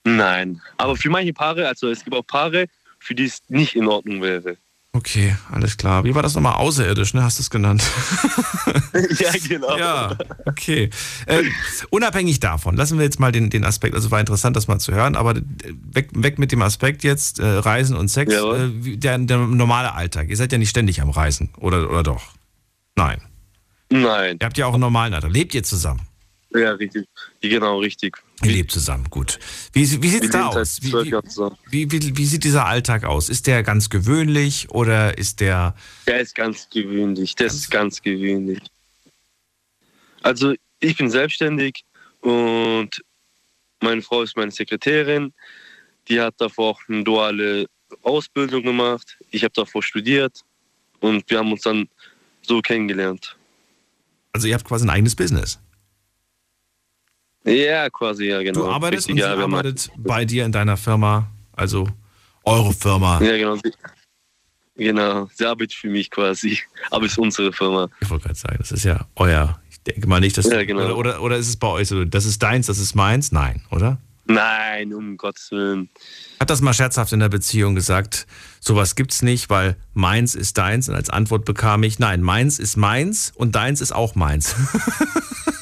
Nein. Aber für manche Paare, also es gibt auch Paare, für die es nicht in Ordnung wäre. Okay, alles klar. Wie war das nochmal? Außerirdisch, ne? Hast du es genannt? ja, genau. Ja, okay. Äh, unabhängig davon, lassen wir jetzt mal den, den Aspekt, also war interessant, das mal zu hören, aber weg, weg mit dem Aspekt jetzt, äh, Reisen und Sex, äh, wie- der, der normale Alltag. Ihr seid ja nicht ständig am Reisen, oder, oder doch? Nein. Nein. Ihr habt ja auch einen normalen Alltag. Lebt ihr zusammen? Ja, richtig. Genau, richtig. Ihr lebt zusammen, gut. Wie, wie sieht es da aus? Wie, wie, wie, wie, sieht dieser Alltag aus? Ist der ganz gewöhnlich oder ist der. Der ist ganz gewöhnlich. Der ist ganz gewöhnlich. Also ich bin selbstständig und meine Frau ist meine Sekretärin. Die hat davor auch eine duale Ausbildung gemacht. Ich habe davor studiert und wir haben uns dann so kennengelernt. Also ihr habt quasi ein eigenes Business. Ja, quasi, ja, genau. Du arbeitest Richtig, und sie ja, arbeitet bei dir in deiner Firma, also eure Firma. Ja, genau. Genau, sie arbeitet für mich quasi, aber ist unsere Firma. Ich wollte gerade sagen, das ist ja euer. Ich denke mal nicht, dass. Ja, genau. oder, oder, oder ist es bei euch so, das ist deins, das ist meins? Nein, oder? Nein, um Gottes Willen. Hat das mal scherzhaft in der Beziehung gesagt, sowas gibt's nicht, weil meins ist deins und als Antwort bekam ich, nein, meins ist meins und deins ist auch meins.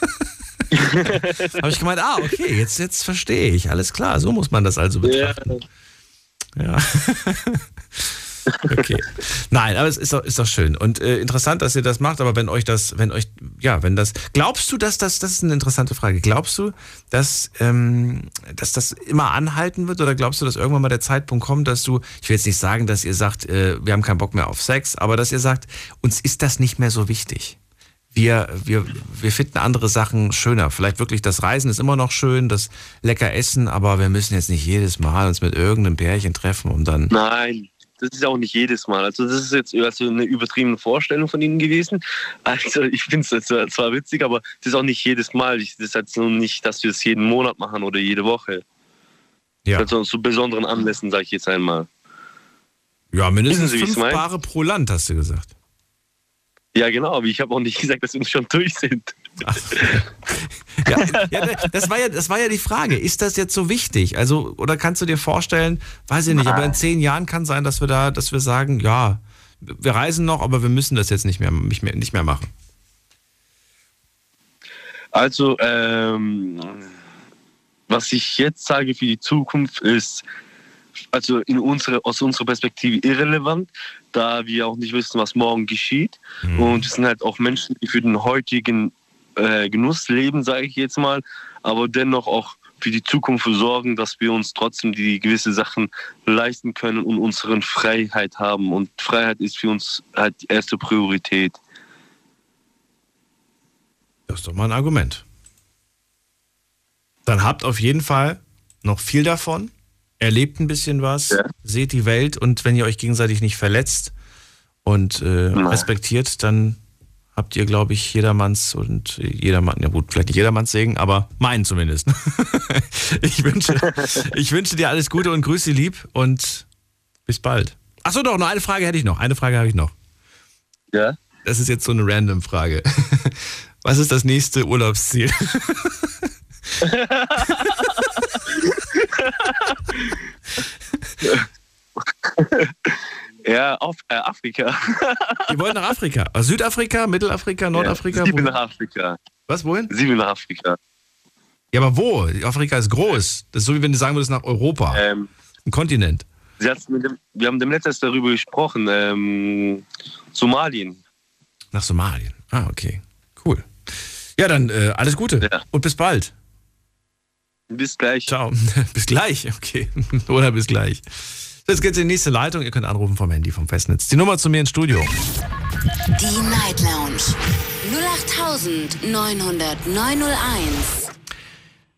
Habe ich gemeint, ah, okay, jetzt, jetzt verstehe ich. Alles klar, so muss man das also betrachten. Ja. Okay. Nein, aber es ist doch, ist doch schön. Und äh, interessant, dass ihr das macht, aber wenn euch das, wenn euch, ja, wenn das. Glaubst du, dass das, das ist eine interessante Frage, glaubst du, dass, ähm, dass das immer anhalten wird oder glaubst du, dass irgendwann mal der Zeitpunkt kommt, dass du, ich will jetzt nicht sagen, dass ihr sagt, äh, wir haben keinen Bock mehr auf Sex, aber dass ihr sagt, uns ist das nicht mehr so wichtig. Wir, wir, wir finden andere Sachen schöner. Vielleicht wirklich das Reisen ist immer noch schön, das lecker Essen, aber wir müssen jetzt nicht jedes Mal uns mit irgendeinem Pärchen treffen, um dann. Nein, das ist auch nicht jedes Mal. Also das ist jetzt also eine übertriebene Vorstellung von Ihnen gewesen. Also ich finde es zwar, witzig, aber das ist auch nicht jedes Mal. Das ist jetzt nur nicht, dass wir es jeden Monat machen oder jede Woche. Ja. Also zu besonderen Anlässen, sage ich jetzt einmal. Ja, mindestens Wissen Sie, fünf? Paare pro Land, hast du gesagt. Ja, genau, aber ich habe auch nicht gesagt, dass wir schon durch sind. Ja, ja, das, war ja, das war ja die Frage. Ist das jetzt so wichtig? Also, oder kannst du dir vorstellen, weiß ich nicht, aber in zehn Jahren kann sein, dass wir da, dass wir sagen, ja, wir reisen noch, aber wir müssen das jetzt nicht mehr, nicht mehr, nicht mehr machen. Also, ähm, was ich jetzt sage für die Zukunft ist, also in unsere, aus unserer Perspektive irrelevant, da wir auch nicht wissen, was morgen geschieht. Mhm. Und es sind halt auch Menschen, die für den heutigen äh, Genuss leben, sage ich jetzt mal, aber dennoch auch für die Zukunft sorgen, dass wir uns trotzdem die gewisse Sachen leisten können und unsere Freiheit haben. Und Freiheit ist für uns halt die erste Priorität. Das ist doch mal ein Argument. Dann habt auf jeden Fall noch viel davon, erlebt ein bisschen was, seht die Welt und wenn ihr euch gegenseitig nicht verletzt und äh, respektiert, dann habt ihr, glaube ich, jedermanns und jedermann, ja gut, vielleicht nicht jedermanns Segen, aber meinen zumindest. ich, wünsche, ich wünsche dir alles Gute und grüße lieb und bis bald. Achso, doch, noch eine Frage hätte ich noch. Eine Frage habe ich noch. Ja? Das ist jetzt so eine random Frage. Was ist das nächste Urlaubsziel? Ja, auf, äh, Afrika. Die wollen nach Afrika. Also Südafrika, Mittelafrika, Nordafrika? Ja, sie will wohin? nach Afrika. Was, wohin? Sie will nach Afrika. Ja, aber wo? Afrika ist groß. Das ist so, wie wenn du sagen würdest, nach Europa. Ähm, Ein Kontinent. dem, wir haben dem letztes darüber gesprochen. Ähm, Somalien. Nach Somalien. Ah, okay. Cool. Ja, dann äh, alles Gute. Und bis bald. Bis gleich. Ciao. bis gleich, okay. Oder bis gleich. So, Jetzt geht's in die nächste Leitung. Ihr könnt anrufen vom Handy, vom Festnetz. Die Nummer zu mir ins Studio. Die Night Lounge 0890901.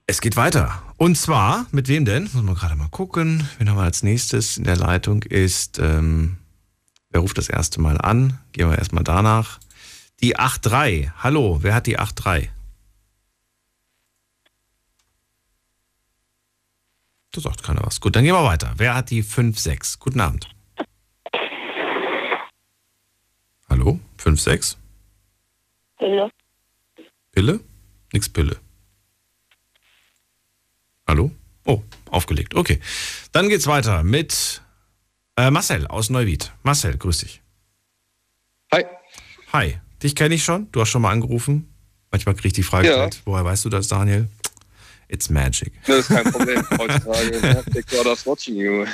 Es geht weiter. Und zwar, mit wem denn? Muss man gerade mal gucken. Wen haben wir als nächstes in der Leitung? Ist, ähm, wer ruft das erste Mal an? Gehen wir erstmal danach. Die 8.3. Hallo, wer hat die 8.3? Da sagt keiner was. Gut, dann gehen wir weiter. Wer hat die 5.6? Guten Abend. Hallo? 5.6? Hallo. Pille? Nix Pille. Hallo? Oh, aufgelegt. Okay. Dann geht's weiter mit äh, Marcel aus Neuwied. Marcel, grüß dich. Hi. Hi. Dich kenne ich schon. Du hast schon mal angerufen. Manchmal kriege ich die Frage Ja. Woher weißt du das, Daniel? It's magic. Das ist kein Problem heutzutage. Netflix orders watching you.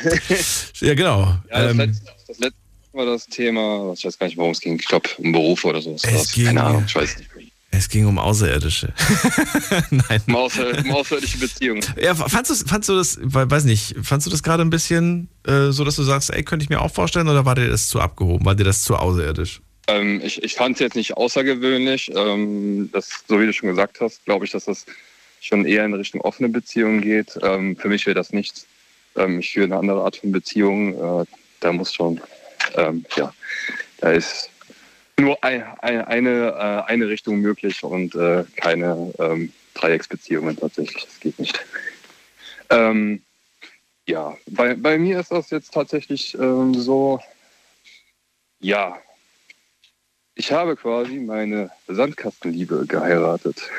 Ja, genau. Ja, das, Ähm, letzte, das letzte war das Thema, ich weiß gar nicht, worum es ging. Ich glaube, um Beruf oder so. Es ging- Keine Ahnung, ich weiß nicht. es ging um Außerirdische. Nein. Um, außer, um außerirdische Beziehungen. Ja, fandst du, fandst du das, we- weiß nicht, fandst du das gerade ein bisschen äh, so, dass du sagst, ey, könnte ich mir auch vorstellen, oder war dir das zu abgehoben? War dir das zu außerirdisch? Ähm, ich ich fand es jetzt nicht außergewöhnlich. Ähm, das, so wie du schon gesagt hast, glaube ich, dass das schon eher in Richtung offene Beziehungen geht. Ähm, für mich wäre das nichts. Ähm, ich führe eine andere Art von Beziehung. Äh, da muss schon, ähm, ja, da ist nur ein, ein, eine, äh, eine Richtung möglich und äh, keine ähm, Dreiecksbeziehungen tatsächlich. Das geht nicht. Ähm, ja, bei, bei mir ist das jetzt tatsächlich ähm, so, ja, ich habe quasi meine Sandkastenliebe geheiratet.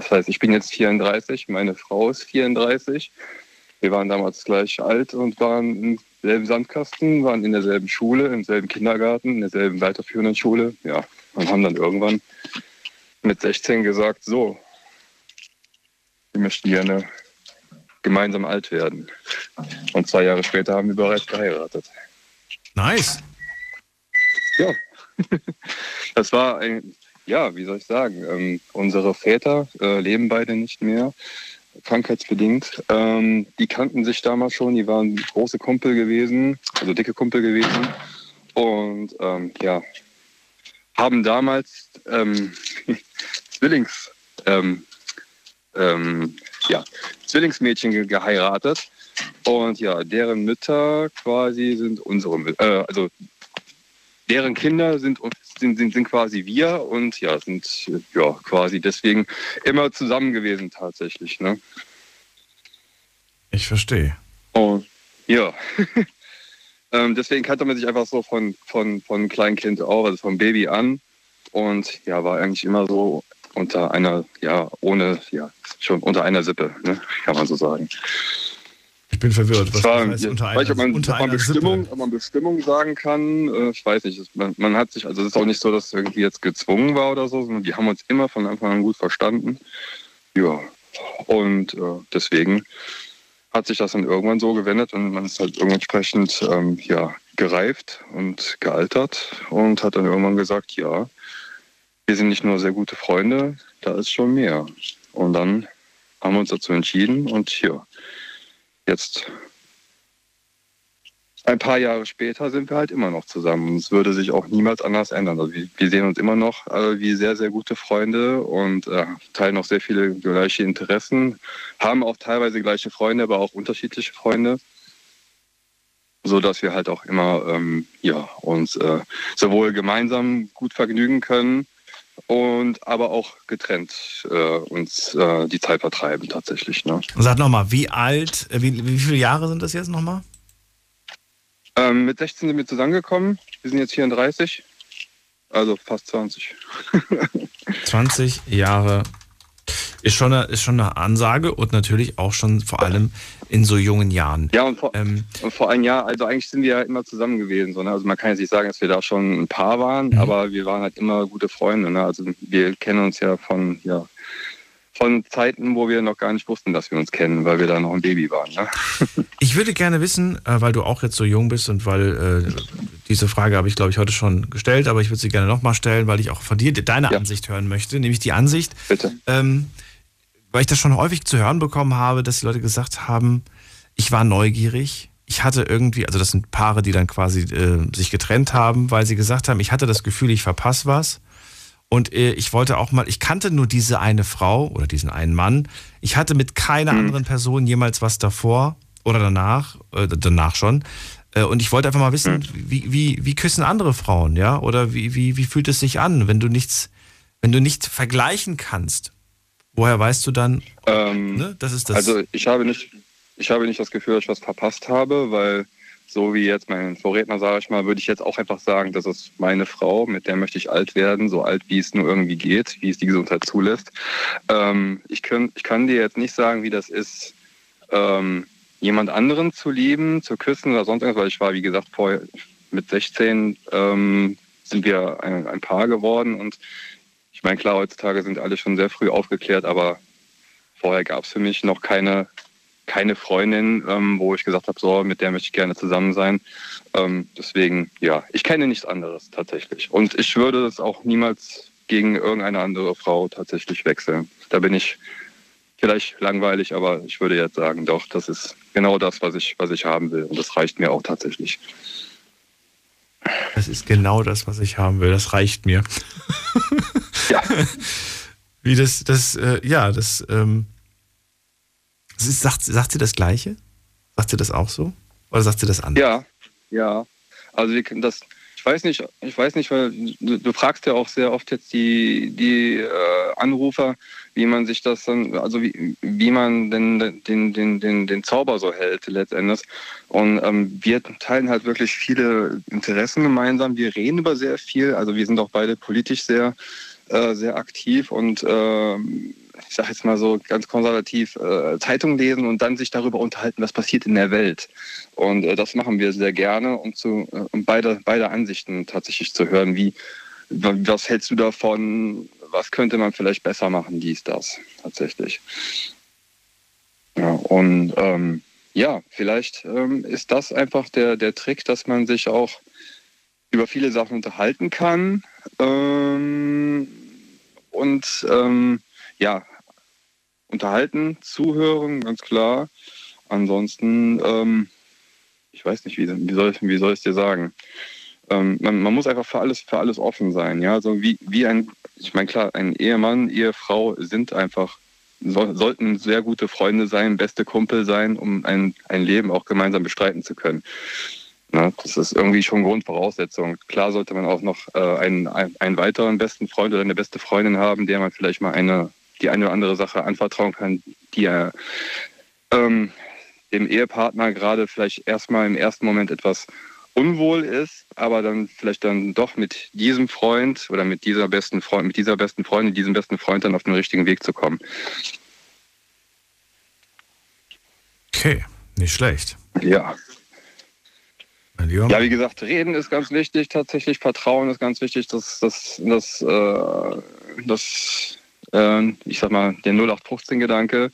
Das heißt, ich bin jetzt 34, meine Frau ist 34. Wir waren damals gleich alt und waren im selben Sandkasten, waren in derselben Schule, im selben Kindergarten, in derselben weiterführenden Schule. Ja, und haben dann irgendwann mit 16 gesagt, so, wir möchten gerne gemeinsam alt werden. Und zwei Jahre später haben wir bereits geheiratet. Nice. Ja. Das war ein, ja, wie soll ich sagen, ähm, unsere Väter äh, leben beide nicht mehr, krankheitsbedingt. Ähm, die kannten sich damals schon, die waren große Kumpel gewesen, also dicke Kumpel gewesen. Und ähm, ja, haben damals ähm, Zwillings, ähm, ähm, ja, Zwillingsmädchen ge geheiratet. Und ja, deren Mütter quasi sind unsere äh, also deren Kinder sind, sind, sind, sind quasi wir und ja, sind ja quasi deswegen immer zusammen gewesen tatsächlich. Ne? Ich verstehe. Und ja. ähm, deswegen kannte man sich einfach so von, von, von Kleinkind auf, also vom Baby an. und ja, war eigentlich immer so unter einer, ja, ohne, ja, schon unter einer Sippe, ne? kann man so sagen. Ich bin verwirrt. Was war, heißt unter weiß einer, ich, ob man, unter ob man Bestimmung, Sippe? ob man Bestimmung sagen kann, äh, ich weiß nicht. Es- Man, man hat sich, also es ist auch nicht so, dass es irgendwie jetzt gezwungen war oder so, sondern die haben uns immer von Anfang an gut verstanden. Ja, und äh, deswegen hat sich das dann irgendwann so gewendet und man ist halt entsprechend ähm, ja, gereift und gealtert und hat dann irgendwann gesagt, ja, wir sind nicht nur sehr gute Freunde, da ist schon mehr. Und dann haben wir uns dazu entschieden und hier, jetzt ein paar Jahre später sind wir halt immer noch zusammen. Es würde sich auch niemals anders ändern. Also wir, wir sehen uns immer noch äh, wie sehr, sehr gute Freunde und äh, teilen auch sehr viele gleiche Interessen, haben auch teilweise gleiche Freunde, aber auch unterschiedliche Freunde. So dass wir halt auch immer ähm, ja, uns äh, sowohl gemeinsam gut vergnügen können und aber auch getrennt äh, uns äh, die Zeit vertreiben tatsächlich. Ne? Sag nochmal, wie alt, äh, wie, wie viele Jahre sind das jetzt nochmal? Ähm, mit 16 sind wir zusammengekommen. Wir sind jetzt 34, also fast 20. 20 Jahre ist schon, eine, ist schon eine Ansage und natürlich auch schon vor allem in so jungen Jahren. Ja, und vor, und vor einem Jahr, also eigentlich sind wir ja immer zusammen gewesen. So, ne? Also man kann jetzt nicht sagen, dass wir da schon ein Paar waren, aber wir waren halt immer gute Freunde. Ne? Also wir kennen uns ja von, ja, von Zeiten, wo wir noch gar nicht wussten, dass wir uns kennen, weil wir da noch ein Baby waren. Ne? Ich würde gerne wissen, äh, weil du auch jetzt so jung bist und weil äh, diese Frage habe ich, glaube ich, heute schon gestellt, aber ich würde sie gerne nochmal stellen, weil ich auch von dir deine Ansicht hören möchte, nämlich die Ansicht, ähm, weil ich das schon häufig zu hören bekommen habe, dass die Leute gesagt haben, ich war neugierig, ich hatte irgendwie, also das sind Paare, die dann quasi äh, sich getrennt haben, weil sie gesagt haben, ich hatte das Gefühl, ich verpasse was. Und äh, ich wollte auch mal, ich kannte nur diese eine Frau oder diesen einen Mann. Ich hatte mit keiner anderen Person jemals was davor oder danach, äh, danach schon. Äh, und ich wollte einfach mal wissen, wie, wie, wie küssen andere Frauen, ja? Oder wie, wie, wie fühlt es sich an, wenn du nichts, wenn du nicht vergleichen kannst? Woher weißt du dann, Ähm, ne? Das ist das. Also ich habe nicht, ich habe nicht das Gefühl, dass ich was verpasst habe, weil so wie jetzt mein Vorredner, sage ich mal, würde ich jetzt auch einfach sagen, das ist meine Frau, mit der möchte ich alt werden, so alt wie es nur irgendwie geht, wie es die Gesundheit zulässt. Ähm, ich, kann, ich kann dir jetzt nicht sagen, wie das ist, ähm, jemand anderen zu lieben, zu küssen oder sonst irgendwas, weil ich war, wie gesagt, vorher mit 16 ähm, sind wir ein, ein Paar geworden und ich meine, klar, heutzutage sind alle schon sehr früh aufgeklärt, aber vorher gab es für mich noch keine, keine Freundin, ähm, wo ich gesagt habe, so, mit der möchte ich gerne zusammen sein. Ähm, deswegen, ja, ich kenne nichts anderes tatsächlich. Und ich würde es auch niemals gegen irgendeine andere Frau tatsächlich wechseln. Da bin ich vielleicht langweilig, aber ich würde jetzt sagen, doch, das ist genau das, was ich, was ich haben will. Und das reicht mir auch tatsächlich. Das ist genau das, was ich haben will. Das reicht mir. Ja. Wie das, das, äh, ja, das, ähm, das ist, sagt, sagt sie das Gleiche? Sagt sie das auch so? Oder sagt sie das anders? Ja, ja. Also wir können das, ich weiß nicht, ich weiß nicht, weil du, du fragst ja auch sehr oft jetzt die, die äh, Anrufer, wie man sich das dann, also wie, wie man denn den, den, den, den Zauber so hält letztendlich. Und ähm, wir teilen halt wirklich viele Interessen gemeinsam. Wir reden über sehr viel. Also wir sind auch beide politisch sehr, äh, sehr aktiv und ähm, ich sage jetzt mal so ganz konservativ, äh, Zeitung lesen und dann sich darüber unterhalten, was passiert in der Welt. Und äh, das machen wir sehr gerne, um, zu, äh, um beide, beide Ansichten tatsächlich zu hören. Wie, wa- was hältst du davon? Was könnte man vielleicht besser machen? Dies, das tatsächlich. Ja, und ähm, ja, vielleicht ähm, ist das einfach der, der Trick, dass man sich auch über viele Sachen unterhalten kann. Ähm, und ähm, ja, unterhalten, zuhören, ganz klar. Ansonsten, ähm, ich weiß nicht, wie, wie, soll, wie soll ich es dir sagen? Ähm, man, man muss einfach für alles, für alles offen sein. Ja, so wie, wie ein, ich meine, klar, ein Ehemann, Ehefrau sind einfach, soll, sollten sehr gute Freunde sein, beste Kumpel sein, um ein, ein Leben auch gemeinsam bestreiten zu können. Na, das ist irgendwie schon Grundvoraussetzung. Klar sollte man auch noch äh, einen, einen, weiteren besten Freund oder eine beste Freundin haben, der man vielleicht mal eine, die eine oder andere Sache anvertrauen kann, die er ähm, dem Ehepartner gerade vielleicht erstmal im ersten Moment etwas unwohl ist, aber dann vielleicht dann doch mit diesem Freund oder mit dieser besten Freund, mit dieser besten Freundin, diesem besten Freund dann auf den richtigen Weg zu kommen. Okay, nicht schlecht. Ja. Ja, wie gesagt, reden ist ganz wichtig, tatsächlich Vertrauen ist ganz wichtig, dass das, das, äh, das äh, ich sag mal, der 0815-Gedanke,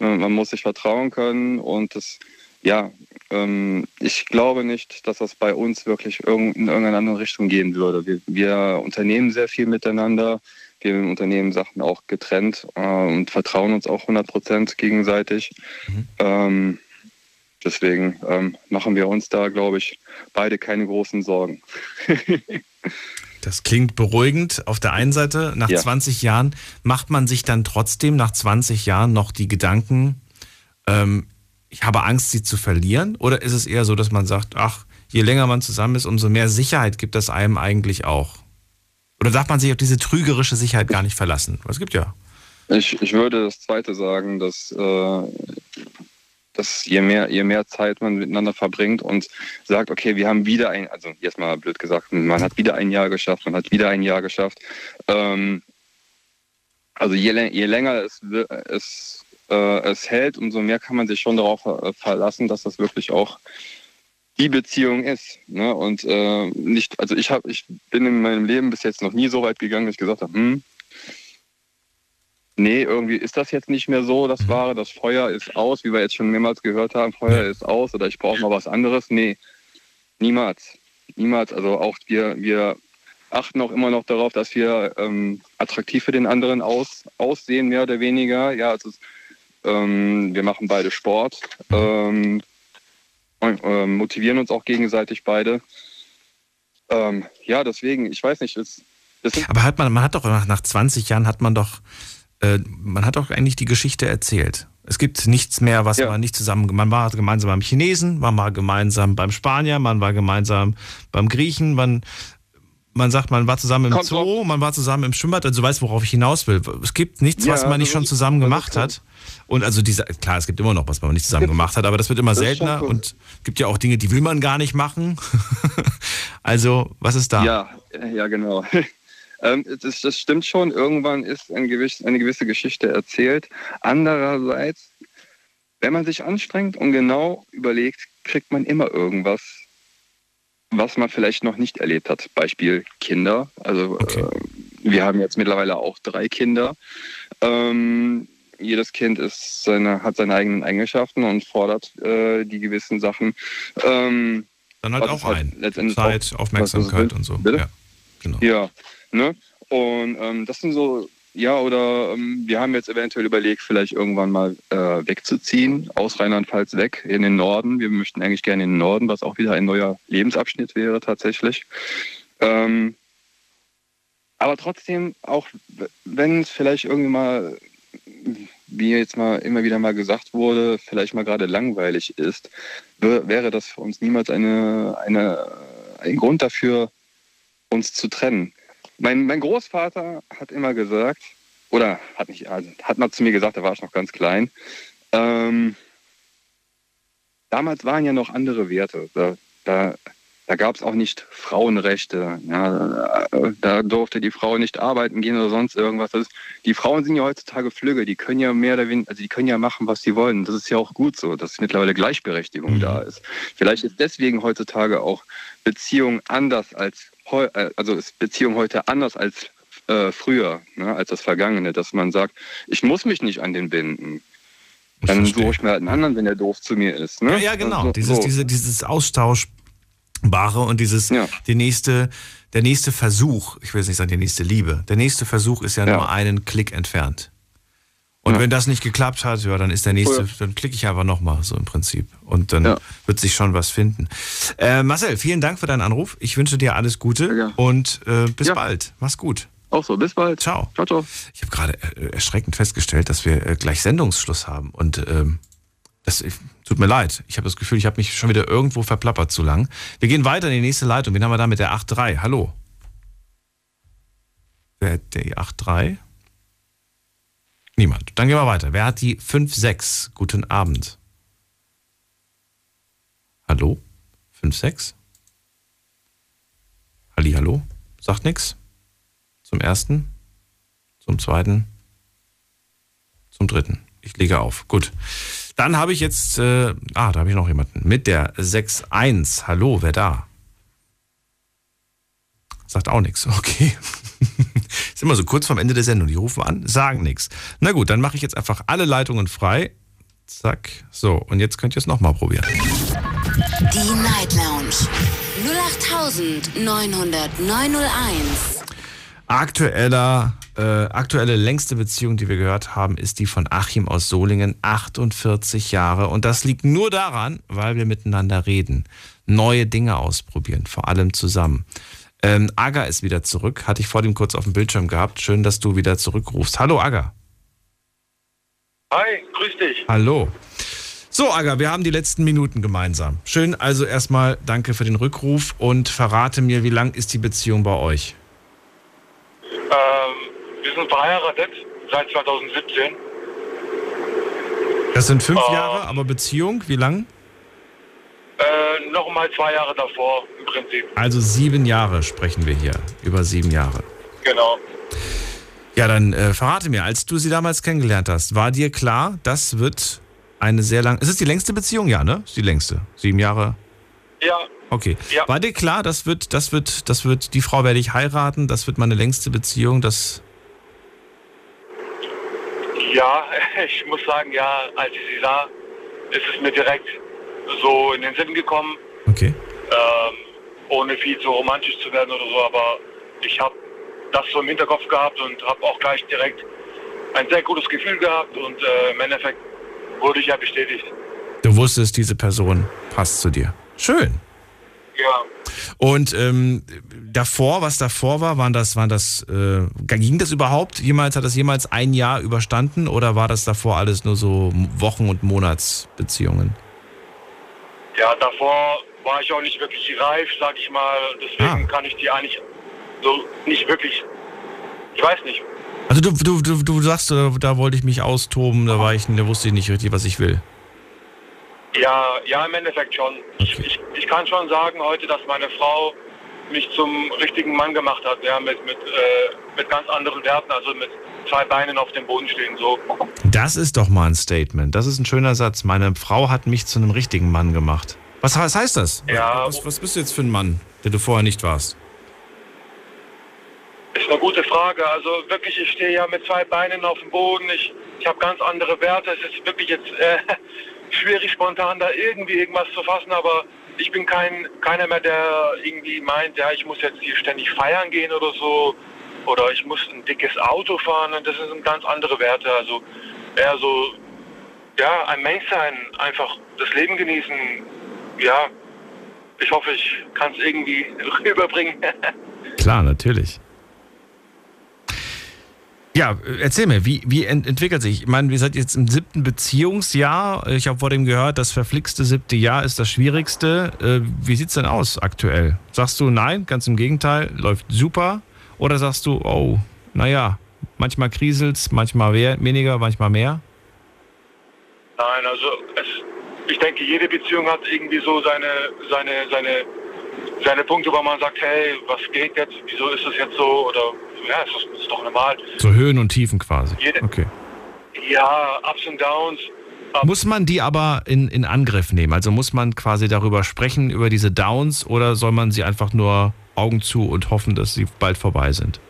äh, man muss sich vertrauen können und das, ja, ähm, ich glaube nicht, dass das bei uns wirklich in irgendeine andere Richtung gehen würde. Wir, wir unternehmen sehr viel miteinander, wir unternehmen Sachen auch getrennt äh, und vertrauen uns auch 100 Prozent gegenseitig. Mhm. Ähm, deswegen ähm, machen wir uns da, glaube ich, beide keine großen Sorgen. Das klingt beruhigend. Auf der einen Seite, nach Ja. 20 Jahren, macht man sich dann trotzdem nach 20 Jahren noch die Gedanken, ähm, ich habe Angst, sie zu verlieren? Oder ist es eher so, dass man sagt, ach, je länger man zusammen ist, umso mehr Sicherheit gibt das einem eigentlich auch? Oder darf man sich auf diese trügerische Sicherheit gar nicht verlassen? Es gibt ja. Ich, ich würde das Zweite sagen, dass, äh, dass je, mehr, je mehr Zeit man miteinander verbringt und sagt, okay, wir haben wieder ein, also jetzt mal blöd gesagt, man hat wieder ein Jahr geschafft, man hat wieder ein Jahr geschafft. Ähm, also je, je länger es, es, äh, es hält, umso mehr kann man sich schon darauf ver verlassen, dass das wirklich auch die Beziehung ist. Ne? Und äh, nicht, also ich habe, ich bin in meinem Leben bis jetzt noch nie so weit gegangen, dass ich gesagt habe, hm, nee, irgendwie ist das jetzt nicht mehr so, das Wahre, das Feuer ist aus, wie wir jetzt schon mehrmals gehört haben, Feuer ist aus oder ich brauche mal was anderes. Nee, niemals. Niemals. Also auch wir, wir achten auch immer noch darauf, dass wir ähm, attraktiv für den anderen aus, aussehen, mehr oder weniger. Ja, also, ähm, wir machen beide Sport, ähm, ähm, motivieren uns auch gegenseitig beide. Ähm, ja, deswegen, ich weiß nicht, es, Aber hat man, man hat doch nach, nach 20 Jahren hat man doch, äh, man hat doch eigentlich die Geschichte erzählt. Es gibt nichts mehr, was man nicht zusammen, man war gemeinsam beim Chinesen, man war gemeinsam beim Spanier, man war gemeinsam beim Griechen, man, man sagt, man war zusammen im Kommt Zoo, man war zusammen im Schwimmbad, also du weißt, worauf ich hinaus will. Es gibt nichts, Ja, was man nicht schon zusammen gemacht hat. Und also dieser, klar, es gibt immer noch was, was man nicht zusammen gemacht hat, aber das wird immer Das seltener cool. und gibt ja auch Dinge, die will man gar nicht machen. also, was ist da? Ja, ja, genau. ähm, das, das stimmt schon. Irgendwann ist ein gewiss, eine gewisse Geschichte erzählt. Andererseits, wenn man sich anstrengt und genau überlegt, kriegt man immer irgendwas, was man vielleicht noch nicht erlebt hat. Beispiel Kinder. Also äh, wir haben jetzt mittlerweile auch drei Kinder. Ähm, jedes Kind ist seine, hat seine eigenen Eigenschaften und fordert äh, die gewissen Sachen. Ähm, Dann halt auch halt ein. letztendlich Zeit, Aufmerksamkeit und so. Bitte? Ja, genau. Ja, ne? Und ähm, das sind so, ja, oder ähm, wir haben jetzt eventuell überlegt, vielleicht irgendwann mal äh, wegzuziehen, aus Rheinland-Pfalz weg in den Norden. Wir möchten eigentlich gerne in den Norden, was auch wieder ein neuer Lebensabschnitt wäre tatsächlich. Ähm, aber trotzdem, auch wenn es vielleicht irgendwie mal, wie jetzt mal immer wieder mal gesagt wurde, vielleicht mal gerade langweilig ist, wär- wäre das für uns niemals eine, eine, ein Grund dafür, uns zu trennen. Mein, mein Großvater hat immer gesagt, oder hat nicht, also hat mal zu mir gesagt, da war ich noch ganz klein, ähm, damals waren ja noch andere Werte. Da, da, da gab es auch nicht Frauenrechte. Ja, da durfte die Frau nicht arbeiten gehen oder sonst irgendwas. Das ist, die Frauen sind ja heutzutage Flügge, die können ja mehr oder weniger, also die können ja machen, was sie wollen. Das ist ja auch gut so, dass mittlerweile Gleichberechtigung da ist. Vielleicht ist deswegen heutzutage auch Beziehung anders als also ist Beziehung heute anders als äh, früher, ne, als das Vergangene, dass man sagt, ich muss mich nicht an den binden. Dann suche ich mir halt einen anderen, wenn der doof zu mir ist. Ne? Ja, ja, genau. So, dieses, so. diese, dieses Austauschbare und dieses, die nächste, der nächste Versuch, ich will jetzt nicht sagen die nächste Liebe, der nächste Versuch ist ja, nur einen Klick entfernt. Und wenn das nicht geklappt hat, ja, dann ist der nächste, Ja. dann klicke ich einfach nochmal, so im Prinzip. Und dann wird sich schon was finden. Äh, Marcel, vielen Dank für deinen Anruf. Ich wünsche dir alles Gute und äh, bis Ja. bald. Mach's gut. Auch so, bis bald. Ciao. Ciao, ciao. Ich habe gerade äh, erschreckend festgestellt, dass wir äh, gleich Sendungsschluss haben. Und ähm, das tut mir leid. Ich habe das Gefühl, ich habe mich schon wieder irgendwo verplappert zu lang. Wir gehen weiter in die nächste Leitung. Wen haben wir da mit der 8.3? Hallo. Wer hat die 8.3? Niemand. Dann gehen wir weiter. Wer hat die 5.6? Guten Abend. Hallo? 5.6? Halli, hallo? Sagt nix? Zum ersten? Zum zweiten? Zum dritten. Ich lege auf. Gut. Dann habe ich jetzt, äh, ah, da habe ich noch jemanden. Mit der 6.1. Hallo, wer da? Sagt auch nichts. Okay. Ist immer so kurz vorm Ende der Sendung. Die rufen an, sagen nichts. Na gut, dann mache ich jetzt einfach alle Leitungen frei. Zack. So, und jetzt könnt ihr es nochmal probieren. Die Night Lounge 0890901. Aktueller, äh, aktuelle längste Beziehung, die wir gehört haben, ist die von Achim aus Solingen, 48 Jahre. Und das liegt nur daran, weil wir miteinander reden, neue Dinge ausprobieren, vor allem zusammen. Ähm, Aga ist wieder zurück, hatte ich vor dem kurz auf dem Bildschirm gehabt. Schön, dass du wieder zurückrufst. Hallo Aga. Hi, grüß dich. Hallo. So, Aga, wir haben die letzten Minuten gemeinsam. Schön, also erstmal danke für den Rückruf und verrate mir, wie lang ist die Beziehung bei euch? Ähm, wir sind verheiratet seit 2017. Das sind fünf Äh. Jahre, aber Beziehung, wie lang? Äh, Nochmal zwei Jahre davor im Prinzip. Also sieben Jahre sprechen wir hier. Über sieben Jahre. Genau. Ja, dann äh, verrate mir, als du sie damals kennengelernt hast, war dir klar, das wird eine sehr lang. Ist es die längste Beziehung? Ja, ne? Ist die längste. Sieben Jahre. Ja. Okay. Ja. War dir klar, das wird, das wird, das wird, die Frau werde ich heiraten, das wird meine längste Beziehung, das. Ja, ich muss sagen, ja, als ich sie sah, ist es mir direkt so in den Sinn gekommen. Okay. Ähm, ohne viel zu romantisch zu werden oder so, aber ich habe das so im Hinterkopf gehabt und habe auch gleich direkt ein sehr gutes Gefühl gehabt und äh, im Endeffekt wurde ich ja bestätigt. Du wusstest, diese Person passt zu dir. Schön. Ja. Und ähm, davor, was davor war, waren das, waren das, äh, ging das überhaupt jemals, hat das jemals ein Jahr überstanden oder war das davor alles nur so Wochen- und Monatsbeziehungen? Ja, davor war ich auch nicht wirklich reif, sag ich mal. Deswegen kann ich die eigentlich so nicht wirklich. Ich weiß nicht. Also du, du, du, du sagst, äh, da wollte ich mich austoben, da war ich, da wusste ich nicht richtig, was ich will. Ja, ja, im Endeffekt schon. Ich, ich, ich kann schon sagen heute, dass meine Frau mich zum richtigen Mann gemacht hat, ja, mit, mit, äh, mit ganz anderen Werten, also mit zwei Beinen auf dem Boden stehen, so. Das ist doch mal ein Statement. Das ist ein schöner Satz. Meine Frau hat mich zu einem richtigen Mann gemacht. Was, was heißt das? Ja. Was, was bist du jetzt für ein Mann, der du vorher nicht warst? Ist eine gute Frage. Also wirklich, ich stehe ja mit zwei Beinen auf dem Boden. Ich, ich habe ganz andere Werte. Es ist wirklich jetzt äh, schwierig, spontan da irgendwie irgendwas zu fassen, aber ich bin kein keiner mehr, der irgendwie meint, ja, ich muss jetzt hier ständig feiern gehen oder so. Oder ich muss ein dickes Auto fahren. Und das sind ganz andere Werte. Also eher so, ja, ein Mensch sein, einfach das Leben genießen. Ja, ich hoffe, ich kann es irgendwie rüberbringen. Klar, natürlich. Ja, äh, erzähl mir, wie, wie ent entwickelt sich? Ich meine, wir sind jetzt im siebten Beziehungsjahr. Ich habe vor dem gehört, das verflixte siebte Jahr ist das schwierigste. Äh, wie sieht's denn aus aktuell? Sagst du nein, ganz im Gegenteil, läuft super? Oder sagst du, oh, naja, manchmal kriselt's, manchmal weniger, manchmal mehr? Nein, also es, ich denke, jede Beziehung hat irgendwie so seine, seine, seine, seine Punkte, wo man sagt, hey, was geht jetzt? Wieso ist das jetzt so? Oder ja, ist, ist doch normal. So Höhen und Tiefen quasi. Jede, Okay. Ja, Ups und Downs. Muss man die aber in, in Angriff nehmen? Also muss man quasi darüber sprechen, über diese Downs, oder soll man sie einfach nur Augen zu und hoffen, dass sie bald vorbei sind?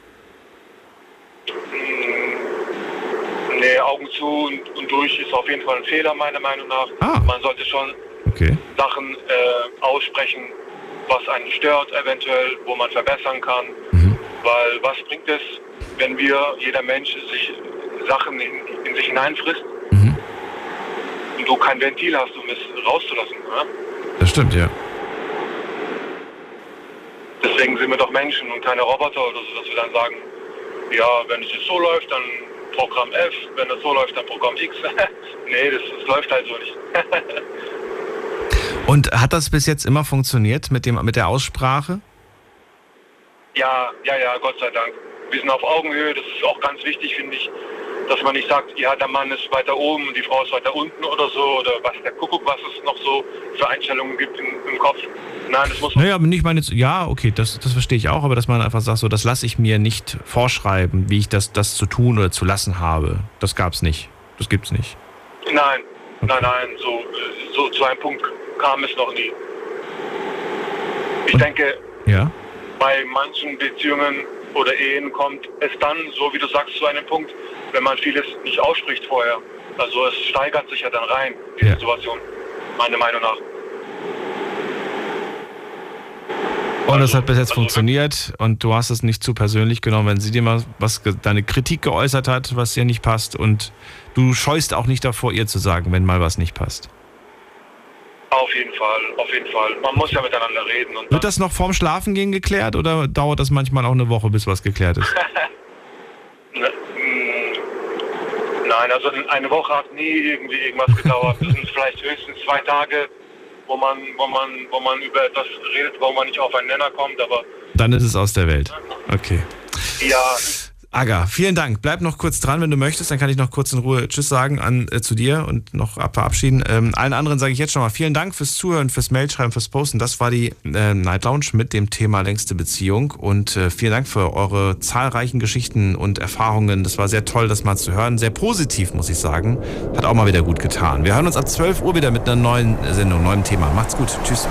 Nee, Augen zu und, und durch ist auf jeden Fall ein Fehler, meiner Meinung nach. Ah. Man sollte schon Okay. Sachen äh, aussprechen, was einen stört, eventuell, wo man verbessern kann. Weil was bringt es, wenn wir, jeder Mensch, sich Sachen in, in sich hineinfrisst und du kein Ventil hast, um es rauszulassen. Ne? Das stimmt, ja. Deswegen sind wir doch Menschen und keine Roboter oder so, dass wir dann sagen, ja, wenn es jetzt so läuft, dann Programm F, wenn es so läuft, dann Programm X. nee, das, das läuft halt so nicht. Und hat das bis jetzt immer funktioniert mit, dem, mit der Aussprache? Ja, ja, ja, Gott sei Dank. Wir sind auf Augenhöhe, das ist auch ganz wichtig, finde ich. dass man nicht sagt, ja, der Mann ist weiter oben und die Frau ist weiter unten oder so, oder was der Kuckuck, was es noch so für Einstellungen gibt im, im Kopf. Nein, das muss Naja, aber nicht meine, ja, okay, das, das verstehe ich auch, aber dass man einfach sagt, so, das lasse ich mir nicht vorschreiben, wie ich das, das zu tun oder zu lassen habe. Das gab's nicht. Das gibt's nicht. Nein, nein, nein, so, so zu einem Punkt kam es noch nie. Ich denke, Ja? Bei manchen Beziehungen oder Ehen kommt es dann, so wie du sagst, zu einem Punkt, wenn man vieles nicht ausspricht vorher. Also es steigert sich ja dann rein, die Ja. Situation, meiner Meinung nach. Und es hat bis jetzt funktioniert und du hast es nicht zu persönlich genommen, wenn sie dir mal was, deine Kritik geäußert hat, was dir nicht passt und du scheust auch nicht davor, ihr zu sagen, wenn mal was nicht passt. Auf jeden Fall, auf jeden Fall. Man muss ja miteinander reden und Wird das noch vorm Schlafengehen geklärt oder dauert das manchmal auch eine Woche, bis was geklärt ist? Ne, mm, Nein, also eine Woche hat nie irgendwie irgendwas gedauert. Das sind vielleicht höchstens zwei Tage, wo man, wo man, wo man über etwas redet, wo man nicht auf einen Nenner kommt, aber Dann ist es aus der Welt. Okay. ja, Aga, vielen Dank. Bleib noch kurz dran, wenn du möchtest. Dann kann ich noch kurz in Ruhe Tschüss sagen an, äh, zu dir und noch ab verabschieden. Ähm, allen anderen sage ich jetzt schon mal vielen Dank fürs Zuhören, fürs Mailschreiben, fürs Posten. Das war die äh, Night Lounge mit dem Thema längste Beziehung. Und äh, vielen Dank für eure zahlreichen Geschichten und Erfahrungen. Das war sehr toll, das mal zu hören. Sehr positiv, muss ich sagen. Hat auch mal wieder gut getan. Wir hören uns ab 12 Uhr wieder mit einer neuen Sendung, neuem Thema. Macht's gut. Tschüss.